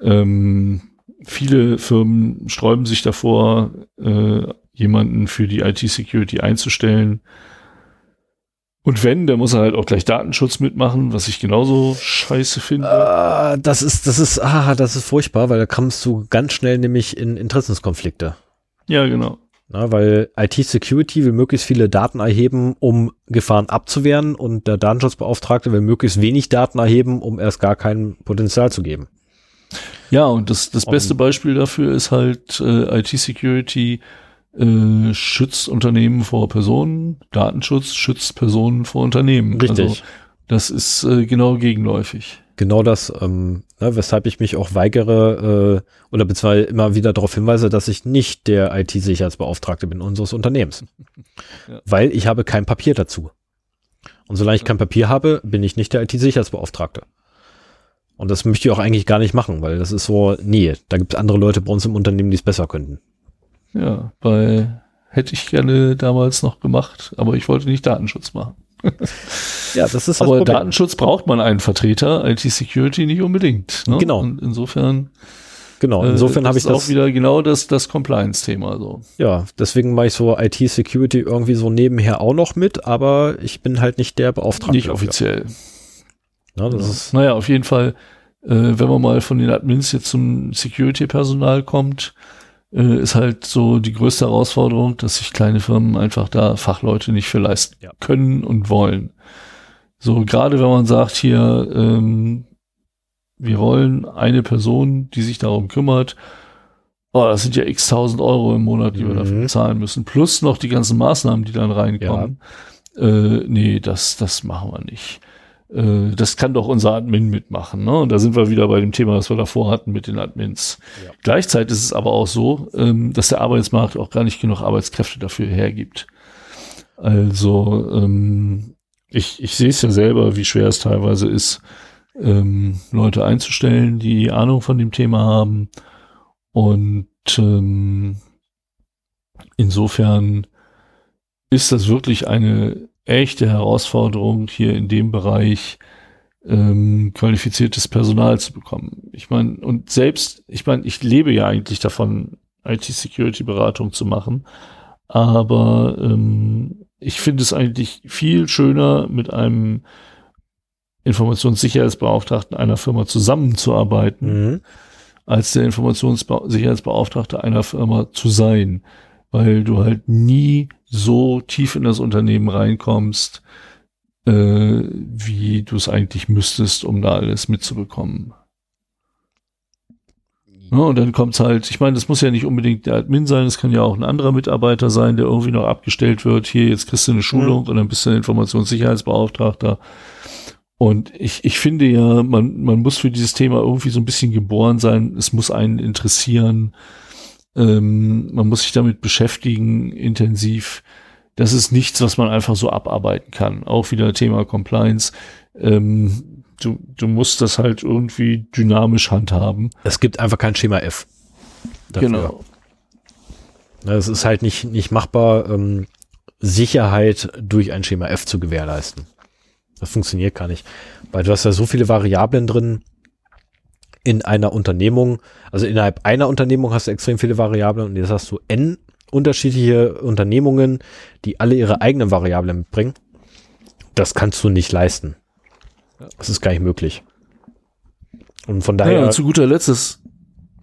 Ähm, viele Firmen sträuben sich davor, äh, jemanden für die IT-Security einzustellen. Und wenn, der muss er halt auch gleich Datenschutz mitmachen, was ich genauso scheiße finde. Uh, das ist, das ist, ah, das ist furchtbar, weil da kommst du ganz schnell nämlich in Interessenskonflikte. Ja, genau. Na, weil IT-Security will möglichst viele Daten erheben, um Gefahren abzuwehren und der Datenschutzbeauftragte will möglichst wenig Daten erheben, um erst gar kein Potenzial zu geben. Ja, und das, das beste Beispiel dafür ist halt äh, IT-Security äh, schützt Unternehmen vor Personen, Datenschutz schützt Personen vor Unternehmen. Richtig. Also, das ist äh, genau gegenläufig genau das, ähm, ne, weshalb ich mich auch weigere äh, oder beziehungsweise immer wieder darauf hinweise, dass ich nicht der IT-Sicherheitsbeauftragte bin unseres Unternehmens. Ja. Weil ich habe kein Papier dazu. Und solange ich kein Papier habe, bin ich nicht der IT-Sicherheitsbeauftragte. Und das möchte ich auch eigentlich gar nicht machen, weil das ist so, nee, da gibt es andere Leute bei uns im Unternehmen, die es besser könnten. Ja, bei hätte ich gerne damals noch gemacht, aber ich wollte nicht Datenschutz machen. ja, das ist das Aber Problem. Datenschutz braucht man einen Vertreter, IT-Security nicht unbedingt. Ne? Genau. Und insofern. Genau, insofern äh, habe ich das auch wieder genau das, das Compliance-Thema so. Ja, deswegen mache ich so IT-Security irgendwie so nebenher auch noch mit, aber ich bin halt nicht der Beauftragte. Nicht offiziell. Na, das ja. ist naja, auf jeden Fall äh, wenn man mal von den Admins jetzt zum Security-Personal kommt, äh, ist halt so die größte Herausforderung, dass sich kleine Firmen einfach da Fachleute nicht für leisten Ja. können und wollen. So, gerade wenn man sagt hier, ähm, wir wollen eine Person, die sich darum kümmert, oh, das sind ja x tausend Euro im Monat, die wir Mhm. dafür zahlen müssen, plus noch die ganzen Maßnahmen, die dann reinkommen. Äh, nee, das, das machen wir nicht. Äh, das kann doch unser Admin mitmachen. Ne? Und da sind wir wieder bei dem Thema, was wir davor hatten mit den Admins. Ja. Gleichzeitig ist es aber auch so, ähm, dass der Arbeitsmarkt auch gar nicht genug Arbeitskräfte dafür hergibt. Also ähm, ich, ich sehe es ja selber, wie schwer es teilweise ist, ähm, Leute einzustellen, die Ahnung von dem Thema haben. Und ähm, insofern ist das wirklich eine echte Herausforderung, hier in dem Bereich ähm, qualifiziertes Personal zu bekommen. Ich meine, und selbst, ich meine, ich lebe ja eigentlich davon, IT-Security-Beratung zu machen, aber ähm, ich finde es eigentlich viel schöner, mit einem Informationssicherheitsbeauftragten einer Firma zusammenzuarbeiten, Mhm. als der Informationssicherheitsbeauftragte einer Firma zu sein, weil du halt nie so tief in das Unternehmen reinkommst, äh, wie du es eigentlich müsstest, um da alles mitzubekommen. Ja, und dann kommt's halt, ich meine, das muss ja nicht unbedingt der Admin sein, es kann ja auch ein anderer Mitarbeiter sein, der irgendwie noch abgestellt wird. Hier, jetzt kriegst du eine Schulung und dann bist du ein Informationssicherheitsbeauftragter. Und ich, ich finde ja, man, man muss für dieses Thema irgendwie so ein bisschen geboren sein. Es muss einen interessieren. Ähm, man muss sich damit beschäftigen, intensiv. Das ist nichts, was man einfach so abarbeiten kann. Auch wieder Thema Compliance. Ähm, du, du musst das halt irgendwie dynamisch handhaben. Es gibt einfach kein Schema F. dafür. Genau. Es ist halt nicht, nicht machbar, ähm, Sicherheit durch ein Schema F zu gewährleisten. Das funktioniert gar nicht. Weil du hast ja so viele Variablen drin in einer Unternehmung. Also innerhalb einer Unternehmung hast du extrem viele Variablen und jetzt hast du N unterschiedliche Unternehmungen, die alle ihre eigenen Variablen mitbringen. Das kannst du nicht leisten. Das ist gar nicht möglich. Und von daher. Ja, und zu guter Letzt ist.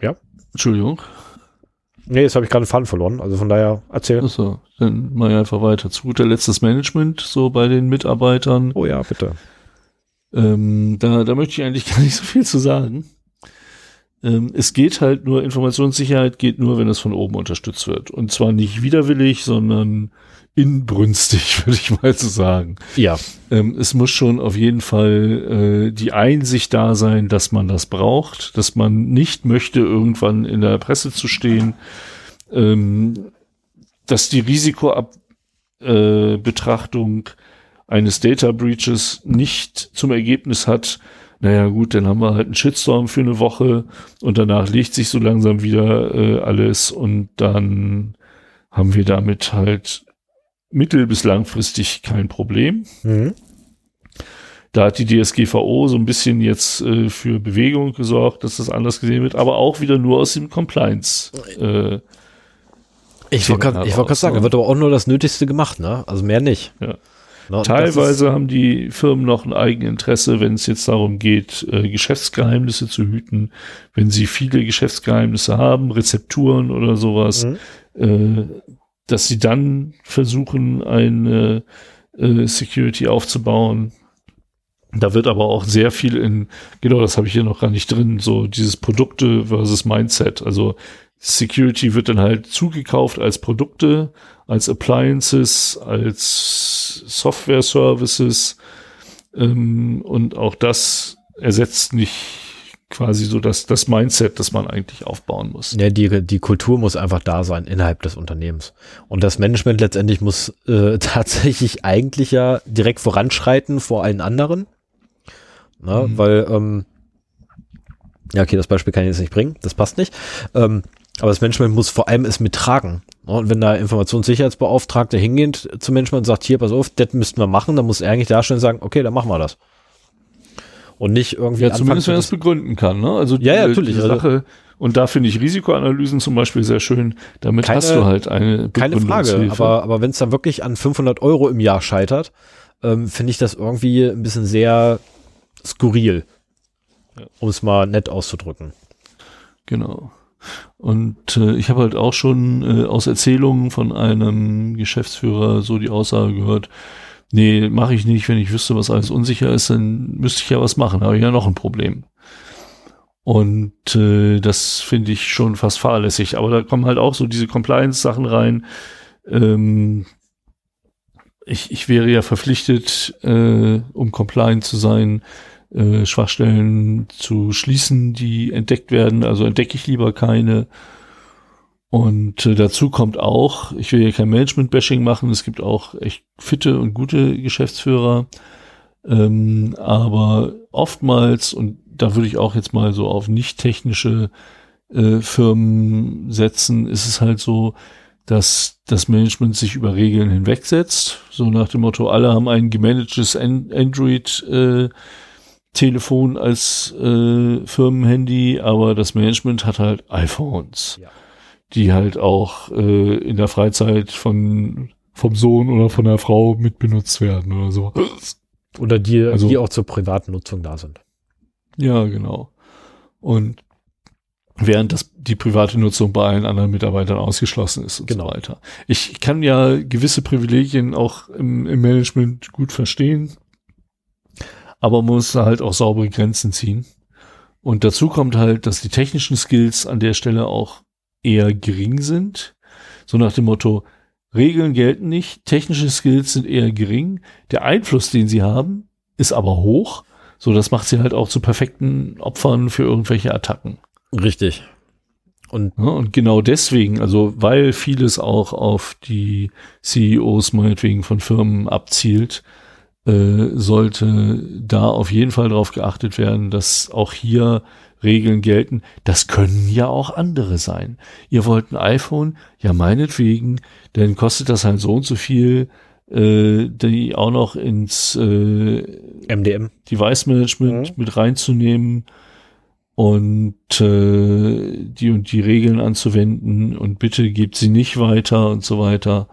Ja? Entschuldigung. nee, jetzt habe ich gerade einen Faden verloren. Also von daher erzähl. Achso, dann mal einfach weiter. Zu guter Letzt das Management, so bei den Mitarbeitern. Oh ja, bitte. Ähm, da, da möchte ich eigentlich gar nicht so viel zu sagen. Ähm, es geht halt nur, Informationssicherheit geht nur, wenn es von oben unterstützt wird. Und zwar nicht widerwillig, sondern inbrünstig, würde ich mal so sagen. Ja, Ähm, es muss schon auf jeden Fall äh, die Einsicht da sein, dass man das braucht, dass man nicht möchte, irgendwann in der Presse zu stehen, ähm, dass die Risikobetrachtung äh, eines Data Breaches nicht zum Ergebnis hat, naja gut, dann haben wir halt einen Shitstorm für eine Woche und danach legt sich so langsam wieder äh, alles und dann haben wir damit halt mittel- bis langfristig kein Problem. Mhm. Da hat die DSGVO so ein bisschen jetzt äh, für Bewegung gesorgt, dass das anders gesehen wird, aber auch wieder nur aus dem Compliance. Äh, Ich wollte gerade wollt sagen, ne? da wird aber auch nur das Nötigste gemacht, ne? Also mehr nicht. Ja. Ne, teilweise haben die Firmen noch ein Eigeninteresse, wenn es jetzt darum geht, äh, Geschäftsgeheimnisse zu hüten, wenn sie viele Geschäftsgeheimnisse haben, Rezepturen oder sowas, Mhm. äh, dass sie dann versuchen, eine äh, Security aufzubauen. Da wird aber auch sehr viel in, genau das habe ich hier noch gar nicht drin, so dieses Produkte versus Mindset. Also Security wird dann halt zugekauft als Produkte, als Appliances, als Software Services ähm, und auch das ersetzt nicht quasi so das, das Mindset, das man eigentlich aufbauen muss. Ja, die, die Kultur muss einfach da sein innerhalb des Unternehmens. Und das Management letztendlich muss äh, tatsächlich eigentlich ja direkt voranschreiten vor allen anderen. Ne? Mhm. Weil, ähm, ja, okay, das Beispiel kann ich jetzt nicht bringen, das passt nicht. Ähm, aber das Management muss vor allem es mittragen. Und wenn da Informationssicherheitsbeauftragter hingehend zum Management und sagt, hier, pass auf, das müssten wir machen, dann muss er eigentlich darstellen und sagen, okay, dann machen wir das. Und nicht irgendwie. Ja, zumindest wenn er es begründen kann. Ne? Also Ja, ja, natürlich, Die also- Sache, und da finde ich Risikoanalysen zum Beispiel sehr schön. Damit Keine- hast du halt eine Keine Frage, aber, aber wenn es dann wirklich an 500 Euro im Jahr scheitert, ähm, finde ich das irgendwie ein bisschen sehr skurril. um es mal nett auszudrücken. Genau. Und äh, ich habe halt auch schon äh, aus Erzählungen von einem Geschäftsführer so die Aussage gehört, nee, mache ich nicht, wenn ich wüsste, was alles unsicher ist, dann müsste ich ja was machen, habe ich ja noch ein Problem. Und äh, das finde ich schon fast fahrlässig. Aber da kommen halt auch so diese Compliance-Sachen rein. Ähm, ich, ich wäre ja verpflichtet, äh, um compliant zu sein, äh, Schwachstellen zu schließen, die entdeckt werden. Also entdecke ich lieber keine. Und äh, dazu kommt auch, ich will hier kein Management-Bashing machen, es gibt auch echt fitte und gute Geschäftsführer. Ähm, aber oftmals, und da würde ich auch jetzt mal so auf nicht technische äh, Firmen setzen, ist es halt so, dass das Management sich über Regeln hinwegsetzt. So nach dem Motto, alle haben ein gemanagtes Android äh, Telefon als äh, Firmenhandy, aber das Management hat halt iPhones, ja. die halt auch äh, in der Freizeit von vom Sohn oder von der Frau mitbenutzt werden oder so. Oder die, also, die auch zur privaten Nutzung da sind. Ja, genau. Und während das die private Nutzung bei allen anderen Mitarbeitern ausgeschlossen ist und genau. so weiter. Ich kann ja gewisse Privilegien auch im, im Management gut verstehen aber man muss da halt auch saubere Grenzen ziehen. Und dazu kommt halt, dass die technischen Skills an der Stelle auch eher gering sind. So nach dem Motto, Regeln gelten nicht, technische Skills sind eher gering. Der Einfluss, den sie haben, ist aber hoch. So, das macht sie halt auch zu perfekten Opfern für irgendwelche Attacken. Richtig. Und, ja, und genau deswegen, also weil vieles auch auf die CEOs meinetwegen von Firmen abzielt, äh, sollte da auf jeden Fall darauf geachtet werden, dass auch hier Regeln gelten. Das können ja auch andere sein. Ihr wollt ein iPhone, ja meinetwegen, dann kostet das halt so und so viel, äh, die auch noch ins äh, MDM Device Management mhm. mit reinzunehmen und äh, die und die Regeln anzuwenden und bitte gebt sie nicht weiter und so weiter.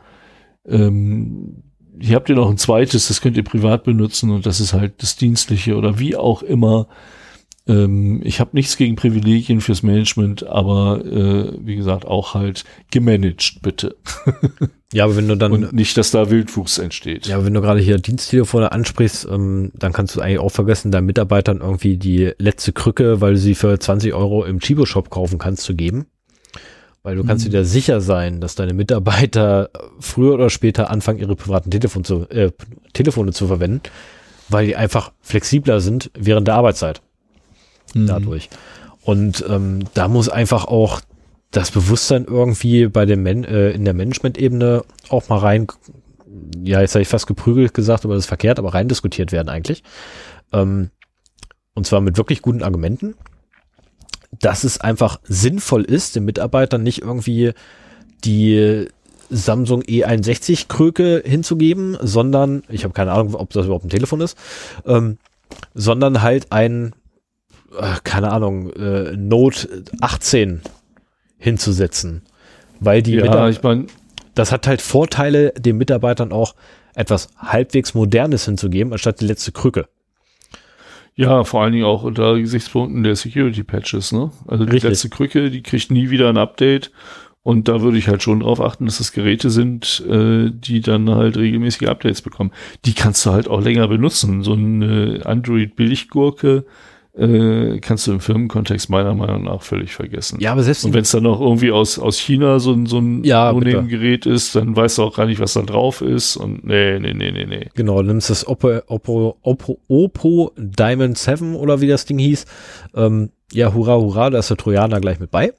Ähm, hier habt ihr noch ein zweites, das könnt ihr privat benutzen und das ist halt das Dienstliche oder wie auch immer. Ähm, ich habe nichts gegen Privilegien fürs Management, aber äh, wie gesagt, auch halt gemanagt, bitte. ja, aber wenn du dann. Und nicht, dass da Wildwuchs entsteht. Ja, aber wenn du gerade hier Diensttelefone ansprichst, ähm, dann kannst du eigentlich auch vergessen, deinen Mitarbeitern irgendwie die letzte Krücke, weil du sie für 20 Euro im Chibo-Shop kaufen kannst, zu geben. Weil du kannst mhm. dir sicher sein, dass deine Mitarbeiter früher oder später anfangen, ihre privaten Telefon zu, äh, Telefone zu verwenden, weil die einfach flexibler sind während der Arbeitszeit. Mhm. Dadurch. Und ähm, da muss einfach auch das Bewusstsein irgendwie bei dem Men äh, in der Management-Ebene auch mal rein, ja, jetzt habe ich fast geprügelt gesagt, aber das ist verkehrt, aber rein diskutiert werden eigentlich. Ähm, und zwar mit wirklich guten Argumenten dass es einfach sinnvoll ist, den Mitarbeitern nicht irgendwie die Samsung E61 Kröke hinzugeben, sondern, ich habe keine Ahnung, ob das überhaupt ein Telefon ist, ähm, sondern halt ein, äh, keine Ahnung, äh, Note 18 hinzusetzen. Weil die ja, ich mein, das hat halt Vorteile, den Mitarbeitern auch etwas halbwegs Modernes hinzugeben, anstatt die letzte Krücke. Ja, vor allen Dingen auch unter Gesichtspunkten der Security Patches, ne? Also die Richtig. letzte Krücke, die kriegt nie wieder ein Update. Und da würde ich halt schon drauf achten, dass das Geräte sind, äh, die dann halt regelmäßige Updates bekommen. Die kannst du halt auch länger benutzen. So eine Android-Billiggurke, äh, kannst du im Firmenkontext meiner Meinung nach völlig vergessen. Ja, aber selbst und wenn es dann noch irgendwie aus aus China so ein so ein ja, Gerät ist, dann weißt du auch gar nicht, was da drauf ist und nee, nee, nee, nee, nee. Genau, du nimmst das Oppo Oppo Oppo, Oppo Diamond 7 oder wie das Ding hieß. Ähm, ja, hurra, hurra, da ist der Trojaner gleich mit bei.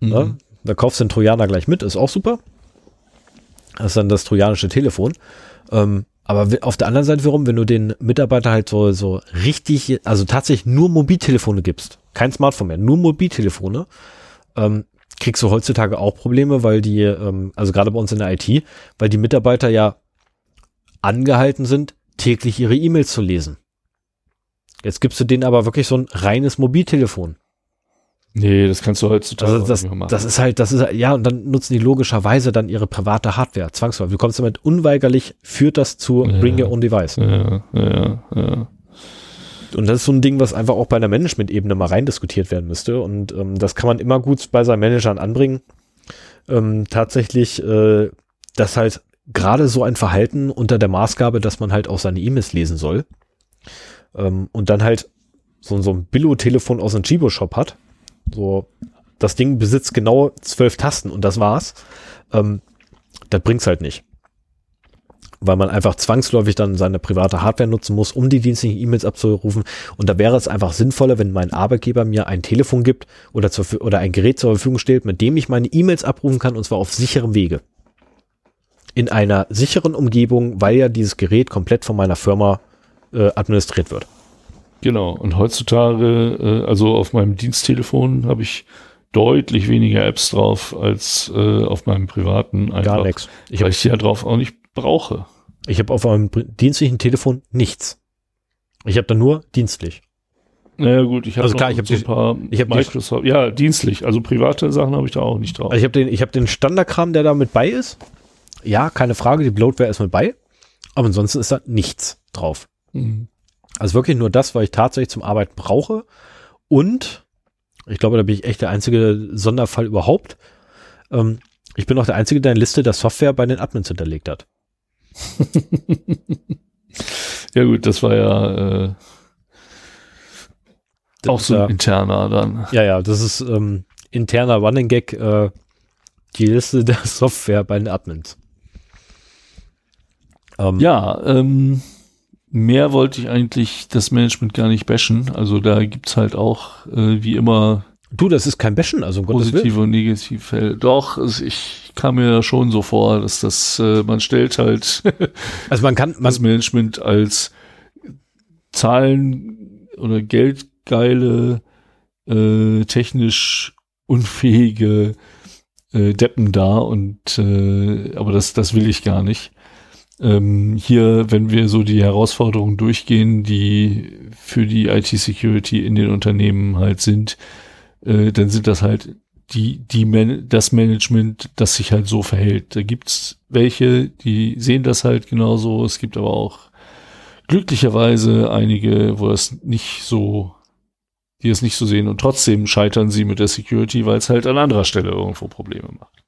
Mhm. Ne? Da kaufst du den Trojaner gleich mit, ist auch super. Das ist dann das trojanische Telefon. Ähm, aber auf der anderen Seite wiederum, wenn du den Mitarbeiter halt so, so richtig, also tatsächlich nur Mobiltelefone gibst, kein Smartphone mehr, nur Mobiltelefone, ähm, kriegst du heutzutage auch Probleme, weil die, ähm, also gerade bei uns in der IT, weil die Mitarbeiter ja angehalten sind, täglich ihre E-Mails zu lesen. Jetzt gibst du denen aber wirklich so ein reines Mobiltelefon. Nee, das kannst du heutzutage also das, machen. Das ist halt, das ist ja, und dann nutzen die logischerweise dann ihre private Hardware, zwangsläufig. Du kommst damit unweigerlich, führt das zu ja, Bring Your Own Device. Ja, ja, ja. Und das ist so ein Ding, was einfach auch bei einer Management-Ebene mal rein diskutiert werden müsste. Und ähm, das kann man immer gut bei seinen Managern anbringen. Ähm, tatsächlich, äh, dass halt gerade so ein Verhalten unter der Maßgabe, dass man halt auch seine E-Mails lesen soll. Ähm, und dann halt so, so ein Billo-Telefon aus einem Chibo-Shop hat. So, das Ding besitzt genau zwölf Tasten und das war's. Ähm, das bringt's halt nicht weil man einfach zwangsläufig dann seine private Hardware nutzen muss, um die dienstlichen E-Mails abzurufen. Und da wäre es einfach sinnvoller, wenn mein Arbeitgeber mir ein Telefon gibt oder, zur, oder ein Gerät zur Verfügung stellt, mit dem ich meine E-Mails abrufen kann und zwar auf sicherem Wege. In einer sicheren Umgebung, weil ja dieses Gerät komplett von meiner Firma äh, administriert wird. Genau. Und heutzutage, äh, also auf meinem Diensttelefon habe ich deutlich weniger Apps drauf als äh, auf meinem privaten. Einfach, Gar nichts. Ich weil ich die ja drauf auch nicht brauche. Ich habe auf meinem dienstlichen Telefon nichts. Ich habe da nur dienstlich. Naja gut, ich habe also klar, ich hab so ein paar ich hab Microsoft, ja, dienstlich, also private Sachen habe ich da auch nicht drauf. Also ich habe den, ich habe den Standardkram, der da mit bei ist. Ja, keine Frage, die Bloatware ist mit bei. Aber ansonsten ist da nichts drauf. Mhm. Also wirklich nur das, was ich tatsächlich zum Arbeiten brauche. Und ich glaube, da bin ich echt der einzige Sonderfall überhaupt. Ähm, ich bin auch der Einzige, der eine Liste der Software bei den Admins hinterlegt hat. ja gut, das war ja äh, auch so ein interner dann. Ja, ja, das ist ähm, interner Running Gag, äh, die Liste der Software bei den Admins. Ähm, ja, ähm, mehr wollte ich eigentlich das Management gar nicht bashen. Also da gibt es halt auch äh, wie immer Du, das ist kein Bashen, also um Positive und negative. Doch, also ich kam mir schon so vor, dass das, äh, man stellt halt also man kann, man das Management als Zahlen oder geldgeile, äh, technisch unfähige äh, Deppen da und äh, aber das, das will ich gar nicht. Ähm, hier, wenn wir so die Herausforderungen durchgehen, die für die IT-Security in den Unternehmen halt sind, äh, dann sind das halt die, die Man das Management, das sich halt so verhält. Da gibt's welche, die sehen das halt genauso. Es gibt aber auch glücklicherweise einige, wo das nicht so, die es nicht so sehen und trotzdem scheitern sie mit der Security, weil es halt an anderer Stelle irgendwo Probleme macht.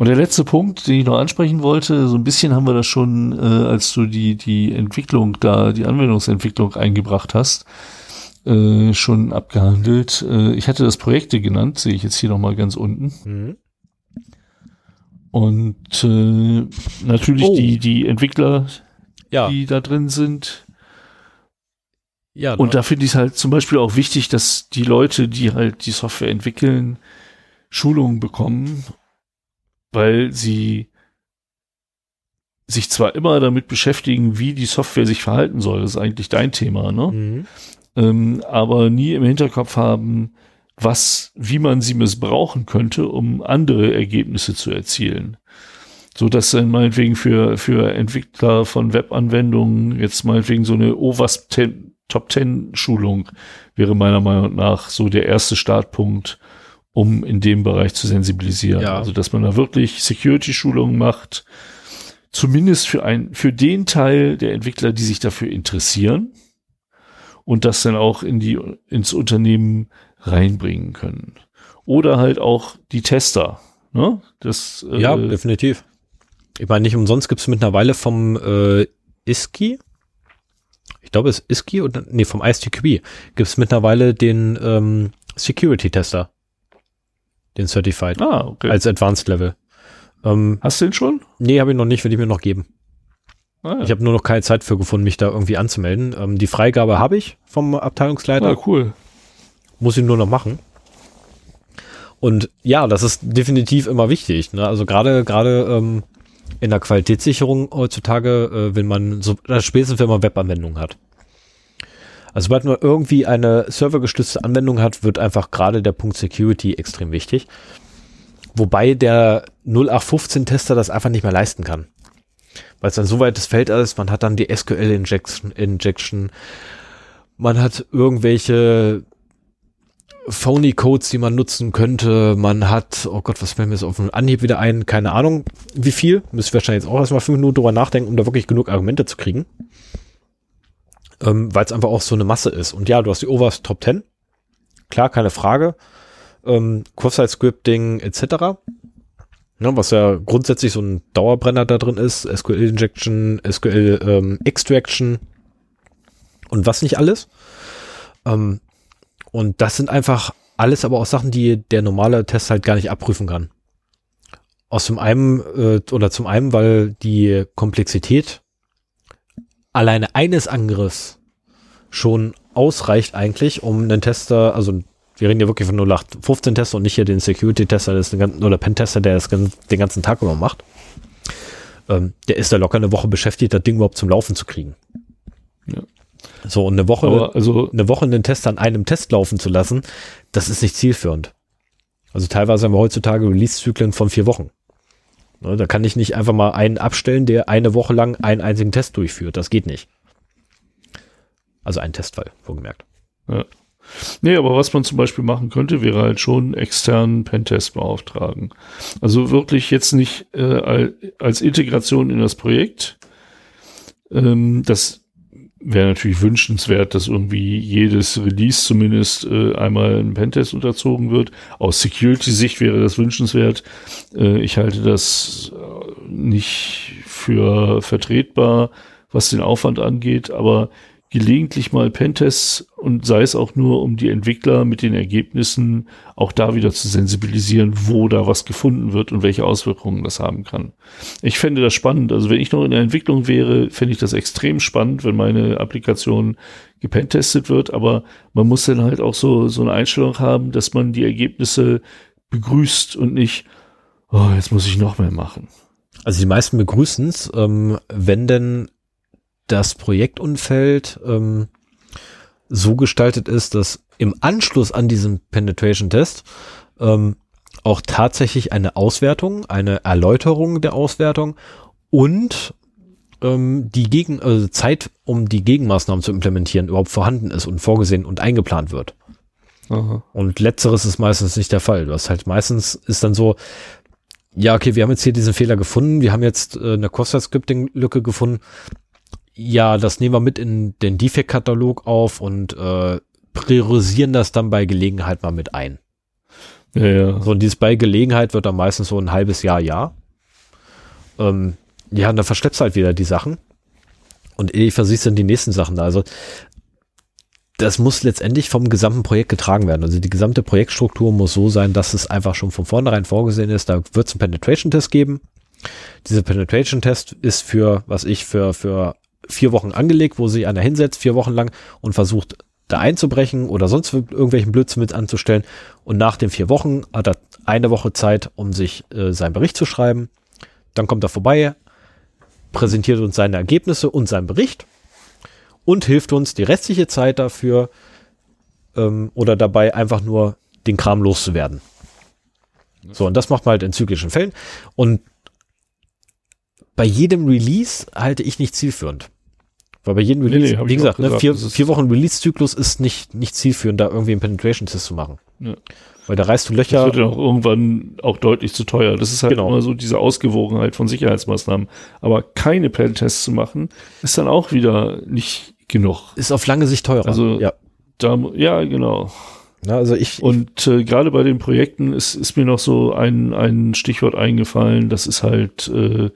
Und der letzte Punkt, den ich noch ansprechen wollte, so ein bisschen haben wir das schon, äh, als du die, die Entwicklung da, die Anwendungsentwicklung eingebracht hast, äh, schon abgehandelt. Äh, ich hatte das Projekte genannt, sehe ich jetzt hier nochmal ganz unten. Mhm. Und äh, natürlich oh. die, die Entwickler, ja. die da drin sind. Ja, und da finde ich es halt zum Beispiel auch wichtig, dass die Leute, die halt die Software entwickeln, Schulungen bekommen, weil sie sich zwar immer damit beschäftigen, wie die Software sich verhalten soll, das ist eigentlich dein Thema, ne? Mhm ähm, aber nie im Hinterkopf haben, was, wie man sie missbrauchen könnte, um andere Ergebnisse zu erzielen. So dass dann meinetwegen für, für Entwickler von Webanwendungen jetzt meinetwegen so eine OWASP 10, Top 10 Schulung wäre meiner Meinung nach so der erste Startpunkt, um in dem Bereich zu sensibilisieren. Ja. Also, dass man da wirklich Security-Schulungen macht, zumindest für ein, für den Teil der Entwickler, die sich dafür interessieren und das dann auch in die, ins Unternehmen reinbringen können. Oder halt auch die Tester. Ne? Das, äh, ja, definitiv. Ich meine, nicht umsonst gibt es mittlerweile vom äh, ISKI, ich glaube, es ist ISKI oder nee, vom ISTQB gibt es mittlerweile den ähm, Security-Tester. Den Certified. Ah, okay. Als Advanced Level. Ähm, Hast du den schon? Nee, habe ich noch nicht, will ich mir noch geben. Ah, ja. Ich habe nur noch keine Zeit für gefunden, mich da irgendwie anzumelden. Ähm, die Freigabe habe ich vom Abteilungsleiter. Ah, cool. Muss ich nur noch machen. Und ja, das ist definitiv immer wichtig. Ne? Also gerade gerade ähm, in der Qualitätssicherung heutzutage, äh, wenn man so äh, spätestens wenn man Webanwendungen hat. Also sobald man irgendwie eine servergestützte Anwendung hat, wird einfach gerade der Punkt Security extrem wichtig. Wobei der 0815-Tester das einfach nicht mehr leisten kann. Weil es dann so weit das Feld ist, man hat dann die SQL-Injection, Injection, man hat irgendwelche phony Codes, die man nutzen könnte, man hat, oh Gott, was fällt mir jetzt auf den Anhieb wieder ein, keine Ahnung, wie viel, müsste wahrscheinlich jetzt auch erstmal fünf Minuten drüber nachdenken, um da wirklich genug Argumente zu kriegen. Ähm, weil es einfach auch so eine Masse ist. Und ja, du hast die Overs Top 10. Klar, keine Frage. Ähm, Cross-Site-Scripting etc. Ne, was ja grundsätzlich so ein Dauerbrenner da drin ist. SQL-Injection, SQL-Extraction ähm, und was nicht alles. Ähm, und das sind einfach alles aber auch Sachen, die der normale Test halt gar nicht abprüfen kann. Aus dem einen äh, oder zum einen, weil die Komplexität alleine eines Angriffs schon ausreicht eigentlich, um einen Tester, also wir reden ja wirklich von 0815 Tester und nicht hier den Security-Tester oder Pen-Tester, der das den ganzen Tag über macht. Ähm, der ist da locker eine Woche beschäftigt, das Ding überhaupt zum Laufen zu kriegen. Ja. So, und eine Woche, Aber also, eine Woche einen Test an einem Test laufen zu lassen, das ist nicht zielführend. Also teilweise haben wir heutzutage Release-Zyklen von vier Wochen. Ne, da kann ich nicht einfach mal einen abstellen, der eine Woche lang einen einzigen Test durchführt. Das geht nicht. Also ein Testfall, vorgemerkt. Ja. Nee, aber was man zum Beispiel machen könnte, wäre halt schon externen Pentest beauftragen. Also wirklich jetzt nicht äh, als Integration in das Projekt. Ähm, das wäre natürlich wünschenswert, dass irgendwie jedes Release zumindest äh, einmal ein Pentest unterzogen wird. Aus Security-Sicht wäre das wünschenswert. Äh, ich halte das äh, nicht für vertretbar, was den Aufwand angeht, aber gelegentlich mal Pentests und sei es auch nur, um die Entwickler mit den Ergebnissen auch da wieder zu sensibilisieren, wo da was gefunden wird und welche Auswirkungen das haben kann. Ich fände das spannend. Also wenn ich noch in der Entwicklung wäre, fände ich das extrem spannend, wenn meine Applikation gepentestet wird, aber man muss dann halt auch so, so eine Einstellung haben, dass man die Ergebnisse begrüßt und nicht, oh, jetzt muss ich noch mehr machen. Also die meisten begrüßen es, ähm, wenn denn das Projektumfeld ähm, so gestaltet ist, dass im Anschluss an diesen Penetration-Test ähm, auch tatsächlich eine Auswertung, eine Erläuterung der Auswertung und ähm, die Gegen also Zeit, um die Gegenmaßnahmen zu implementieren, überhaupt vorhanden ist und vorgesehen und eingeplant wird. Aha. Und letzteres ist meistens nicht der Fall. Du hast halt meistens ist dann so, ja, okay, wir haben jetzt hier diesen Fehler gefunden, wir haben jetzt äh, eine Costa-Scripting-Lücke gefunden, ja, das nehmen wir mit in den Defekt-Katalog auf und äh, priorisieren das dann bei Gelegenheit mal mit ein. Ja, ja. So, und dieses bei Gelegenheit wird dann meistens so ein halbes Jahr, Jahr. Ähm, ja, und dann verschleppst halt wieder die Sachen. Und ich versiehst dann die nächsten Sachen da. Also, das muss letztendlich vom gesamten Projekt getragen werden. Also die gesamte Projektstruktur muss so sein, dass es einfach schon von vornherein vorgesehen ist. Da wird es einen Penetration-Test geben. Dieser Penetration-Test ist für, was ich, für, für vier Wochen angelegt, wo sich einer hinsetzt, vier Wochen lang und versucht, da einzubrechen oder sonst irgendwelchen Blödsinn mit anzustellen. Und nach den vier Wochen hat er eine Woche Zeit, um sich äh, seinen Bericht zu schreiben. Dann kommt er vorbei, präsentiert uns seine Ergebnisse und seinen Bericht und hilft uns die restliche Zeit dafür ähm, oder dabei einfach nur den Kram loszuwerden. So, und das macht man halt in zyklischen Fällen. Und bei jedem Release halte ich nicht zielführend. Weil bei jedem Release, nee, nee, wie gesagt, ne, gesagt, vier, vier Wochen Release-Zyklus ist nicht, nicht zielführend, da irgendwie einen Penetration-Test zu machen. Ja. Weil da reißt du Löcher. Das wird ja auch irgendwann auch deutlich zu teuer. Das ist halt genau. immer so diese Ausgewogenheit von Sicherheitsmaßnahmen. Aber keine Pentests zu machen, ist dann auch wieder nicht genug. Ist auf lange Sicht teurer. Also, ja, da, ja genau. Na, also ich, und äh, gerade bei den Projekten ist, ist mir noch so ein, ein Stichwort eingefallen, das ist halt äh,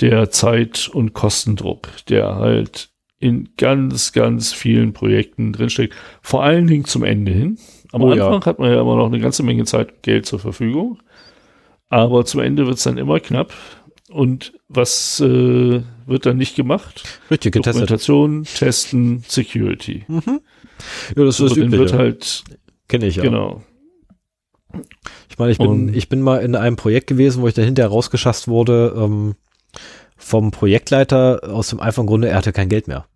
der Zeit- und Kostendruck, der halt in ganz, ganz vielen Projekten drinsteckt. Vor allen Dingen zum Ende hin. Am oh, Anfang ja. hat man ja immer noch eine ganze Menge Zeit und Geld zur Verfügung. Aber zum Ende wird es dann immer knapp. Und was äh, wird dann nicht gemacht? Richtig, getestet. Dokumentation, Testen, Security. Mhm. Ja, das ist so, das wird halt. Kenne ich ja. Genau. Ich meine, ich bin, ich bin mal in einem Projekt gewesen, wo ich da hinterher rausgeschasst wurde, ähm, vom Projektleiter aus dem einfachen Grunde, er hatte kein Geld mehr.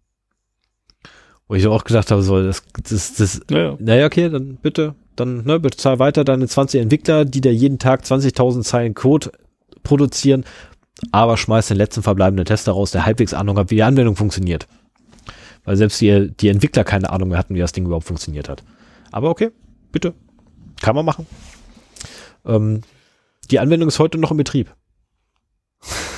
Wo ich auch gedacht habe, so, das, das, das, naja, naja okay, dann bitte, dann, ne, bezahl weiter deine 20 Entwickler, die da jeden Tag 20.000 Zeilen Code produzieren, aber schmeiß den letzten verbleibenden Tester raus, der halbwegs Ahnung hat, wie die Anwendung funktioniert. Weil selbst die, die Entwickler keine Ahnung mehr hatten, wie das Ding überhaupt funktioniert hat. Aber okay, bitte. Kann man machen. Ähm, die Anwendung ist heute noch im Betrieb.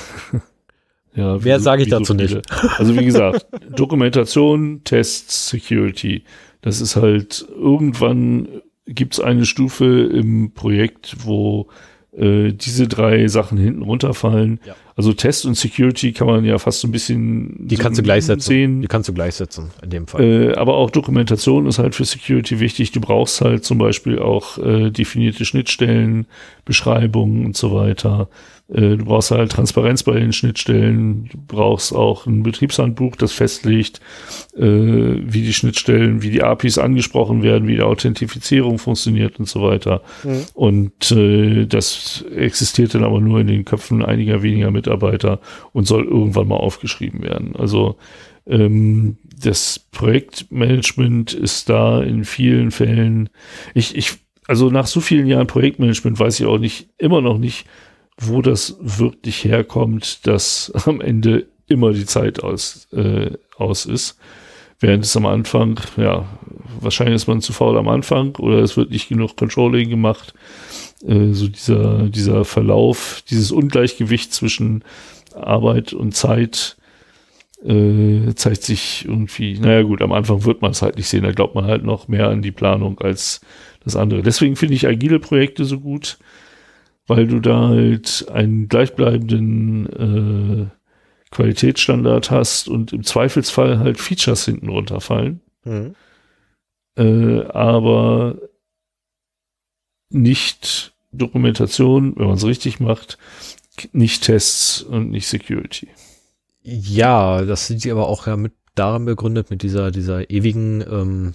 Ja, Mehr sage ich so dazu nicht. Also wie gesagt, Dokumentation, Tests, Security. Das ist halt, irgendwann gibt's eine Stufe im Projekt, wo äh, diese drei Sachen hinten runterfallen. Ja. Also Test und Security kann man ja fast so ein bisschen Die kannst du gleichsetzen. sehen. Die kannst du gleichsetzen in dem Fall. Äh, aber auch Dokumentation ist halt für Security wichtig. Du brauchst halt zum Beispiel auch äh, definierte Schnittstellen, Beschreibungen und so weiter. Äh, du brauchst halt Transparenz bei den Schnittstellen. Du brauchst auch ein Betriebshandbuch, das festlegt, äh, wie die Schnittstellen, wie die APIs angesprochen werden, wie die Authentifizierung funktioniert und so weiter. Und äh, das existiert dann aber nur in den Köpfen einiger weniger Mitarbeiter und soll irgendwann mal aufgeschrieben werden. Also ähm, das Projektmanagement ist da in vielen Fällen, ich, ich, also nach so vielen Jahren Projektmanagement weiß ich auch nicht, immer noch nicht, wo das wirklich herkommt, dass am Ende immer die Zeit aus, äh, aus ist. Während es am Anfang, ja, wahrscheinlich ist man zu faul am Anfang oder es wird nicht genug Controlling gemacht. Äh, so dieser, dieser Verlauf, dieses Ungleichgewicht zwischen Arbeit und Zeit äh, zeigt sich irgendwie, naja gut, am Anfang wird man es halt nicht sehen, da glaubt man halt noch mehr an die Planung als das andere. Deswegen finde ich agile Projekte so gut, weil du da halt einen gleichbleibenden äh, Qualitätsstandard hast und im Zweifelsfall halt Features hinten runterfallen, Mhm. äh, aber nicht Dokumentation, wenn man es richtig macht, nicht Tests und nicht Security. Ja, das sind sie aber auch ja mit daran begründet, mit dieser, dieser ewigen, ähm,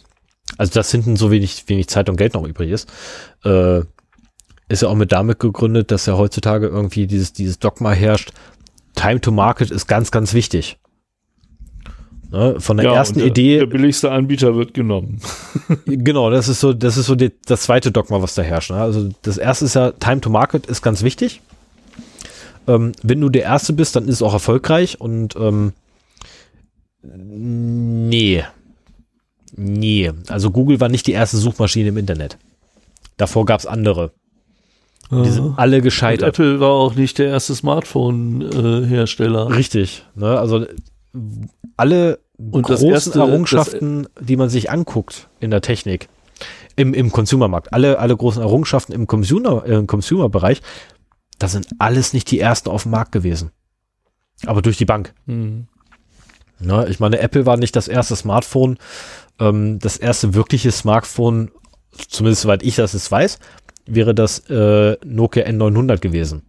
also dass hinten so wenig, wenig Zeit und Geld noch übrig ist, äh, ist ja auch mit damit gegründet, dass ja heutzutage irgendwie dieses, dieses Dogma herrscht, Time to Market ist ganz, ganz wichtig. Ne, von der ersten und der, Idee, Der billigste Anbieter wird genommen. genau, das ist so, das ist so die, das zweite Dogma, was da herrscht. Ne? Also das erste ist ja, Time to Market ist ganz wichtig. Ähm, wenn du der Erste bist, dann ist es auch erfolgreich und ähm, nee. Nee. Also Google war nicht die erste Suchmaschine im Internet. Davor gab es andere. Die sind alle Und gescheitert. Apple war auch nicht der erste Smartphone-Hersteller. Richtig. Ne? Also alle Und das großen erste- Errungenschaften, die man sich anguckt in der Technik, im, im Consumermarkt, alle, alle großen Errungenschaften im Consumer, äh, im Consumer-Bereich, das sind alles nicht die ersten auf dem Markt gewesen. Aber durch die Bank. Hm. Ne? Ich meine, Apple war nicht das erste Smartphone, ähm, das erste wirkliche Smartphone, zumindest soweit ich das jetzt weiß, wäre das äh, Nokia N900 gewesen.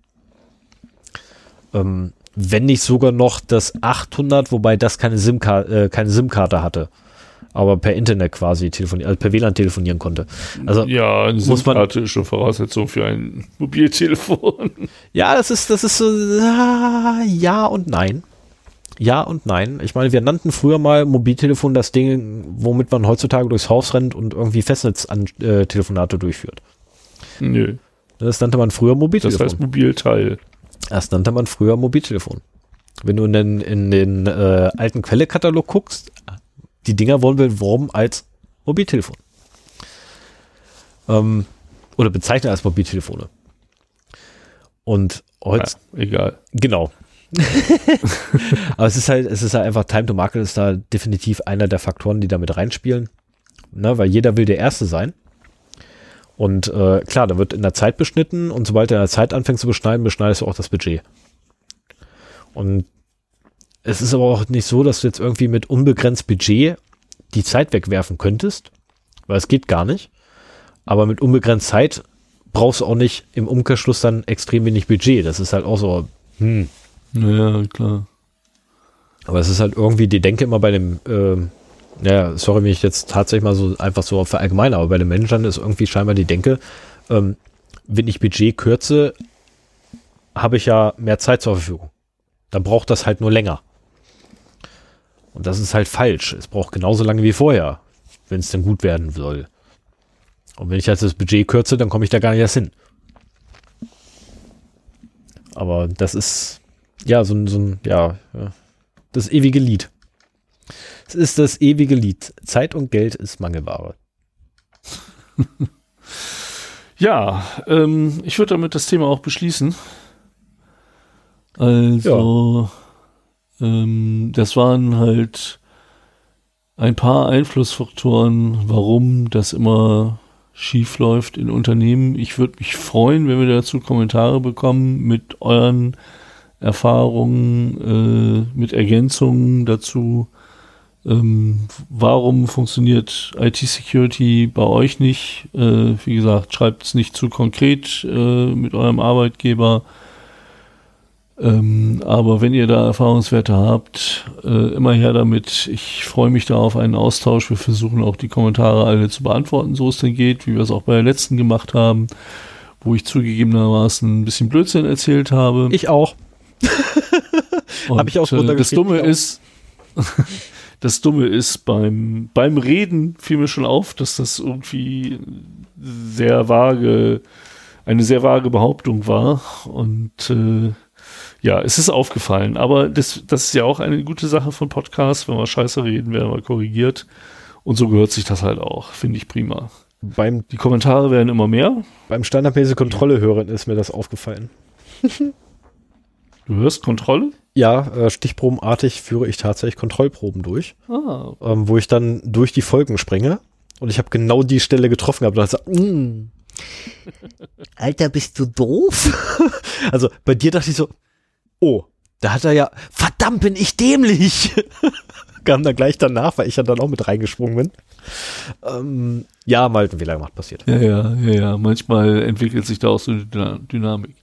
Ähm, wenn nicht sogar noch das 800, wobei das keine SIM-Karte äh, keine SIM-Karte hatte, aber per Internet quasi telefonieren, also per WLAN telefonieren konnte. Also Ja, eine muss man- SIM-Karte ist schon Voraussetzung für ein Mobiltelefon. Ja, das ist, das ist so, ah, ja und nein. Ja und nein. Ich meine, wir nannten früher mal Mobiltelefon das Ding, womit man heutzutage durchs Haus rennt und irgendwie Festnetztelefonate durchführt. Nö, Das nannte man früher das Mobiltelefon. heißt Mobilteil. Das nannte man früher Mobiltelefon. Wenn du in den, in den äh, alten Quellekatalog guckst, die Dinger wurden beworben als Mobiltelefon. Ähm, oder bezeichnet als Mobiltelefone. Und heute, Ja, egal. Genau. Aber es ist halt, es ist halt einfach Time to Market ist da definitiv einer der Faktoren, die da mit reinspielen. Ne, weil jeder will der Erste sein. Und äh, klar, da wird in der Zeit beschnitten und sobald er in der Zeit anfängt zu beschneiden, beschneidest du auch das Budget. Und es ist aber auch nicht so, dass du jetzt irgendwie mit unbegrenzt Budget die Zeit wegwerfen könntest, weil es geht gar nicht. Aber mit unbegrenzt Zeit brauchst du auch nicht im Umkehrschluss dann extrem wenig Budget. Das ist halt auch so, hm. Ja, klar. Aber es ist halt irgendwie die Denke immer bei dem, ähm, ja, sorry, wenn ich jetzt tatsächlich mal so einfach so verallgemeine, aber bei den Managern ist irgendwie scheinbar die Denke, ähm, wenn ich Budget kürze, habe ich ja mehr Zeit zur Verfügung. Dann braucht das halt nur länger. Und das ist halt falsch. Es braucht genauso lange wie vorher, wenn es denn gut werden soll. Und wenn ich jetzt das Budget kürze, dann komme ich da gar nicht erst hin. Aber das ist, ja, so ein, so ein, ja, das ewige Lied. Es ist das ewige Lied. Zeit und Geld ist Mangelware. Ja, ähm, ich würde damit das Thema auch beschließen. Also, ähm, das waren halt ein paar Einflussfaktoren, warum das immer schief läuft in Unternehmen. Ich würde mich freuen, wenn wir dazu Kommentare bekommen mit euren Erfahrungen, äh, mit Ergänzungen dazu. Ähm, warum funktioniert IT-Security bei euch nicht? Äh, wie gesagt, schreibt es nicht zu konkret äh, mit eurem Arbeitgeber. Ähm, aber wenn ihr da Erfahrungswerte habt, äh, immer her damit. Ich freue mich da auf einen Austausch. Wir versuchen auch die Kommentare alle zu beantworten, so es denn geht, wie wir es auch bei der letzten gemacht haben, wo ich zugegebenermaßen ein bisschen Blödsinn erzählt habe. Ich auch. Habe ich auch äh, Das Dumme ist, das Dumme ist, beim, beim Reden fiel mir schon auf, dass das irgendwie sehr vage, eine sehr vage Behauptung war. Und äh, ja, es ist aufgefallen. Aber das, das ist ja auch eine gute Sache von Podcasts. Wenn wir scheiße reden, werden wir korrigiert. Und so gehört sich das halt auch. Finde ich prima. Beim, Die Kommentare werden immer mehr. beim standardmäßige Kontrolle hören ist mir das aufgefallen. Du hörst Kontrolle? Ja, äh, stichprobenartig führe ich tatsächlich Kontrollproben durch, Ah, ähm, wo ich dann durch die Folgen springe. Und ich habe genau die Stelle getroffen gehabt. Und dachte, mm, Alter, bist du doof? also bei dir dachte ich so, oh, da hat er ja, verdammt, bin ich dämlich. Kam dann gleich danach, weil ich ja dann auch mit reingesprungen bin. Ähm, ja, mal einen Fehler gemacht, passiert. ja, ja, ja, ja. Manchmal entwickelt sich da auch so eine Dyna- Dynamik.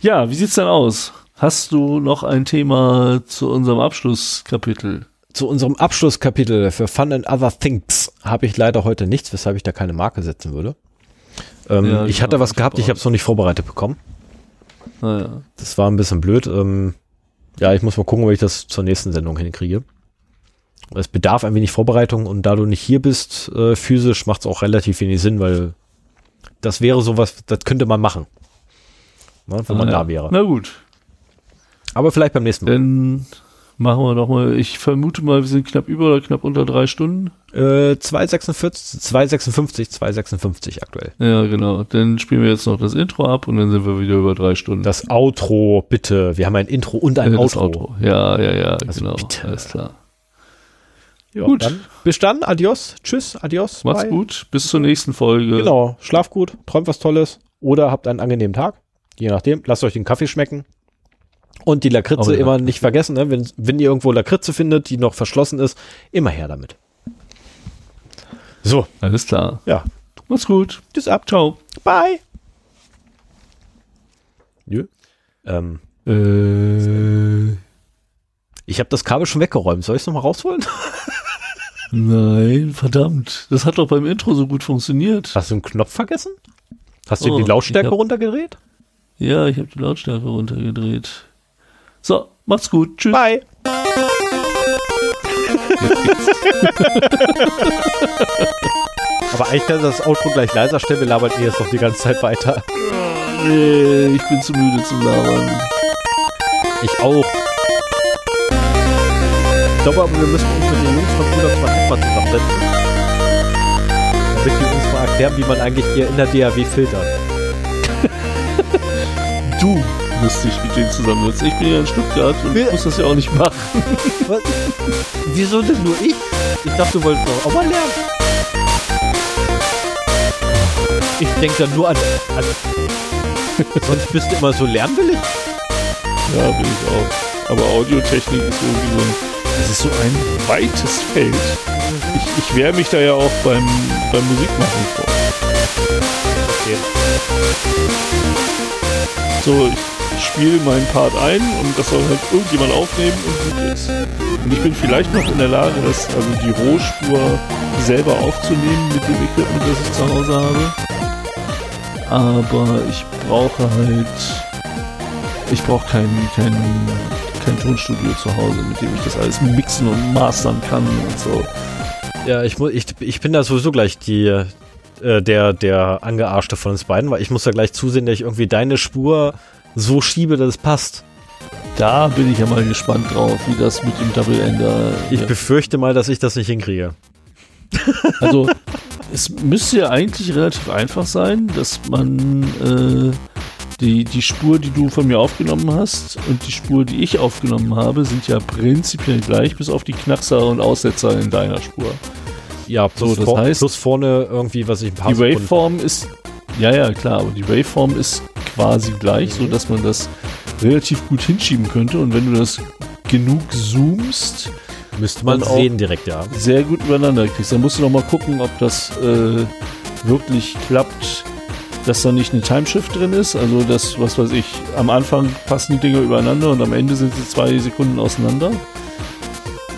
Ja, wie sieht's denn aus? Hast du noch ein Thema zu unserem Abschlusskapitel? Zu unserem Abschlusskapitel für Fun and Other Things habe ich leider heute nichts, weshalb ich da keine Marke setzen würde. Ähm, Ja, ich hatte was gehabt, hab ich habe es noch nicht vorbereitet bekommen. Naja. Das war ein bisschen blöd. Ähm, ja, ich muss mal gucken, ob ich das zur nächsten Sendung hinkriege. Es bedarf ein wenig Vorbereitung und da du nicht hier bist, äh, physisch, macht es auch relativ wenig Sinn, weil das wäre sowas, das könnte man machen. Ne, wenn man Ah, ja. da wäre. Na gut, Aber vielleicht beim nächsten Mal. dann machen wir doch mal. Ich vermute mal, wir sind knapp über oder knapp unter drei Stunden. Äh, 2,46, 2,56, 2,56 aktuell. Ja, genau. Dann spielen wir jetzt noch das Intro ab und dann sind wir wieder über drei Stunden. Das Outro, bitte. Wir haben ein Intro und ein Äh, das Outro. Ja, ja, ja, Also genau. bitte. Alles klar. Ja, Gut. Dann, bis dann, adios, tschüss, adios. Macht's bye. gut. Bis zur nächsten Folge. Genau, schlaft gut, träumt was Tolles oder habt einen angenehmen Tag. Je nachdem, lasst euch den Kaffee schmecken. Und die Lakritze Oh immer nicht vergessen, ne? wenn, wenn ihr irgendwo Lakritze findet, die noch verschlossen ist, immer her damit. So, Alles klar. ja, Macht's gut. tschüss ab, Ciao. bye. Jö. Ähm, Äh, ich habe das Kabel schon weggeräumt. Soll ich es nochmal rausholen? nein, verdammt. Das hat doch beim Intro so gut funktioniert. Hast du einen Knopf vergessen? Hast du Oh, die Lautstärke hab- runtergedreht? Ja, ich habe die Lautstärke runtergedreht. So, macht's gut. Tschüss. Bye. Aber eigentlich kann das Outro gleich leiser stellen, wir labern eh jetzt noch die ganze Zeit weiter. Nee, ich bin zu müde zum Labern. Ich auch. Ich glaube aber, wir müssen uns mit den Jungs von Bruder 2 mal zusammensetzen. Damit die uns mal erklären, wie man eigentlich hier in der DAW filtert. Du dich mit denen zusammensetzen. Ich bin ja in Stuttgart und Wir- muss das ja auch nicht machen. Was? Wieso denn nur ich? Ich dachte, du wolltest doch auch mal lernen. Ich denke dann nur an, an. Sonst bist du immer so lernwillig. Ja, bin ich auch. Aber Audiotechnik ist irgendwie so ein, das ist so ein weites Feld. Ich, ich wehre mich da ja auch beim, beim Musikmachen vor. Okay. So, ich, ich spiele meinen Part ein und das soll halt irgendjemand aufnehmen und gut ist. Und ich bin vielleicht noch in der Lage, das, also die Rohspur selber aufzunehmen mit dem Equipment, das ich zu Hause habe. Aber ich brauche halt, ich brauche kein, kein, kein Tonstudio zu Hause, mit dem ich das alles mixen und mastern kann und so. Ja, ich, ich, ich bin da sowieso gleich die, äh, der, der Angearschte von uns beiden, weil ich muss da gleich zusehen, dass ich irgendwie deine Spur so schiebe, dass es passt. Da bin ich ja mal gespannt drauf, wie das mit dem Double Ender. Ich befürchte mal, dass ich das nicht hinkriege. Also, es müsste ja eigentlich relativ einfach sein, dass man äh, die, die Spur, die du von mir aufgenommen hast und die Spur, die ich aufgenommen habe, sind ja prinzipiell gleich, bis auf die Knackser und Aussetzer in deiner Spur. Ja, plus, So, das heißt- plus vorne irgendwie, was ich ein paar Die Waveform ist, ja, ja, klar, aber die Waveform ist quasi gleich, so dass man das relativ gut hinschieben könnte und wenn du das genug zoomst, müsste man sehen direkt, ja. sehr gut übereinander kriegst. Dann musst du noch mal gucken, ob das äh, wirklich klappt, dass da nicht eine Timeshift drin ist. Also das, was weiß ich, am Anfang passen die Dinger übereinander und am Ende sind sie zwei Sekunden auseinander.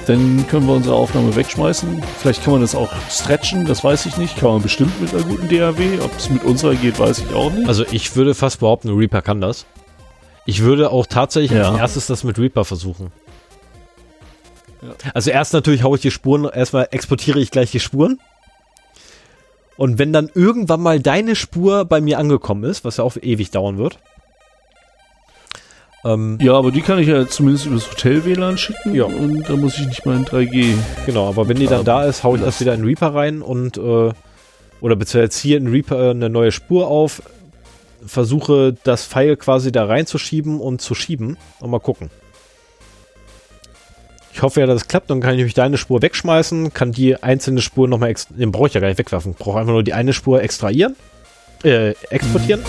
Dann können wir unsere Aufnahme wegschmeißen. Vielleicht kann man das auch stretchen, das weiß ich nicht. Kann man bestimmt mit einer guten DAW. Ob es mit unserer geht, weiß ich auch nicht. Also ich würde fast behaupten, Reaper kann das. Ich würde auch tatsächlich Ja. als erstes das mit Reaper versuchen. Ja. Also erst natürlich haue ich die Spuren, erstmal exportiere ich gleich die Spuren. Und wenn dann irgendwann mal deine Spur bei mir angekommen ist, was ja auch ewig dauern wird, ähm, Ja, aber die kann ich ja zumindest übers Hotel-WLAN schicken Ja. und da muss ich nicht mal in 3G. genau, aber wenn die dann da ist, haue ich das wieder in Reaper rein und äh, oder beziehungsweise ziehe in Reaper eine neue Spur auf, versuche das Pfeil quasi da reinzuschieben und zu schieben und mal gucken. Ich hoffe ja, dass es klappt, dann kann ich nämlich deine Spur wegschmeißen, kann die einzelne Spur nochmal, den brauche ich ja gar nicht wegwerfen, brauche einfach nur die eine Spur extrahieren, äh, exportieren.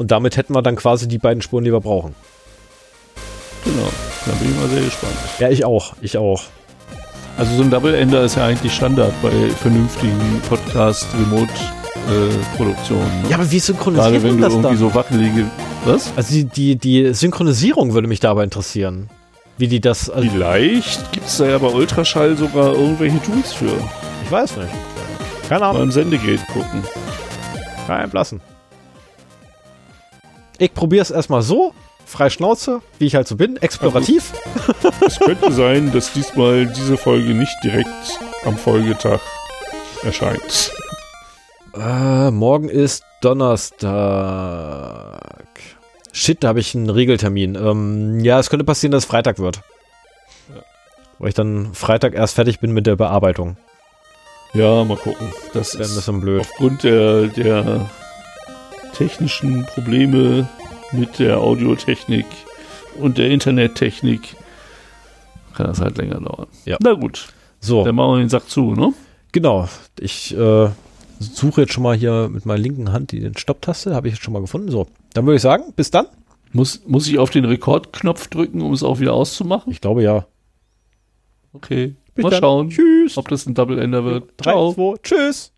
Und damit hätten wir dann quasi die beiden Spuren, die wir brauchen. Genau, da bin ich mal sehr gespannt. Ja, ich auch, ich auch. Also so ein Double-Ender ist ja eigentlich Standard bei vernünftigen Podcast-Remote-Produktionen. Ja, aber wie synchronisiert Gerade wenn du das irgendwie dann? so wackelige... Was? Also die, die, die Synchronisierung würde mich dabei interessieren. Wie die das, also Vielleicht gibt es da ja bei Ultraschall sogar irgendwelche Tools für. ich weiß nicht. Keine Ahnung. Beim Sendegate gucken. Kein Blassen. Ich probiere es erstmal so, frei Schnauze, wie ich halt so bin, explorativ. Es könnte sein, dass diesmal diese Folge nicht direkt am Folgetag erscheint. Äh, morgen ist Donnerstag. Shit, da habe ich einen Regeltermin. Ähm, ja, es könnte passieren, dass es Freitag wird. Ja. Weil ich dann Freitag erst fertig bin mit der Bearbeitung. Ja, mal gucken. Das ein ist bisschen blöd. aufgrund der, der technischen Probleme mit der Audiotechnik und der Internettechnik kann das halt länger dauern. Ja. Na gut, So, dann machen wir den Sack zu, ne? genau. Ich äh, suche jetzt schon mal hier mit meiner linken Hand die Stopptaste. Habe ich jetzt schon mal gefunden. So, dann würde ich sagen, bis dann. Muss, muss ich auf den Rekordknopf drücken, um es auch wieder auszumachen? Ich glaube ja. Okay, Bis mal dann. schauen, Tschüss. ob das ein Double-Ender wird. 3, 2, tschüss.